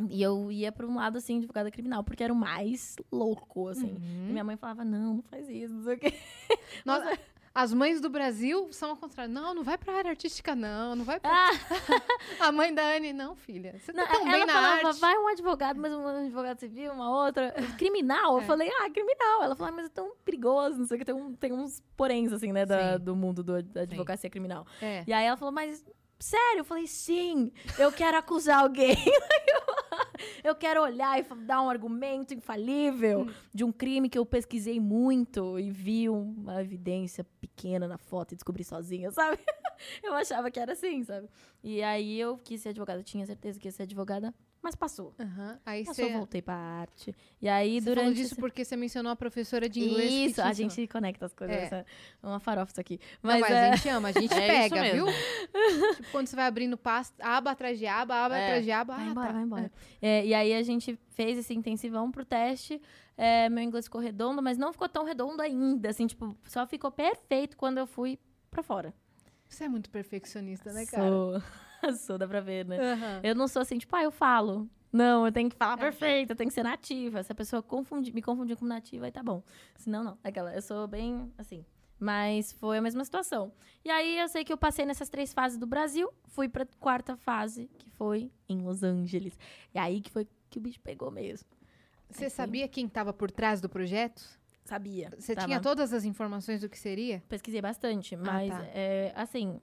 Speaker 3: E eu ia pra um lado, assim, advogada criminal, porque era o mais louco, assim.
Speaker 2: Uhum.
Speaker 3: E minha mãe falava, não, não faz isso, não sei o quê.
Speaker 2: Nossa, as mães do Brasil são ao contrário. Não, não vai pra área artística, não. Não vai pra...
Speaker 3: Ah,
Speaker 2: A mãe da Anne, não, filha. Você tá
Speaker 3: não,
Speaker 2: tão bem na
Speaker 3: falava,
Speaker 2: arte.
Speaker 3: vai um advogado, mas um advogado civil, uma outra. Criminal? Eu
Speaker 2: É.
Speaker 3: falei, ah, criminal. Ela falou, ah, mas é tão perigoso, não sei o que. Tem, um, tem uns poréns, assim, né, da-
Speaker 2: Sim.
Speaker 3: do mundo do- da advocacia criminal.
Speaker 2: É.
Speaker 3: E aí ela falou, mas sério? Eu falei, sim, eu quero acusar alguém. eu quero olhar e dar um argumento infalível
Speaker 2: Hum.
Speaker 3: de um crime que eu pesquisei muito e vi uma evidência pequena na foto e descobri sozinha, sabe? eu achava que era assim, sabe? E aí eu quis ser advogada, eu tinha certeza que ia ser advogada, mas passou.
Speaker 2: Aham. Aí
Speaker 3: eu voltei pra arte. E aí,
Speaker 2: Você
Speaker 3: durante.
Speaker 2: disso
Speaker 3: esse-
Speaker 2: porque você mencionou a professora de inglês.
Speaker 3: Isso, a
Speaker 2: ensinou.
Speaker 3: gente conecta as coisas.
Speaker 2: É.
Speaker 3: essa- É uma farofa isso aqui.
Speaker 2: Não,
Speaker 3: Mas,
Speaker 2: mas
Speaker 3: é...
Speaker 2: a gente ama, a gente
Speaker 1: É
Speaker 2: pega, viu? tipo, quando você vai abrindo pasta, aba atrás de aba, aba
Speaker 1: É.
Speaker 2: atrás de aba.
Speaker 3: Vai
Speaker 2: ah,
Speaker 3: embora,
Speaker 2: tá.
Speaker 3: vai embora. É, e aí a gente fez esse intensivão pro teste. É, meu inglês ficou redondo, mas não ficou tão redondo ainda. Assim, tipo, só ficou perfeito quando eu fui pra fora.
Speaker 2: Você é muito perfeccionista, né, cara?
Speaker 3: Sou. Sou, dá pra ver, né?
Speaker 2: Aham.
Speaker 3: Eu não sou assim, tipo, ah, eu falo. Não, eu tenho que falar
Speaker 2: É.
Speaker 3: perfeito, eu tenho que ser nativa. Se a pessoa confundir, me confundir com nativa, aí tá bom. Senão, não. Aquela, eu sou bem assim. Mas foi a mesma situação. E aí eu sei que eu passei nessas três fases do Brasil, fui pra quarta fase, que foi em Los Angeles. E aí que foi que o bicho pegou mesmo.
Speaker 2: Você sabia quem estava por trás do projeto?
Speaker 3: Sabia.
Speaker 2: Você
Speaker 3: Tava-
Speaker 2: tinha todas as informações do que seria?
Speaker 3: Pesquisei bastante, mas,
Speaker 2: tá.
Speaker 3: é, assim,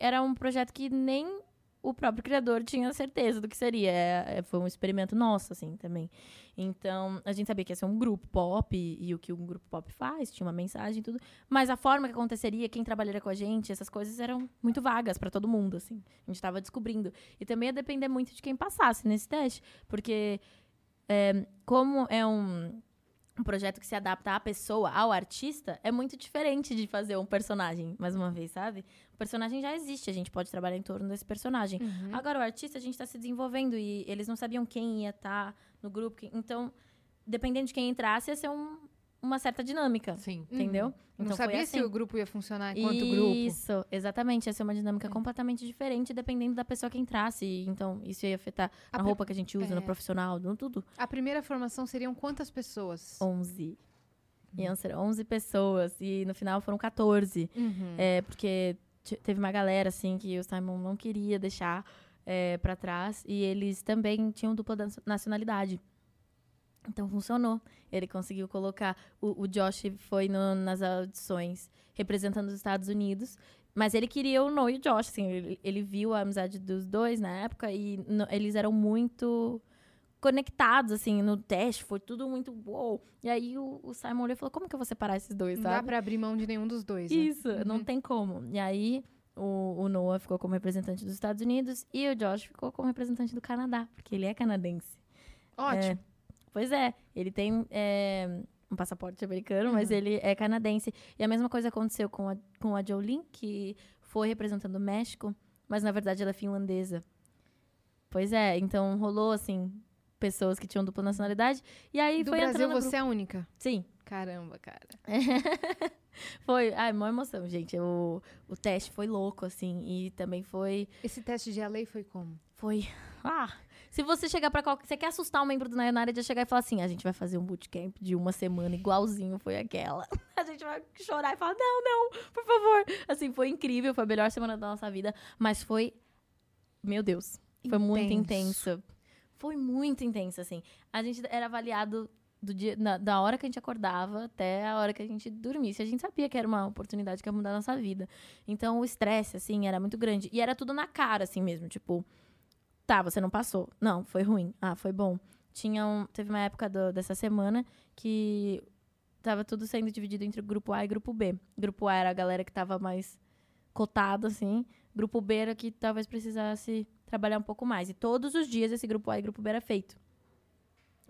Speaker 3: era um projeto que nem o próprio criador tinha certeza do que seria. É, é, foi um experimento nosso, assim, também. Então, a gente sabia que ia ser um grupo pop e, e o que um grupo pop faz, tinha uma mensagem e tudo. Mas a forma que aconteceria, quem trabalharia com a gente, essas coisas eram muito vagas pra todo mundo, assim. A gente tava descobrindo. E também ia depender muito de quem passasse nesse teste. Porque, é, como é um um projeto que se adapta à pessoa, ao artista, é muito diferente de fazer um personagem, mais uma vez, sabe? O personagem já existe, a gente pode trabalhar em torno desse personagem.
Speaker 2: Uhum.
Speaker 3: Agora, o artista, a gente está se desenvolvendo e eles não sabiam quem ia estar no grupo. Então, dependendo de quem entrasse, ia ser um- uma certa dinâmica,
Speaker 1: Sim.
Speaker 3: entendeu?
Speaker 2: Não
Speaker 3: Então, foi
Speaker 2: sabia
Speaker 3: assim.
Speaker 2: se o grupo ia funcionar enquanto grupo.
Speaker 3: Isso, exatamente. Ia ser uma dinâmica completamente diferente dependendo da pessoa que entrasse. Então, isso ia afetar
Speaker 2: A
Speaker 3: na roupa que a gente usa,
Speaker 2: é.
Speaker 3: no profissional, no tudo.
Speaker 2: A primeira formação seriam quantas pessoas?
Speaker 3: 11. Iam ser 11 pessoas. E no final foram 14.
Speaker 2: Uhum.
Speaker 3: É, porque te- teve uma galera, assim, que o Simon não queria deixar é, pra trás. E eles também tinham dupla nacionalidade. Então funcionou. Ele conseguiu colocar. O, o Josh foi no- nas audições representando os Estados Unidos. Mas ele queria o No e o Josh, assim. Ele, ele viu a amizade dos dois na época e no- eles eram muito conectados, assim, no teste. Foi tudo muito uou. E aí o, o Simon olhou e falou: como que eu vou separar esses dois,
Speaker 2: Não
Speaker 3: sabe?
Speaker 2: dá pra abrir mão de nenhum dos dois, né?
Speaker 3: Isso, não tem como. E aí, o, o Noah ficou como representante dos Estados Unidos e o Josh ficou como representante do Canadá, porque ele é canadense.
Speaker 2: Ótimo.
Speaker 3: Pois é, ele tem é, um passaporte americano, mas
Speaker 2: Uhum.
Speaker 3: ele é canadense. E a mesma coisa aconteceu com a, com a Jolene, que foi representando o México, mas na verdade ela é finlandesa. Pois é, então rolou, assim, pessoas que tinham dupla nacionalidade. E aí
Speaker 2: Do
Speaker 3: foi
Speaker 2: Brasil,
Speaker 3: entrando...
Speaker 2: você é a única.
Speaker 3: Sim,
Speaker 2: Caramba, cara.
Speaker 3: foi, ai, maior emoção, gente. O, o teste foi louco, assim, e também foi,
Speaker 2: Esse teste de lei foi como?
Speaker 3: foi, ah, se você chegar pra qualquer, você quer assustar um membro do Nayanara, de chegar e falar assim, a gente vai fazer um bootcamp de uma semana igualzinho foi aquela. A gente vai chorar e falar, não, não, por favor. Assim, foi incrível, foi a melhor semana da nossa vida, mas foi, meu Deus, foi muito
Speaker 2: Intenso.
Speaker 3: intenso. Foi muito intenso, assim. A gente era avaliado do dia, na- da hora que a gente acordava até a hora que a gente dormisse. A gente sabia que era uma oportunidade que ia mudar a nossa vida. Então, o estresse, assim, era muito grande. E era tudo na cara, assim mesmo. Tipo, tá, você não passou. Não, foi ruim. Ah, foi bom. Tinha um, teve uma época do- dessa semana que tava tudo sendo dividido entre o grupo A e grupo B. Grupo A era a galera que tava mais cotada, assim. Grupo B era que talvez precisasse trabalhar um pouco mais. E todos os dias esse grupo A e grupo B era feito.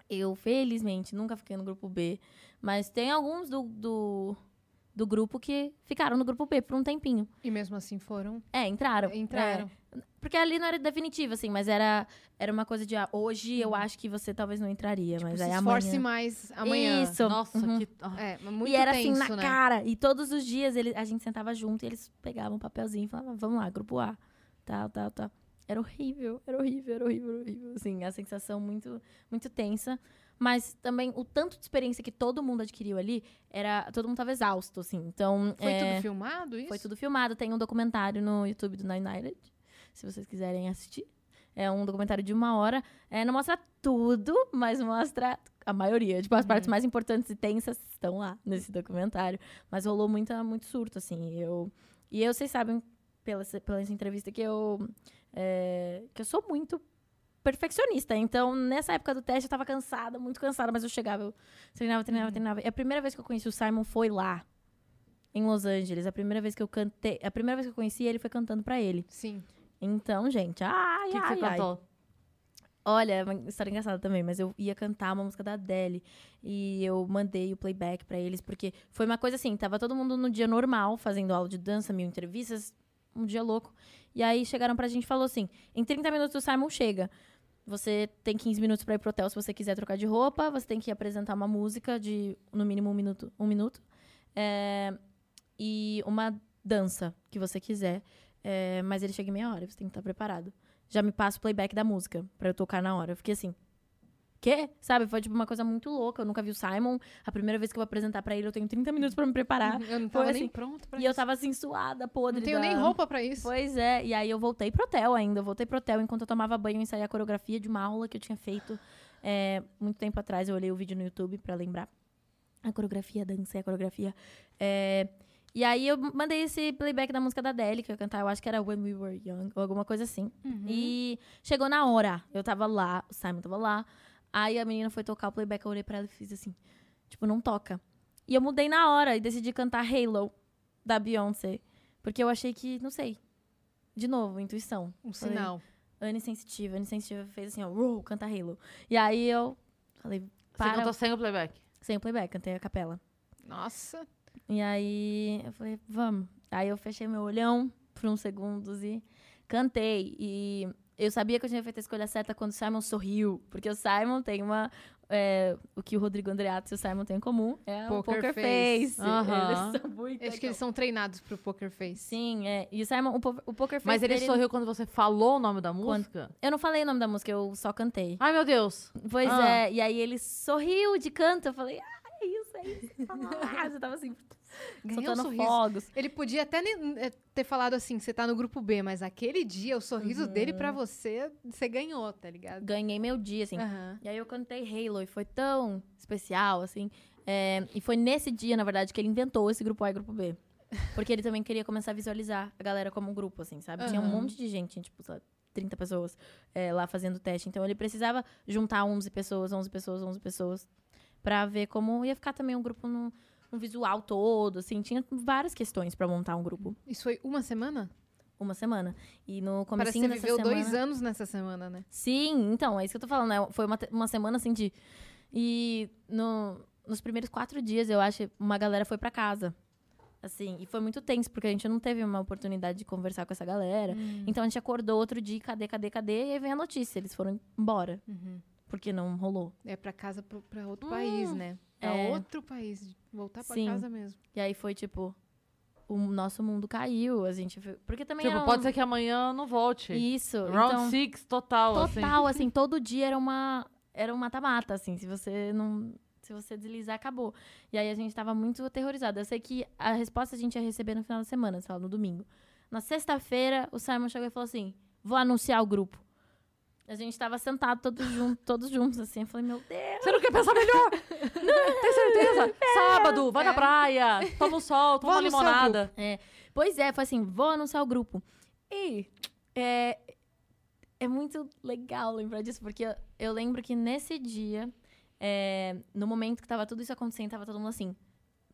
Speaker 3: Eu, felizmente, nunca fiquei no grupo B. Mas tem alguns do, do, do grupo que ficaram no grupo B por um tempinho.
Speaker 2: E mesmo assim foram.
Speaker 3: É, entraram.
Speaker 2: Entraram.
Speaker 3: É, porque ali não era definitivo, assim, mas era, era uma coisa de, ah, hoje eu acho que você talvez não entraria, mas
Speaker 2: Tipo, se
Speaker 3: aí
Speaker 2: esforce
Speaker 3: amanhã...
Speaker 2: mais amanhã.
Speaker 3: Isso.
Speaker 1: Nossa,
Speaker 3: Uhum.
Speaker 1: que. ah.
Speaker 2: É, mas muito
Speaker 3: e era
Speaker 2: tenso,
Speaker 3: assim na
Speaker 2: né?
Speaker 3: cara. E todos os dias ele, a gente sentava junto e eles pegavam um papelzinho e falavam, vamos lá, grupo A. Tal, tal, tal. Era horrível, era horrível, era horrível, era horrível. Assim, a sensação muito, muito tensa. Mas também o tanto de experiência que todo mundo adquiriu ali, era. Todo mundo tava exausto, assim. Então.
Speaker 2: Foi
Speaker 3: é,
Speaker 2: tudo filmado isso?
Speaker 3: Foi tudo filmado. Tem um documentário no YouTube do Nine United, se vocês quiserem assistir. É um documentário de uma hora. É, não mostra tudo, mas mostra a maioria. Tipo, as
Speaker 2: Uhum.
Speaker 3: partes mais importantes e tensas estão lá nesse documentário. Mas rolou muita, muito surto, assim. Eu, e eu, vocês sabem, pela, pela essa entrevista, que eu, é, que eu sou muito perfeccionista. Então, nessa época do teste, eu tava cansada, muito cansada, mas eu chegava, eu treinava, treinava, treinava. E a primeira vez que eu conheci o Simon foi lá, em Los Angeles. A primeira vez que eu cantei, a primeira vez que eu conheci ele foi cantando pra ele.
Speaker 2: Sim.
Speaker 3: Então, gente, ai,
Speaker 1: O que, que
Speaker 3: ai,
Speaker 1: você
Speaker 3: ai.
Speaker 1: cantou?
Speaker 3: Olha, é uma história engraçada também, mas eu ia cantar uma música da Adele e eu mandei o playback pra eles, porque foi uma coisa assim, tava todo mundo no dia normal, fazendo aula de dança, mil entrevistas, um dia louco. E aí chegaram pra gente e falou assim: em 30 minutos o Simon chega. Você tem 15 minutos pra ir pro hotel se você quiser trocar de roupa, você tem que apresentar uma música de no mínimo um minuto. Um minuto é, e uma dança que você quiser. É, mas ele chega em meia hora, você tem que estar preparado já me passa o playback da música pra eu tocar na hora. Eu fiquei assim, quê? Sabe? Foi tipo uma coisa muito louca. Eu nunca vi o Simon. A primeira vez que eu vou apresentar pra ele, eu tenho 30 minutos pra me preparar.
Speaker 2: Eu não
Speaker 3: Foi
Speaker 2: tava
Speaker 3: assim.
Speaker 2: nem pronto pra
Speaker 3: e
Speaker 2: isso.
Speaker 3: eu tava assim, suada, podre.
Speaker 2: Não tenho
Speaker 3: da-
Speaker 2: nem roupa pra isso.
Speaker 3: Pois é. E aí eu voltei pro hotel ainda. Eu voltei pro hotel enquanto eu tomava banho e ensaiei a coreografia de uma aula que eu tinha feito é, muito tempo atrás. Eu olhei o vídeo no YouTube pra lembrar. A coreografia, dancei a coreografia. É, e aí eu mandei esse playback da música da Adele, que eu ia cantar, eu acho que era When We Were Young, ou alguma coisa assim.
Speaker 2: Uhum.
Speaker 3: E chegou na hora. Eu tava lá, o Simon tava lá. Aí a menina foi tocar o playback, eu olhei pra ela e fiz assim, tipo, não toca. E eu mudei na hora e decidi cantar Halo, da Beyoncé. Porque eu achei que, não sei. De novo, intuição.
Speaker 2: Um sinal.
Speaker 3: Anne Sensitiva. Anne Sensitiva fez assim, ó, "Uou, canta Halo. E aí eu falei,
Speaker 1: Você
Speaker 3: para.
Speaker 1: cantou sem o playback.
Speaker 3: Sem o playback, cantei a capela.
Speaker 2: Nossa.
Speaker 3: E aí eu falei, vamos. Aí eu fechei meu olhão por uns segundos e cantei. E eu sabia que eu tinha feito a escolha certa quando o Simon sorriu. Porque o Simon tem uma. é, o que o Rodrigo Andreato e o Simon têm em comum é o
Speaker 2: Poker
Speaker 3: poker
Speaker 2: face.
Speaker 3: face.
Speaker 1: Aham.
Speaker 3: Eles são muito.
Speaker 2: Acho que eles são treinados pro poker face.
Speaker 3: Sim, é. E o Simon, o, o poker face.
Speaker 1: Mas ele
Speaker 3: dele-
Speaker 1: sorriu quando você falou o nome da música?
Speaker 3: Eu não falei o nome da música, eu só cantei.
Speaker 1: Ai, meu Deus.
Speaker 3: Pois
Speaker 1: Ah.
Speaker 3: é, e aí ele sorriu de canto. Eu falei, ah, é isso, é isso. Ah, você tava assim,
Speaker 2: Ganhou um
Speaker 3: soltando
Speaker 2: sorriso.
Speaker 3: fogos.
Speaker 2: Ele podia até eh, ter falado assim, você tá no grupo B, mas aquele dia, o sorriso
Speaker 3: Uhum.
Speaker 2: dele pra você, você ganhou, tá ligado?
Speaker 3: Ganhei meu dia, assim.
Speaker 2: Aham.
Speaker 3: E aí eu cantei Halo e foi tão especial, assim. É, e foi nesse dia, na verdade, que ele inventou esse grupo A e grupo B. Porque ele também queria começar a visualizar a galera como um grupo, assim, sabe? Tinha um monte de gente, tipo, lá, 30 pessoas é, lá fazendo teste. Então ele precisava juntar 11 pessoas, 11 pessoas, 11 pessoas, pra ver como ia ficar também um grupo no, um visual todo, assim. Tinha várias questões pra montar um grupo.
Speaker 2: Isso foi uma semana?
Speaker 3: Uma semana. E no
Speaker 2: Parece que você viveu
Speaker 3: semana...
Speaker 2: dois anos nessa semana, né?
Speaker 3: Sim, então, é isso que eu tô falando. né? Foi uma, uma semana assim de. E no- nos primeiros quatro dias, eu acho, uma galera foi pra casa. Assim, e foi muito tenso, porque a gente não teve uma oportunidade de conversar com essa galera.
Speaker 2: Hum.
Speaker 3: Então a gente acordou outro dia, cadê, cadê, cadê? E aí vem a notícia, eles foram embora,
Speaker 2: Uhum.
Speaker 3: porque não rolou.
Speaker 2: É pra casa, pra outro
Speaker 3: Hum,
Speaker 2: país, né?
Speaker 3: É.
Speaker 2: outro país. Voltar pra
Speaker 3: Sim.
Speaker 2: casa mesmo.
Speaker 3: E aí foi tipo, o nosso mundo caiu, a gente. foi- Porque também
Speaker 1: Tipo,
Speaker 3: era um-
Speaker 1: pode ser que amanhã não volte.
Speaker 3: Isso.
Speaker 1: Round
Speaker 3: então,
Speaker 1: six total, assim.
Speaker 3: Total, assim, todo dia era uma era um mata-mata, assim, se você não se você deslizar, acabou. E aí a gente tava muito aterrorizado. Eu sei que a resposta a gente ia receber no final da semana, sei lá, no domingo. Na sexta-feira, o Simon chegou e falou assim: vou anunciar o grupo. A gente tava sentado todos juntos, todos juntos, assim. Eu falei, meu Deus.
Speaker 1: Você não quer pensar melhor? Tem certeza? Sábado, vai na praia, toma um sol, toma
Speaker 2: Vou
Speaker 1: uma limonada.
Speaker 3: Pois é, foi assim, vou anunciar o grupo. E é, é muito legal lembrar disso, porque eu, eu lembro que nesse dia, é, no momento que tava tudo isso acontecendo, tava todo mundo assim,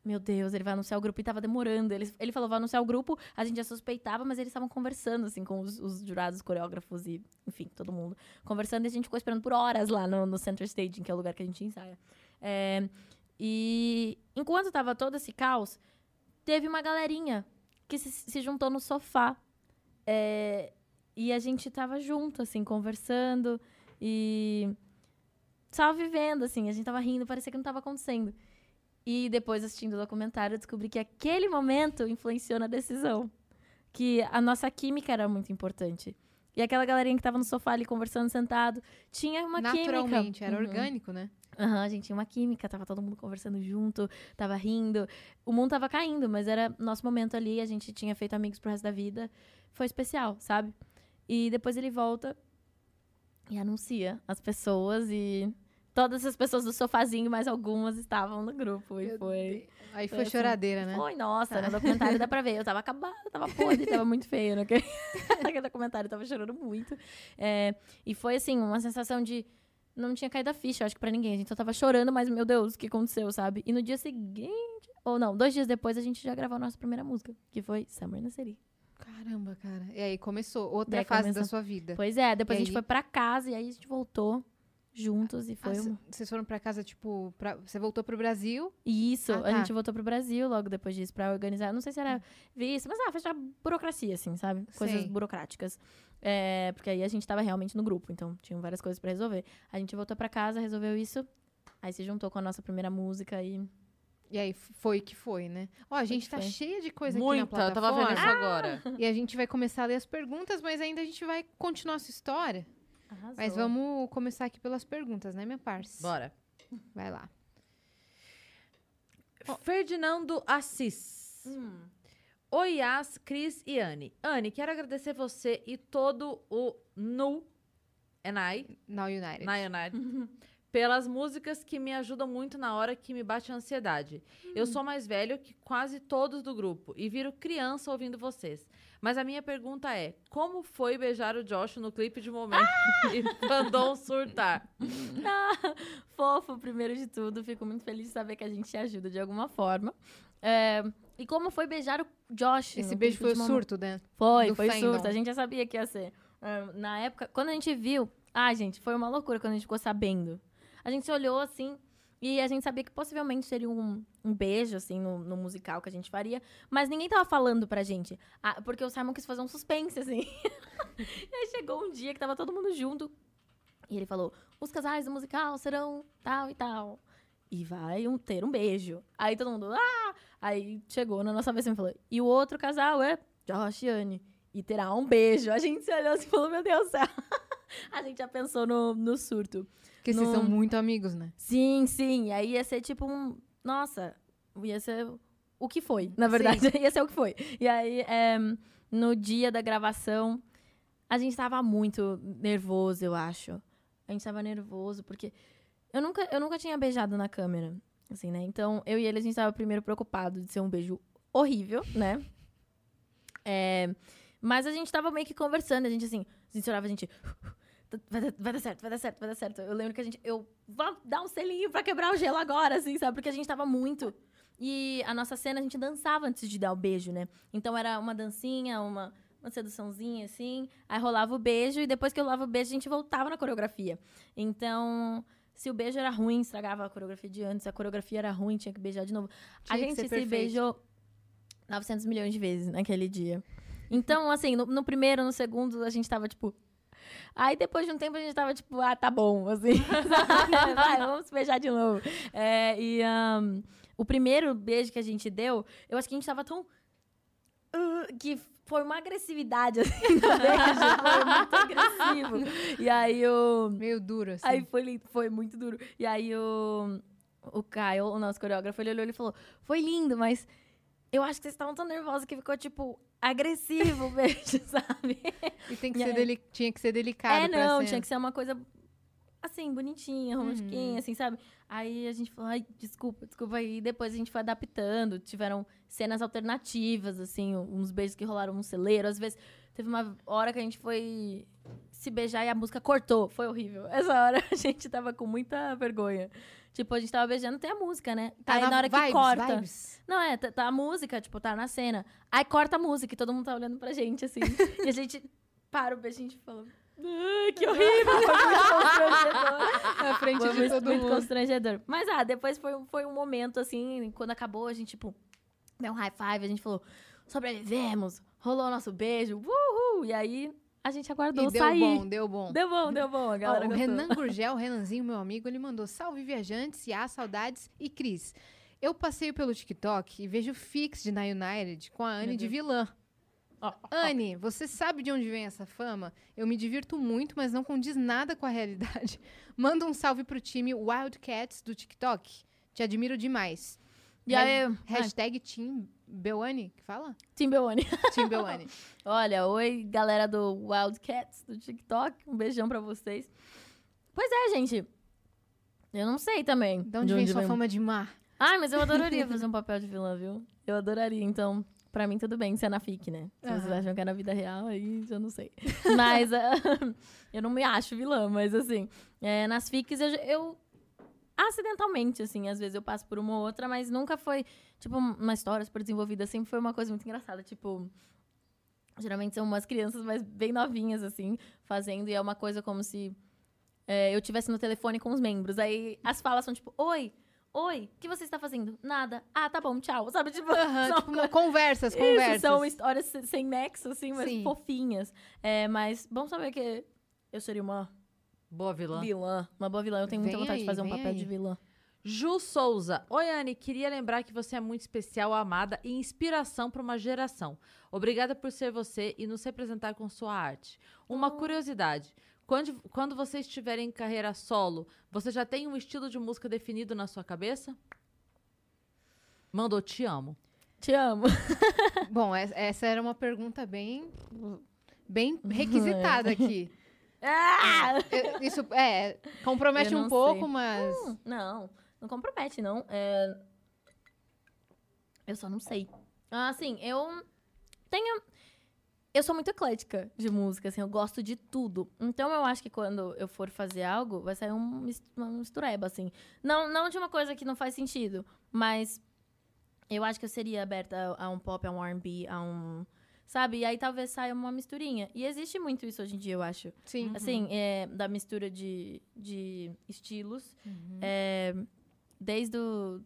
Speaker 3: meu Deus, ele vai anunciar o grupo e tava demorando. Ele, ele falou, vai anunciar o grupo, a gente já suspeitava, mas eles estavam conversando, assim, com os, os jurados, os coreógrafos e, enfim, todo mundo. Conversando e a gente ficou esperando por horas lá no, no Center Staging, que é o lugar que a gente ensaia. É, e enquanto tava todo esse caos, teve uma galerinha que se, se juntou no sofá. É, e a gente tava junto, assim, conversando e só vivendo, assim. A gente tava rindo, parecia que não tava acontecendo. E depois, assistindo o documentário, eu descobri que aquele momento influenciou na decisão. Que a nossa química era muito importante. E aquela galerinha que tava no sofá ali conversando, sentado, tinha uma química.
Speaker 2: Naturalmente, era
Speaker 3: Uhum.
Speaker 2: orgânico, né?
Speaker 3: Aham, a gente tinha uma química, tava todo mundo conversando junto, tava rindo. O mundo tava caindo, mas era nosso momento ali, a gente tinha feito amigos pro resto da vida. Foi especial, sabe? E depois ele volta e anuncia as pessoas e todas as pessoas do sofazinho, mais algumas estavam no grupo. E foi.
Speaker 2: Aí
Speaker 3: Foi
Speaker 2: foi
Speaker 3: assim,
Speaker 2: choradeira, né?
Speaker 3: Foi, nossa, no documentário dá pra ver. Eu tava acabada, tava podre, tava muito feio naquele, naquele documentário, eu tava chorando muito. É, e foi assim, uma sensação de. Não tinha caído a ficha, acho que pra ninguém. A gente só tava chorando, mas, meu Deus, o que aconteceu, sabe? E no dia seguinte. Ou não, dois dias depois a gente já gravou a nossa primeira música, que foi Summer na City.
Speaker 2: Caramba, cara. E aí começou outra fase
Speaker 3: começou.
Speaker 2: da sua vida.
Speaker 3: Pois é, depois
Speaker 2: E
Speaker 3: a gente
Speaker 2: aí?
Speaker 3: foi pra casa e aí a gente voltou juntos e
Speaker 2: Ah,
Speaker 3: foi um.
Speaker 2: Vocês foram pra casa, tipo, pra... você voltou pro Brasil?
Speaker 3: E Isso,
Speaker 2: Ah,
Speaker 3: a
Speaker 2: tá.
Speaker 3: gente voltou pro Brasil logo depois disso pra organizar. Não sei se era visto, mas ah, foi já burocracia, assim, sabe? Coisas
Speaker 2: Sei.
Speaker 3: burocráticas. É, porque aí a gente tava realmente no grupo, então tinham várias coisas pra resolver. A gente voltou pra casa, resolveu isso. Aí se juntou com a nossa primeira música e.
Speaker 2: E aí foi que foi, né? Ó, a gente tá
Speaker 3: foi.
Speaker 2: cheia de coisa aqui
Speaker 1: Muita,
Speaker 2: na
Speaker 1: eu tava vendo
Speaker 2: plataforma.
Speaker 1: isso agora.
Speaker 2: E a gente vai começar a ler as perguntas, mas ainda a gente vai continuar essa história. Mas vamos começar aqui pelas perguntas, né, minha parça?
Speaker 1: Bora.
Speaker 2: Vai lá.
Speaker 1: Ferdinando Assis.
Speaker 3: Hum.
Speaker 1: Oi, Yas, Cris e Anne. Anne, quero agradecer você e todo o Nu Enai,
Speaker 2: Now United.
Speaker 1: Nai United, pelas músicas que me ajudam muito na hora que me bate a ansiedade. Eu sou mais velho que quase todos do grupo e viro criança ouvindo vocês. Mas a minha pergunta é: como foi beijar o Josh no clipe de momento e mandou surtar?
Speaker 3: Ah, fofo, primeiro de tudo. Fico muito feliz de saber que a gente te ajuda de alguma forma. É, e como foi beijar o Josh?
Speaker 2: Esse
Speaker 3: no
Speaker 2: beijo
Speaker 3: clipe
Speaker 2: foi surto, né?
Speaker 3: Foi,
Speaker 2: do
Speaker 3: foi
Speaker 2: fandom.
Speaker 3: surto. A gente já sabia que ia ser. Ah, na época, quando a gente viu. Ai, gente, foi uma loucura quando a gente ficou sabendo. A gente se olhou assim. E a gente sabia que possivelmente seria um, um beijo, assim, no, no musical que a gente faria. Mas ninguém tava falando pra gente. Ah, porque o Simon quis fazer um suspense, assim. e aí chegou um dia que tava todo mundo junto. E ele falou: os casais do musical serão tal e tal. E vai um, ter um beijo. Aí todo mundo, ah! Aí chegou na nossa vez e falou: e o outro casal é Josh e Anne. E terá um beijo. A gente se olhou assim e falou: meu Deus do céu. a gente já pensou no, no surto.
Speaker 2: Porque vocês
Speaker 3: No-
Speaker 2: são muito amigos, né?
Speaker 3: Sim, sim. E aí ia ser tipo um. Nossa, ia ser o que foi, na verdade. ia ser o que foi. E aí, é, no dia da gravação, a gente tava muito nervoso, eu acho. A gente tava nervoso, porque eu nunca, eu nunca tinha beijado na câmera. Assim, né? Então, eu e ele, a gente tava primeiro preocupado de ser um beijo horrível, né? É, mas a gente tava meio que conversando, a gente assim, a gente olhava, a gente. Vai dar, vai dar certo, vai dar certo, vai dar certo. Eu lembro que a gente. Eu vou dar um selinho pra quebrar o gelo agora, assim, sabe? Porque a gente tava muito. E a nossa cena, a gente dançava antes de dar o beijo, né? Então era uma dancinha, uma, uma seduçãozinha, assim. Aí rolava o beijo, e depois que rolava o beijo, a gente voltava na coreografia. Então, se o beijo era ruim, estragava a coreografia de antes. Se a coreografia era ruim, tinha que beijar de novo.
Speaker 2: Tinha
Speaker 3: a gente se
Speaker 2: perfeito.
Speaker 3: beijou 900 milhões de vezes naquele dia. Então, assim, no, no primeiro, no segundo, a gente tava, tipo... Aí, depois de um tempo, a gente tava, tipo, ah, tá bom, assim. Vai, vamos se beijar de novo. É, e ahn, o primeiro beijo que a gente deu, eu acho que a gente tava tão... ah, que foi uma agressividade, assim, no beijo. Foi muito agressivo. E aí, o...
Speaker 2: Meio duro, assim.
Speaker 3: Aí foi, lindo, foi muito duro. E aí o, o Caio, o nosso coreógrafo, ele olhou e falou: Foi lindo, mas eu acho que vocês estavam tão nervosos que ficou, tipo, agressivo o beijo, sabe?
Speaker 2: E tem que
Speaker 3: E
Speaker 2: ser
Speaker 3: aí?
Speaker 2: deli- tinha que ser delicado
Speaker 3: é, não,
Speaker 2: cena.
Speaker 3: tinha que ser uma coisa assim, bonitinha, romantiquinha, assim, sabe? Aí a gente falou, ai, desculpa, desculpa. Aí depois a gente foi adaptando. Tiveram cenas alternativas, assim, uns beijos que rolaram no celeiro. Às vezes, teve uma hora que a gente foi se beijar e a música cortou. Foi horrível. Essa hora a gente tava com muita vergonha. Tipo, a gente tava beijando, tem a música, né?
Speaker 2: Tá
Speaker 3: Aí na, hora que
Speaker 2: vibes,
Speaker 3: corta.
Speaker 2: vibes.
Speaker 3: Não, é, tá, tá a música, tipo, tá na cena. Aí corta a música e todo mundo tá olhando pra gente, assim. e a gente para o beijo e a gente fala. Ai, que horrível! Foi muito constrangedor.
Speaker 2: Na frente
Speaker 3: Foi
Speaker 2: de
Speaker 3: muito,
Speaker 2: todo
Speaker 3: muito
Speaker 2: mundo.
Speaker 3: constrangedor. Mas, ah, depois foi, foi um momento, assim, quando acabou, a gente, tipo, deu um high five, a gente falou, sobrevivemos, rolou o nosso beijo, uhul! E aí a gente aguardou
Speaker 2: E deu
Speaker 3: sair.
Speaker 2: bom, deu bom.
Speaker 3: Deu bom, deu bom, a
Speaker 2: Ó,
Speaker 3: galera
Speaker 2: o
Speaker 3: gostou.
Speaker 2: Renan Gurgel, o Renanzinho, meu amigo, ele mandou salve viajantes, e saudades e Cris. Eu passeio pelo TikTok e vejo Fix de Na United com a Anne de vilã.
Speaker 3: Ó,
Speaker 2: Anne, você sabe de onde vem essa fama? Eu me divirto muito, mas não condiz nada com a realidade. Manda um salve pro time Wildcats do TikTok. Te admiro demais.
Speaker 3: E aí,
Speaker 2: Hashtag Team que fala?
Speaker 3: Tim
Speaker 2: Beuane.
Speaker 3: Olha, oi, galera do Wildcats, do TikTok. Um beijão pra vocês. Pois é, gente. Eu não sei também.
Speaker 2: De onde vem sua fama de mar?
Speaker 3: Ai, mas eu adoraria fazer um papel de vilã, viu? Eu adoraria. Então, pra mim, tudo bem ser na FIC, né? Se vocês
Speaker 2: Aham.
Speaker 3: acham que é na vida real, aí eu não sei. Mas ah, eu não me acho vilã, mas assim, é, nas FICs eu, eu acidentalmente, assim, às vezes eu passo por uma ou outra, mas nunca foi, tipo, uma história super desenvolvida. Sempre foi uma coisa muito engraçada, tipo. Geralmente são umas crianças mais bem novinhas, assim, fazendo, e é uma coisa como se é, eu tivesse no telefone com os membros. Aí as falas são tipo, oi, oi, o que você está fazendo? Nada. Ah, tá bom, tchau. Sabe, tipo,
Speaker 2: Aham,
Speaker 3: são
Speaker 2: tipo, uma- conversas,
Speaker 3: isso,
Speaker 2: conversas.
Speaker 3: são histórias se- sem nexo, assim, mas
Speaker 2: Sim.
Speaker 3: fofinhas. É, mas bom saber que eu seria uma
Speaker 1: Boa vilã.
Speaker 3: vilã. Uma boa vilã. Eu tenho muita
Speaker 2: Vem
Speaker 3: vontade
Speaker 2: aí,
Speaker 3: de fazer um papel
Speaker 2: aí.
Speaker 3: de vilã.
Speaker 1: Ju Souza. Oi, Anne. Queria lembrar que você é muito especial, amada e inspiração para uma geração. Obrigada por ser você e nos representar com sua arte. Uma curiosidade. Quando, quando você estiver em carreira solo, você já tem um estilo de música definido na sua cabeça? Mandou te amo.
Speaker 3: Te amo.
Speaker 2: Bom, es- essa era uma pergunta bem, bem requisitada aqui.
Speaker 3: Ah!
Speaker 2: É, Isso é compromete um pouco,
Speaker 3: sei.
Speaker 2: mas
Speaker 3: Hum, Não, não compromete, não. É, Eu só não sei. Ah, Assim, eu tenho. Eu sou muito eclética de música, assim, eu gosto de tudo. Então eu acho que quando eu for fazer algo, vai sair um, uma mistureba, assim. Não, não de uma coisa que não faz sentido, mas eu acho que eu seria aberta a, a um pop, a um RB, a um. Sabe? E aí talvez saia uma misturinha. E existe muito isso hoje em dia, eu acho.
Speaker 2: sim.
Speaker 3: Assim, é, da mistura de, de estilos.
Speaker 2: Uhum.
Speaker 3: É, desde o...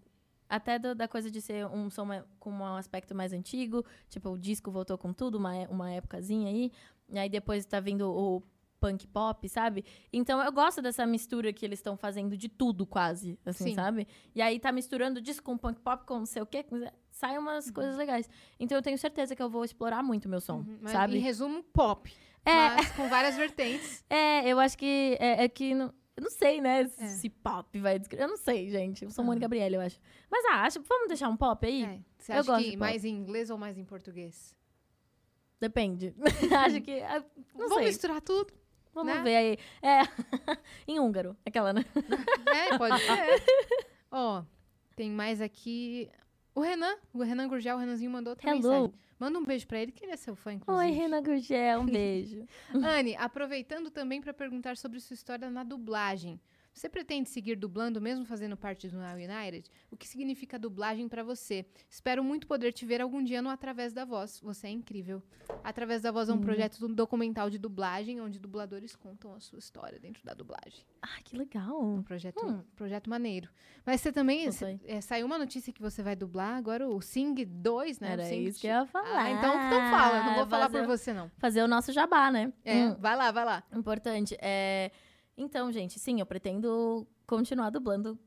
Speaker 3: Até do- da coisa de ser um som com um aspecto mais antigo. Tipo, o disco voltou com tudo, uma, uma épocazinha aí. E aí depois tá vindo o punk pop, sabe? Então eu gosto dessa mistura que eles estão fazendo de tudo, quase, assim,
Speaker 2: Sim.
Speaker 3: sabe? E aí tá misturando disco com punk pop, com não sei o quê. Sai umas coisas legais. Então eu tenho certeza que eu vou explorar muito meu som,
Speaker 2: Uhum, mas
Speaker 3: sabe?
Speaker 2: Em resumo, pop.
Speaker 3: É,
Speaker 2: Mas com várias vertentes.
Speaker 3: é, eu acho que é, é que não, eu não sei, né? Se pop vai descrever. Eu não sei, gente. Eu sou
Speaker 2: Aham.
Speaker 3: Mônica Gabriela, eu acho. Mas ah, acho, vamos deixar um pop aí?
Speaker 2: É. Você
Speaker 3: Eu
Speaker 2: acha
Speaker 3: gosto
Speaker 2: que mais em inglês ou mais em português?
Speaker 3: Depende. acho que. ah, Não
Speaker 2: Vamos
Speaker 3: sei.
Speaker 2: misturar tudo.
Speaker 3: Vamos
Speaker 2: né?
Speaker 3: ver aí. É. em húngaro, aquela, né?
Speaker 2: É, pode ser. Ó, tem mais aqui. O Renan, o Renan Gurgel, o Renanzinho mandou outra
Speaker 3: Hello.
Speaker 2: mensagem. Manda um beijo pra ele, que ele é seu fã, inclusive.
Speaker 3: Oi, Renan Gurgel, um beijo.
Speaker 2: Anne, aproveitando também para perguntar sobre sua história na dublagem. Você pretende seguir dublando mesmo fazendo parte do Now United? O que significa dublagem para você? Espero muito poder te ver algum dia no Através da Voz. Você é incrível. Através da Voz é um
Speaker 3: Hum.
Speaker 2: projeto do- documental de dublagem, onde dubladores contam a sua história dentro da dublagem.
Speaker 3: ah, que legal.
Speaker 2: Um projeto,
Speaker 3: Hum.
Speaker 2: projeto maneiro. Mas você também. Cê- é, saiu uma notícia que você vai dublar agora o Sing 2, né?
Speaker 3: Era
Speaker 2: Sing
Speaker 3: isso que eu ia falar.
Speaker 2: Ah, então, então fala. Não vou falar
Speaker 3: fazer,
Speaker 2: por você, não.
Speaker 3: Fazer o nosso jabá, né?
Speaker 2: É,
Speaker 3: Hum.
Speaker 2: vai lá, vai lá.
Speaker 3: Importante. É... Então, gente, sim, eu pretendo continuar dublando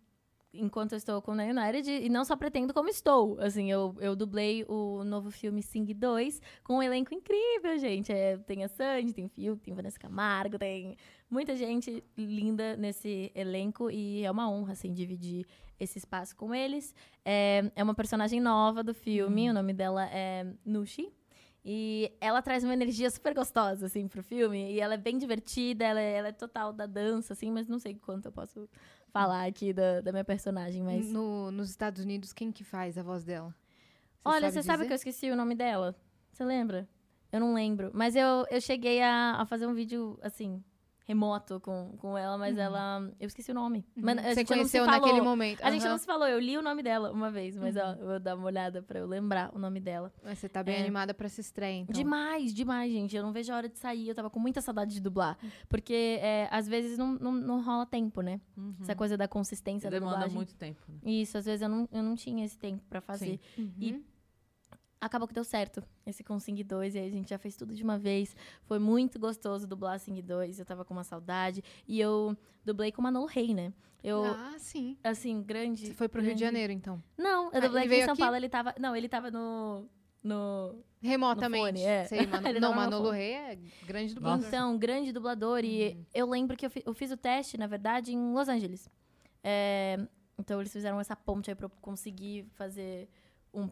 Speaker 3: enquanto eu estou com a United. E não só pretendo, como estou. Assim, eu, eu dublei o novo filme Sing 2 com um elenco incrível, gente. É, tem a Sandy, tem o Phil, tem Vanessa Camargo, tem muita gente linda nesse elenco. E é uma honra, assim, dividir esse espaço com eles. É, é uma personagem nova do filme, o nome dela é Nushi. E ela traz uma energia super gostosa, assim, pro filme. E ela é bem divertida, ela é, ela é total da dança, assim, mas não sei quanto eu posso falar aqui da, da minha personagem, mas...
Speaker 2: No- nos Estados Unidos, quem que faz a voz dela?
Speaker 3: Olha, você sabe que eu esqueci o nome dela? Você lembra? Eu não lembro. Mas eu, eu cheguei a, a fazer um vídeo, assim, remoto com, com ela, mas ela... Eu esqueci o nome. Mas
Speaker 2: Uhum. Você
Speaker 3: gente não se
Speaker 2: conheceu
Speaker 3: falou.
Speaker 2: naquele momento.
Speaker 3: A gente não se falou, eu li o nome dela uma vez, mas ó, eu vou dar uma olhada pra eu lembrar o nome dela.
Speaker 2: Mas você tá bem
Speaker 3: É.
Speaker 2: animada pra se estreia, então.
Speaker 3: Demais, demais, gente. Eu não vejo a hora de sair. Eu tava com muita saudade de dublar. Porque é, às vezes não, não, não rola tempo, né?
Speaker 1: Uhum.
Speaker 3: Essa coisa da consistência da
Speaker 1: Demanda
Speaker 3: dublagem.
Speaker 1: muito tempo. né?
Speaker 3: Isso, às vezes eu não, eu não tinha esse tempo pra fazer.
Speaker 2: Uhum.
Speaker 3: E acabou que deu certo esse com Sing 2, e aí a gente já fez tudo de uma vez. Foi muito gostoso dublar Sing 2, eu tava com uma saudade. E eu dublei com o Manolo Rey, né? Eu,
Speaker 2: Ah, sim.
Speaker 3: assim, grande.
Speaker 2: Você foi pro Rio de
Speaker 3: grande-
Speaker 2: Janeiro, então.
Speaker 3: Não, eu
Speaker 2: Ah,
Speaker 3: dublei
Speaker 2: ele
Speaker 3: aqui em São
Speaker 2: aqui?
Speaker 3: Paulo, ele tava. Não, ele tava no. No.
Speaker 2: Remotamente.
Speaker 3: fone, é.
Speaker 2: Sei, Mano- não,
Speaker 3: no
Speaker 2: Manolo. Rey é grande dublador.
Speaker 3: Então, grande dublador. E
Speaker 2: Uhum.
Speaker 3: eu lembro que eu, fi- eu fiz o teste, na verdade, em Los Angeles. É, então, eles fizeram essa ponte aí pra eu conseguir fazer um-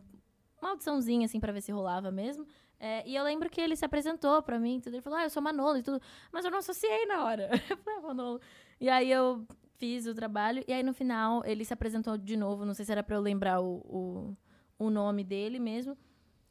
Speaker 3: uma audiçãozinha, assim, pra ver se rolava mesmo. É, e eu lembro que ele se apresentou pra mim, tudo. ele falou, ah, eu sou Manolo e tudo. Mas eu não associei na hora. Eu falei, ah, Manolo. E aí eu fiz o trabalho. E aí, no final, ele se apresentou de novo. Não sei se era pra eu lembrar o, o, o nome dele mesmo.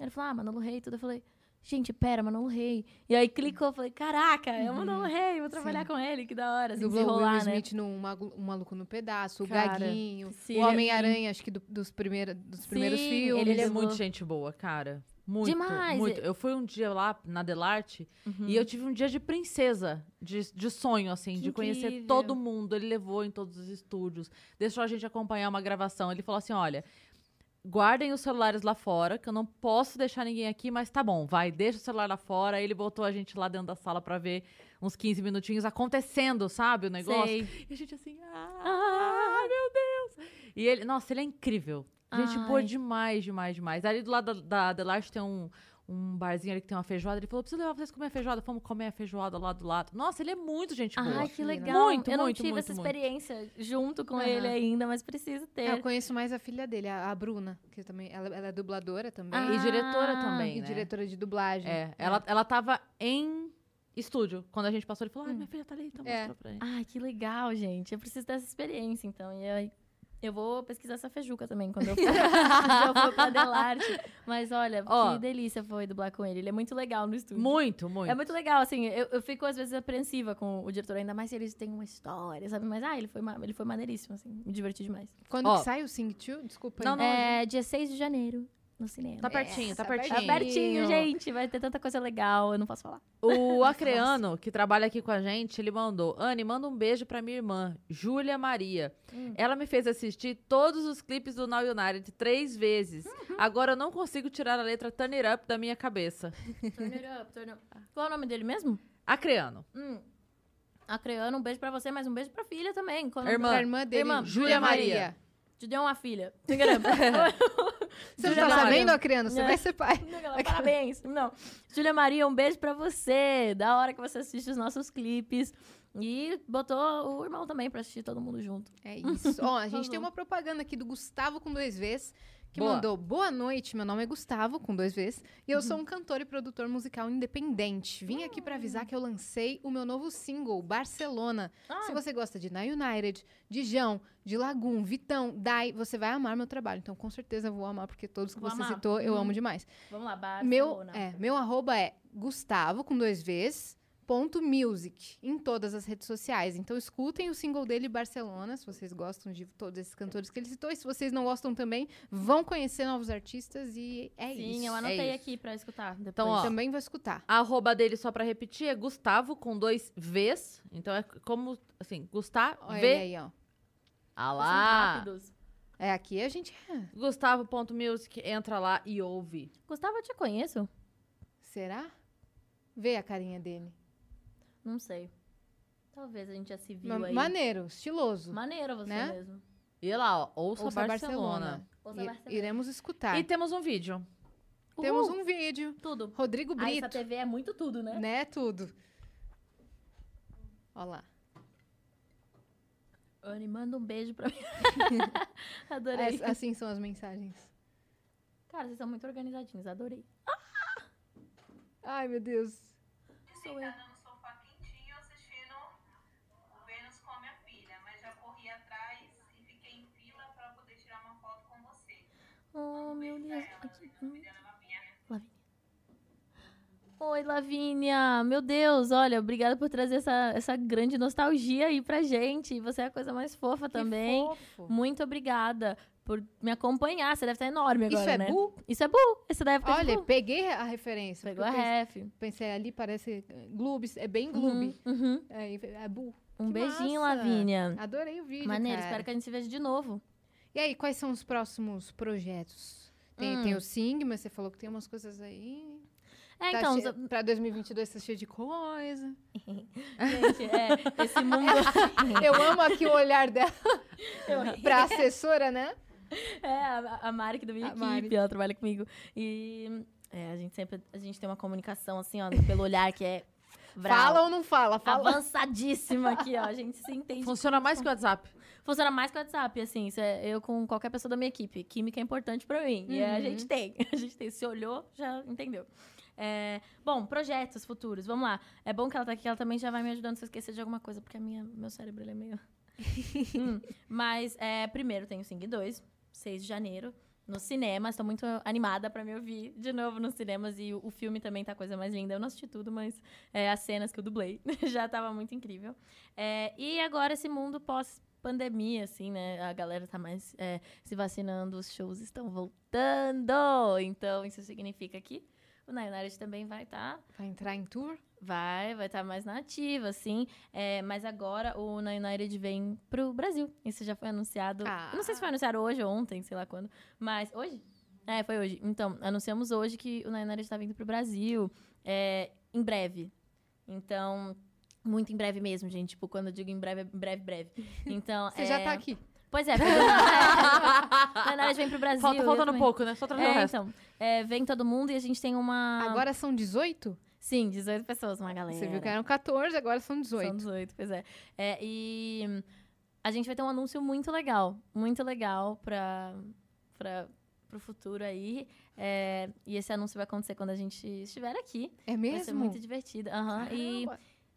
Speaker 3: Ele falou, ah, Manolo Rei e tudo. Eu falei, gente, pera, Manolo Rei. E aí clicou, falei, caraca, é o Manolo Rei, vou trabalhar
Speaker 2: Sim.
Speaker 3: com ele, que da hora, assim,
Speaker 2: Dublou o Will
Speaker 3: né?
Speaker 2: Smith no Um Maluco no Pedaço, o
Speaker 3: Cara,
Speaker 2: Gaguinho,
Speaker 3: sim.
Speaker 2: o Homem-Aranha, acho que do- dos, primeira, dos primeiros
Speaker 3: Sim,
Speaker 2: filmes.
Speaker 1: Ele é
Speaker 3: dublou.
Speaker 1: muito gente boa, cara. Muito,
Speaker 3: Demais.
Speaker 1: muito. Eu fui um dia lá na Delarte
Speaker 3: Uhum.
Speaker 1: e eu tive um dia de princesa, de, de sonho, assim,
Speaker 3: Que
Speaker 1: de conhecer
Speaker 3: incrível.
Speaker 1: todo mundo. Ele levou em todos os estúdios, deixou a gente acompanhar uma gravação. Ele falou assim: olha. Guardem os celulares lá fora, que eu não posso deixar ninguém aqui, mas tá bom, vai, deixa o celular lá fora. Aí ele botou a gente lá dentro da sala pra ver uns 15 minutinhos acontecendo, sabe? O negócio.
Speaker 3: Sei.
Speaker 1: E a gente assim, ah, meu Deus! E ele, nossa, ele é incrível. Gente boa
Speaker 3: Ai.
Speaker 1: demais, demais, demais. Ali do lado da, da Delarte tem um, um barzinho ali que tem uma feijoada. Ele falou, preciso levar vocês comer a feijoada. Fomos comer a feijoada lá do lado. Nossa, ele é muito gente boa.
Speaker 3: Ai, que legal.
Speaker 1: Muito,
Speaker 3: eu não
Speaker 1: muito,
Speaker 3: tive
Speaker 1: muito,
Speaker 3: essa
Speaker 1: muito.
Speaker 3: experiência junto com
Speaker 2: Aham.
Speaker 3: ele ainda, mas preciso ter.
Speaker 2: É, eu conheço mais a filha dele, a, a Bruna, que também, ela, ela é dubladora também.
Speaker 3: Ah,
Speaker 1: E diretora também,
Speaker 2: e
Speaker 1: né?
Speaker 2: diretora de dublagem.
Speaker 1: É, ela, ela tava em estúdio. Quando a gente passou, ele falou, ai,
Speaker 3: Hum.
Speaker 1: minha filha tá ali, então
Speaker 2: É.
Speaker 1: mostrou pra gente.
Speaker 3: Ai, que legal, gente. Eu preciso dessa experiência, então. E aí, eu vou pesquisar essa feijuca também quando eu for, quando eu for pra Delarte. Mas olha,
Speaker 1: Ó.
Speaker 3: que delícia foi dublar com ele. Ele é muito legal no estúdio.
Speaker 1: Muito, muito.
Speaker 3: É muito legal, assim, eu, eu fico às vezes apreensiva com o diretor, ainda mais se eles têm uma história, sabe? Mas, ah, ele foi, ele foi maneiríssimo, assim, me diverti demais.
Speaker 2: Quando
Speaker 1: Ó.
Speaker 2: que sai o Sing 2? Desculpa aí.
Speaker 1: Não, não,
Speaker 3: É dia 6 de janeiro, no cinema.
Speaker 1: Tá pertinho, tá
Speaker 2: Essa,
Speaker 1: pertinho.
Speaker 3: Tá pertinho, gente, vai ter tanta coisa legal, eu não posso falar.
Speaker 1: O Acreano, que trabalha aqui com a gente, ele mandou: Anne, manda um beijo pra minha irmã, Júlia Maria.
Speaker 3: Hum.
Speaker 1: Ela me fez assistir todos os clipes do Now United três vezes.
Speaker 3: Uhum.
Speaker 1: Agora eu não consigo tirar a letra Turn It Up da minha cabeça.
Speaker 3: Turn it up, turn up. Qual é o nome dele mesmo?
Speaker 1: Acreano.
Speaker 3: Hum. Acreano, um beijo pra você, mas um beijo pra filha também. Qual é
Speaker 1: Irmã.
Speaker 2: irmã dele,
Speaker 3: Irmã,
Speaker 2: Júlia Maria.
Speaker 3: Te deu uma filha.
Speaker 2: Você não
Speaker 3: Júlia
Speaker 2: tá sabendo, Acreano? Você
Speaker 3: É.
Speaker 2: vai ser pai.
Speaker 3: Parabéns. Não. Júlia Maria, um beijo pra você. Da hora que você assiste os nossos clipes. E botou o irmão também pra assistir todo mundo junto.
Speaker 2: É isso. Ó, a gente tem uma propaganda aqui do Gustavo com dois Vs, que
Speaker 1: Boa.
Speaker 2: mandou Boa noite, meu nome é Gustavo, com dois Vs, e eu sou um cantor e produtor musical independente. Vim aqui pra avisar que eu lancei o meu novo single, Barcelona. Se você gosta de Na United, de Jão, de Lagoon, Vitão, Dai, você vai amar meu trabalho. Então, com certeza, eu vou amar, porque todos que
Speaker 3: Vou
Speaker 2: você
Speaker 3: amar.
Speaker 2: citou, eu
Speaker 3: Uhum.
Speaker 2: amo demais.
Speaker 3: Vamos lá,
Speaker 2: Meu,
Speaker 3: Barcelona.
Speaker 2: é, meu arroba é Gustavo, com dois Vs, ponto music, em todas as redes sociais. Então, escutem o single dele, Barcelona, se vocês gostam de todos esses cantores que ele citou. E se vocês não gostam também, vão conhecer novos artistas e é
Speaker 3: Sim,
Speaker 2: isso.
Speaker 3: eu
Speaker 1: é
Speaker 3: anotei
Speaker 1: isso.
Speaker 3: aqui pra escutar. Depois.
Speaker 1: Então, ó,
Speaker 2: Também vou escutar.
Speaker 1: A arroba dele, só pra repetir, é Gustavo com dois Vs. Então é como, assim, Gustavo.
Speaker 2: Olha
Speaker 1: V.
Speaker 2: aí, ó.
Speaker 1: Ah lá.
Speaker 2: É, aqui a gente...
Speaker 1: Gustavo.music, entra lá e ouve.
Speaker 3: Gustavo, eu te conheço?
Speaker 2: Será? Vê a carinha dele.
Speaker 3: Não sei. Talvez a gente já se viu
Speaker 2: Ma-
Speaker 3: aí.
Speaker 2: Maneiro, estiloso.
Speaker 3: Maneiro você
Speaker 2: Né?
Speaker 3: mesmo.
Speaker 1: E lá, ó, ouça,
Speaker 2: Ouça
Speaker 1: Barcelona.
Speaker 3: Ouça
Speaker 2: I-
Speaker 3: Barcelona.
Speaker 2: Iremos escutar.
Speaker 1: E temos um vídeo.
Speaker 2: Temos
Speaker 3: Uhul.
Speaker 2: um vídeo.
Speaker 3: Tudo.
Speaker 2: Rodrigo
Speaker 3: Ah, essa
Speaker 2: Brito.
Speaker 3: TV é muito tudo, né?
Speaker 2: Né, tudo. Olha lá.
Speaker 3: Anne, manda um beijo pra mim. Adorei.
Speaker 2: As- assim são as mensagens.
Speaker 3: Cara, vocês são muito organizadinhos. Adorei.
Speaker 2: Ai, meu Deus.
Speaker 3: Sou eu.
Speaker 4: Deitada no sofá quentinho assistindo o Vênus com a minha filha, mas já corri atrás e fiquei em fila pra poder tirar uma foto com você.
Speaker 3: Oh, meu Deus. Aqui. Lavínia. Oi, Lavínia. Meu Deus, olha, obrigada por trazer essa, essa grande nostalgia aí pra gente. E Você é a coisa mais fofa também.
Speaker 2: Que fofo.
Speaker 3: Muito obrigada por me acompanhar. Você deve estar enorme agora,
Speaker 2: Isso é
Speaker 3: né?
Speaker 2: bu?
Speaker 3: Isso é bu. Essa da época
Speaker 2: Olha, peguei a referência.
Speaker 3: Pegou a ref.
Speaker 2: pensei, ali parece eh, Gloob, é bem
Speaker 3: Uhum,
Speaker 2: Gloob.
Speaker 3: uhum.
Speaker 2: É, é bu.
Speaker 3: Um
Speaker 2: Que
Speaker 3: beijinho,
Speaker 2: massa.
Speaker 3: Lavínia.
Speaker 2: Adorei o vídeo,
Speaker 3: Maneiro,
Speaker 2: cara.
Speaker 3: espero que a gente se veja de novo.
Speaker 2: E aí, quais são os próximos projetos? Tem,
Speaker 3: Hum.
Speaker 2: tem o Sing, mas você falou que tem umas coisas aí.
Speaker 3: É,
Speaker 2: Tá
Speaker 3: então,
Speaker 2: che- Pra 2022 tá cheio de coisa.
Speaker 3: gente, é, esse mundo.
Speaker 2: Eu amo aqui o olhar dela
Speaker 3: Eu-
Speaker 2: pra assessora, né?
Speaker 3: É, a, a Mari que da minha
Speaker 2: A Mari.
Speaker 3: equipe, ela trabalha comigo. E é, a gente sempre a gente tem uma comunicação assim, ó, pelo olhar que é.
Speaker 2: Fala ou não fala? Fala.
Speaker 3: Avançadíssima aqui, ó. A gente se entende.
Speaker 1: Funciona mais que o WhatsApp.
Speaker 3: Funciona mais que o WhatsApp, assim. É eu com qualquer pessoa da minha equipe. Química é importante pra mim. E a
Speaker 2: Uhum.
Speaker 3: gente tem. A gente tem. Se olhou, já entendeu. É, bom, projetos futuros. Vamos lá. É bom que ela tá aqui, ela também já vai me ajudando se eu esquecer de alguma coisa, porque a minha, meu cérebro ele é meio. Hum, Mas, é, primeiro tem o Sing 2, 6 de janeiro. No cinema, estou muito animada pra me ouvir de novo nos cinemas. E o, o filme também tá a coisa mais linda. Eu não assisti tudo, mas é, as cenas que eu dublei já tava muito incrível. É, e agora esse mundo pós-pandemia, assim, né? A galera tá mais é, se vacinando, os shows estão voltando. Então, isso significa que o Nayonaret também vai estar
Speaker 2: Vai entrar em tour?
Speaker 3: Vai, vai estar mais na ativa, assim. É, mas agora o Na United vem pro Brasil. Isso já foi anunciado.
Speaker 2: Ah.
Speaker 3: Não sei se foi anunciado hoje ou ontem, sei lá quando. Mas hoje? É, foi hoje. Então, anunciamos hoje que o Na United está vindo pro Brasil é, em breve. Então, muito em breve mesmo, gente. Tipo, quando eu digo em breve, é breve, breve. Então,
Speaker 2: Você
Speaker 3: é...
Speaker 2: já tá aqui.
Speaker 3: Pois é, foi do... Na United vem pro Brasil.
Speaker 1: Falta, faltando
Speaker 3: exatamente.
Speaker 1: pouco, né? Só trazer o
Speaker 3: É,
Speaker 1: resto.
Speaker 3: então. é, vem todo mundo e a gente tem uma.
Speaker 2: Agora são 18?
Speaker 3: Sim, 18 pessoas, uma galera.
Speaker 2: Você viu que eram 14, agora são 18.
Speaker 3: São 18, pois é. é. E a gente vai ter um anúncio muito legal. Muito legal para pro futuro aí. É, e esse anúncio vai acontecer quando a gente estiver aqui.
Speaker 2: É
Speaker 3: Vai ser
Speaker 2: mesmo?
Speaker 3: muito divertido. Aham. E.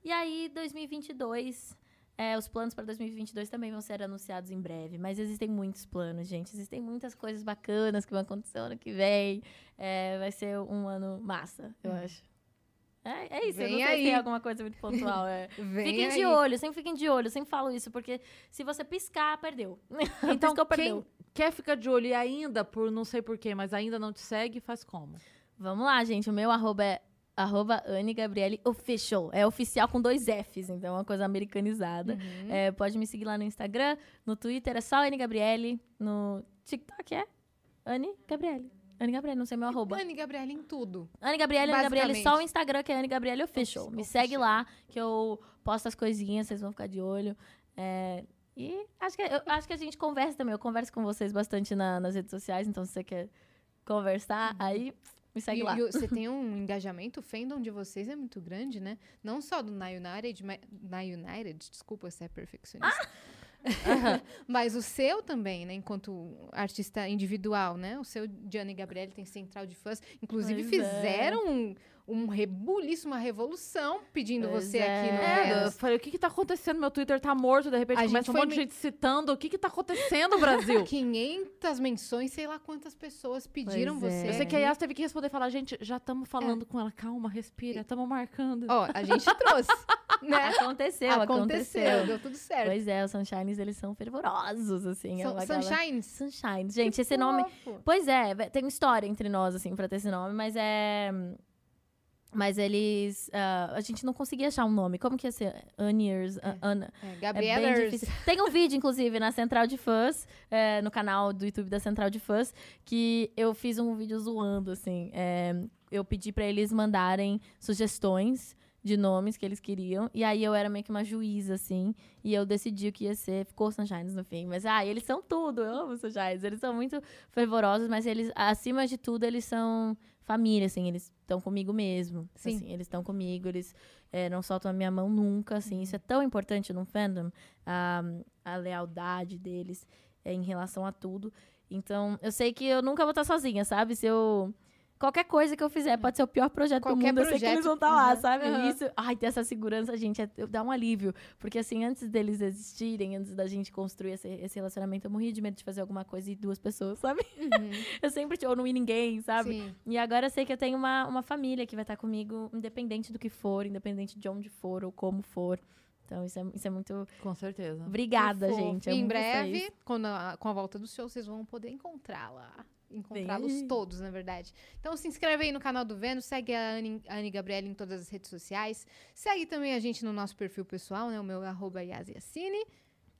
Speaker 3: e aí, 2022... é, os planos para 2022 também vão ser anunciados em breve, mas existem muitos planos, gente. Existem muitas coisas bacanas que vão acontecer ano que vem. É, vai ser um ano massa, eu acho. É, é isso, eu não
Speaker 2: Hum. Vem
Speaker 3: sei se tem
Speaker 2: aí.
Speaker 3: alguma coisa muito pontual. É.
Speaker 2: Vem
Speaker 3: Fiquem
Speaker 2: aí.
Speaker 3: de olho, sempre fiquem de olho, eu sempre falo isso, porque se você piscar, perdeu.
Speaker 1: Então,
Speaker 3: Piscou,
Speaker 1: quem
Speaker 3: perdeu.
Speaker 1: quer ficar de olho e ainda, por não sei porquê, mas ainda não te segue, faz como?
Speaker 3: Vamos lá, gente. O meu arroba é arroba Anne Gabriele Official. É oficial com dois Fs, então é uma coisa americanizada.
Speaker 2: Uhum.
Speaker 3: É, pode me seguir lá no Instagram, no Twitter é só Anne Gabriele, no TikTok é Anne Gabriele. Anne Gabriele, não sei meu arroba.
Speaker 2: Anne Gabriela em tudo.
Speaker 3: Anne Gabriele, Anne Gabriele, só o. Instagram que é Anne Gabriele Official. Me segue lá, que eu posto as coisinhas, vocês vão ficar de olho. É, e acho que, eu acho que a gente conversa também. Eu converso com vocês bastante na- nas redes sociais, então se você quer conversar, aí me segue.
Speaker 2: E,
Speaker 3: lá.
Speaker 2: e você tem um engajamento, o fandom de vocês é muito grande, né? Não só do Na United, mas, na United, desculpa se é perfeccionista. mas o seu também, né? Enquanto artista individual, né? O seu Gianni Gabriele tem central de fãs. Inclusive,
Speaker 3: Pois é.
Speaker 2: fizeram um, um rebuliço, uma revolução pedindo
Speaker 3: Pois
Speaker 2: você
Speaker 3: é.
Speaker 2: aqui no
Speaker 1: É, eu falei, o que que tá acontecendo? Meu Twitter tá morto, de repente
Speaker 2: A
Speaker 1: começa
Speaker 2: gente
Speaker 1: um monte de
Speaker 2: me-
Speaker 1: gente citando. O que que tá acontecendo, Brasil?
Speaker 2: 500 menções, sei lá quantas pessoas pediram
Speaker 3: Pois é.
Speaker 2: você.
Speaker 1: Eu sei que a. Yas teve que responder e falar, gente, já estamos falando com ela, calma, respira, estamos marcando.
Speaker 2: Ó, a gente trouxe, né?
Speaker 3: Aconteceu, aconteceu.
Speaker 2: deu tudo certo.
Speaker 3: Pois é, os Sunshines, eles são fervorosos, assim. é
Speaker 2: São-
Speaker 3: galera-
Speaker 2: Sunshines.
Speaker 3: Sunshine. Gente, esse
Speaker 2: Que
Speaker 3: nome...
Speaker 2: fofo.
Speaker 3: Pois é, tem uma história entre nós, assim, pra ter esse nome, mas é... Mas eles... ah, a gente não conseguia achar um nome. Como que ia ser? Aniers,
Speaker 2: É.
Speaker 3: Ana...
Speaker 2: É,
Speaker 3: É
Speaker 2: Gabrielers.
Speaker 3: difícil. Tem um vídeo, inclusive, na Central de Fãs, é, no canal do YouTube da Central de Fãs, que eu fiz um vídeo zoando, assim. é, eu pedi pra eles mandarem sugestões de nomes que eles queriam. E aí eu era meio que uma juíza, assim. E eu decidi o que ia ser. Ficou Sunshines no fim. Mas, ah, eles são tudo. Eu amo Sunshines. Eles são muito fervorosos, mas eles, acima de tudo, eles são família, assim. Eles estão comigo mesmo.
Speaker 2: Sim.
Speaker 3: Assim, eles estão comigo, eles é, não soltam a minha mão nunca, assim. Isso é tão importante num fandom. A, a lealdade deles é, em relação a tudo. Então, eu sei que eu nunca vou estar sozinha, sabe? Se eu... Qualquer coisa que eu fizer pode ser o pior projeto
Speaker 2: Qualquer
Speaker 3: do mundo. Eu sei que eles
Speaker 2: projeto,
Speaker 3: vão estar lá,
Speaker 2: uhum,
Speaker 3: sabe?
Speaker 2: uhum.
Speaker 3: Isso, ai, ter essa segurança, gente, é, dá um alívio. Porque, assim, antes deles existirem, antes da gente construir esse, esse relacionamento, eu morria de medo de fazer alguma coisa e duas pessoas, sabe?
Speaker 2: Uhum,
Speaker 3: Eu sempre, ou não ir ninguém, sabe?
Speaker 2: sim.
Speaker 3: E agora eu sei que eu tenho uma, uma família que vai estar comigo, independente do que for, independente de onde for ou como for. Então, isso é, isso é muito.
Speaker 1: Com certeza.
Speaker 3: Obrigada, gente.
Speaker 2: E em breve, quando a- com a volta do show, vocês vão poder encontrá-la. Encontrá-los todos, na verdade. Então se inscreve aí no canal do Vênus, segue a Anne, a Anne Gabriela em todas as redes sociais. Segue também a gente no nosso perfil pessoal, né? O meu é arroba Yasiacine.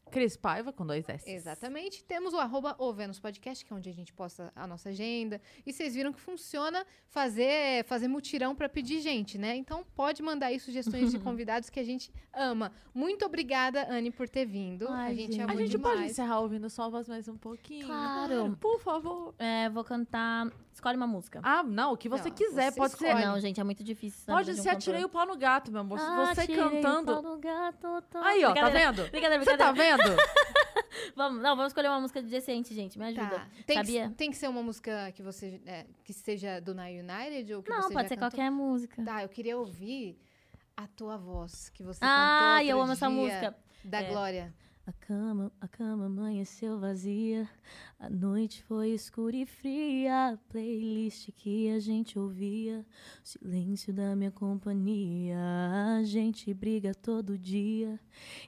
Speaker 1: Cris Paiva com dois S.
Speaker 2: Exatamente. Temos o arroba o Vênus Podcast, que é onde a gente posta a nossa agenda. E vocês viram que funciona fazer, fazer mutirão para pedir gente, né? Então pode mandar aí sugestões de convidados que a gente ama. Muito obrigada, Anne, por ter vindo.
Speaker 3: Ai,
Speaker 2: a gente
Speaker 3: gente.
Speaker 1: A
Speaker 2: amou
Speaker 1: gente
Speaker 2: demais.
Speaker 1: pode encerrar ouvindo só a voz mais um pouquinho?
Speaker 3: Claro.
Speaker 1: Por favor.
Speaker 3: É, vou cantar. Escolhe uma música.
Speaker 1: Ah, não, o que você
Speaker 2: Não,
Speaker 1: quiser.
Speaker 2: você
Speaker 1: pode
Speaker 2: escolhe.
Speaker 1: ser.
Speaker 3: Não, gente, é muito difícil.
Speaker 1: Pode
Speaker 3: de um
Speaker 1: ser Atirei o Pau no Gato, meu amor. Se você
Speaker 3: Atirei o
Speaker 1: cantando.
Speaker 3: pau no gato, tô-
Speaker 1: Aí, ó, tá vendo?
Speaker 3: Brincadeira,
Speaker 1: Você tá
Speaker 3: brincadeira.
Speaker 1: Vendo?
Speaker 3: Vamos, não, vamos escolher uma música decente, gente. Me ajuda.
Speaker 2: Tá. Tem,
Speaker 3: Sabia?
Speaker 2: Que, tem que ser uma música que você é, que seja do Na United ou que
Speaker 3: Não,
Speaker 2: você
Speaker 3: pode ser
Speaker 2: cantou?
Speaker 3: qualquer música.
Speaker 2: Tá, eu queria ouvir a tua voz que você
Speaker 3: Ah,
Speaker 2: cantou
Speaker 3: eu
Speaker 2: outro
Speaker 3: amo essa música.
Speaker 2: da
Speaker 3: É.
Speaker 2: Glória.
Speaker 3: A cama, a cama amanheceu vazia. A noite foi escura e fria. A playlist que a gente ouvia. O silêncio da minha companhia. A gente briga todo dia.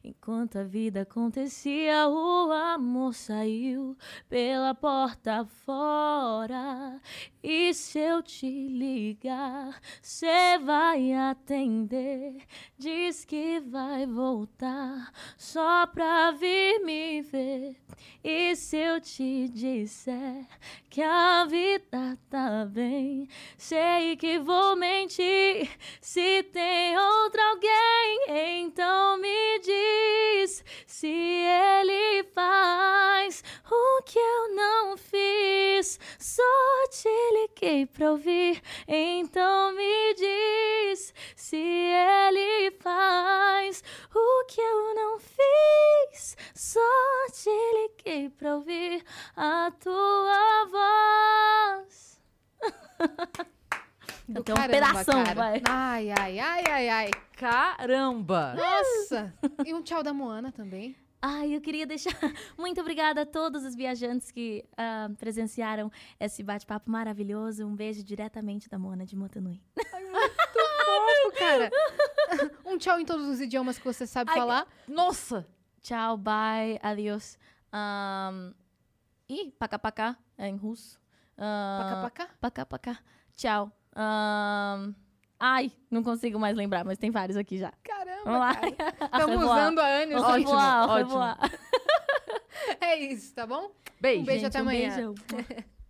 Speaker 3: Enquanto a vida acontecia, o amor saiu pela porta fora. E se eu te ligar, cê vai atender. Diz que vai voltar só pra vir me ver. E se eu te disser que a vida tá bem, sei que vou mentir. Se tem outro alguém, então me diz se ele faz o que eu não fiz. Só te liguei pra ouvir, então me diz se ele faz o que eu não fiz. Só te liguei pra ouvir a tua voz.
Speaker 2: Do
Speaker 3: Cantei um pedação,
Speaker 2: cara.
Speaker 3: vai.
Speaker 2: Ai, ai, ai, ai, ai.
Speaker 1: Caramba!
Speaker 2: Nossa! e um tchau da Moana também.
Speaker 3: Ai, eu queria deixar muito obrigada a todos os viajantes que ah, presenciaram esse bate-papo maravilhoso. Um beijo diretamente da Mona de Motanui.
Speaker 2: Fofo, cara. um tchau em todos os idiomas que você sabe
Speaker 3: Ai,
Speaker 2: falar.
Speaker 1: Nossa!
Speaker 3: Tchau, bye, adiós. Um, ih, paca paca é em russo. Uh,
Speaker 2: pacá.
Speaker 3: paca paca. Tchau. Ahn, ai, não consigo mais lembrar, mas tem vários aqui já.
Speaker 2: Caramba,
Speaker 3: Vamos lá.
Speaker 2: cara. Estamos usando a Anne.
Speaker 1: Ótimo,
Speaker 3: au
Speaker 1: ótimo.
Speaker 2: É isso, tá bom?
Speaker 1: Beijo.
Speaker 2: Um beijo
Speaker 3: Gente,
Speaker 2: até
Speaker 3: um
Speaker 2: amanhã.
Speaker 3: beijo.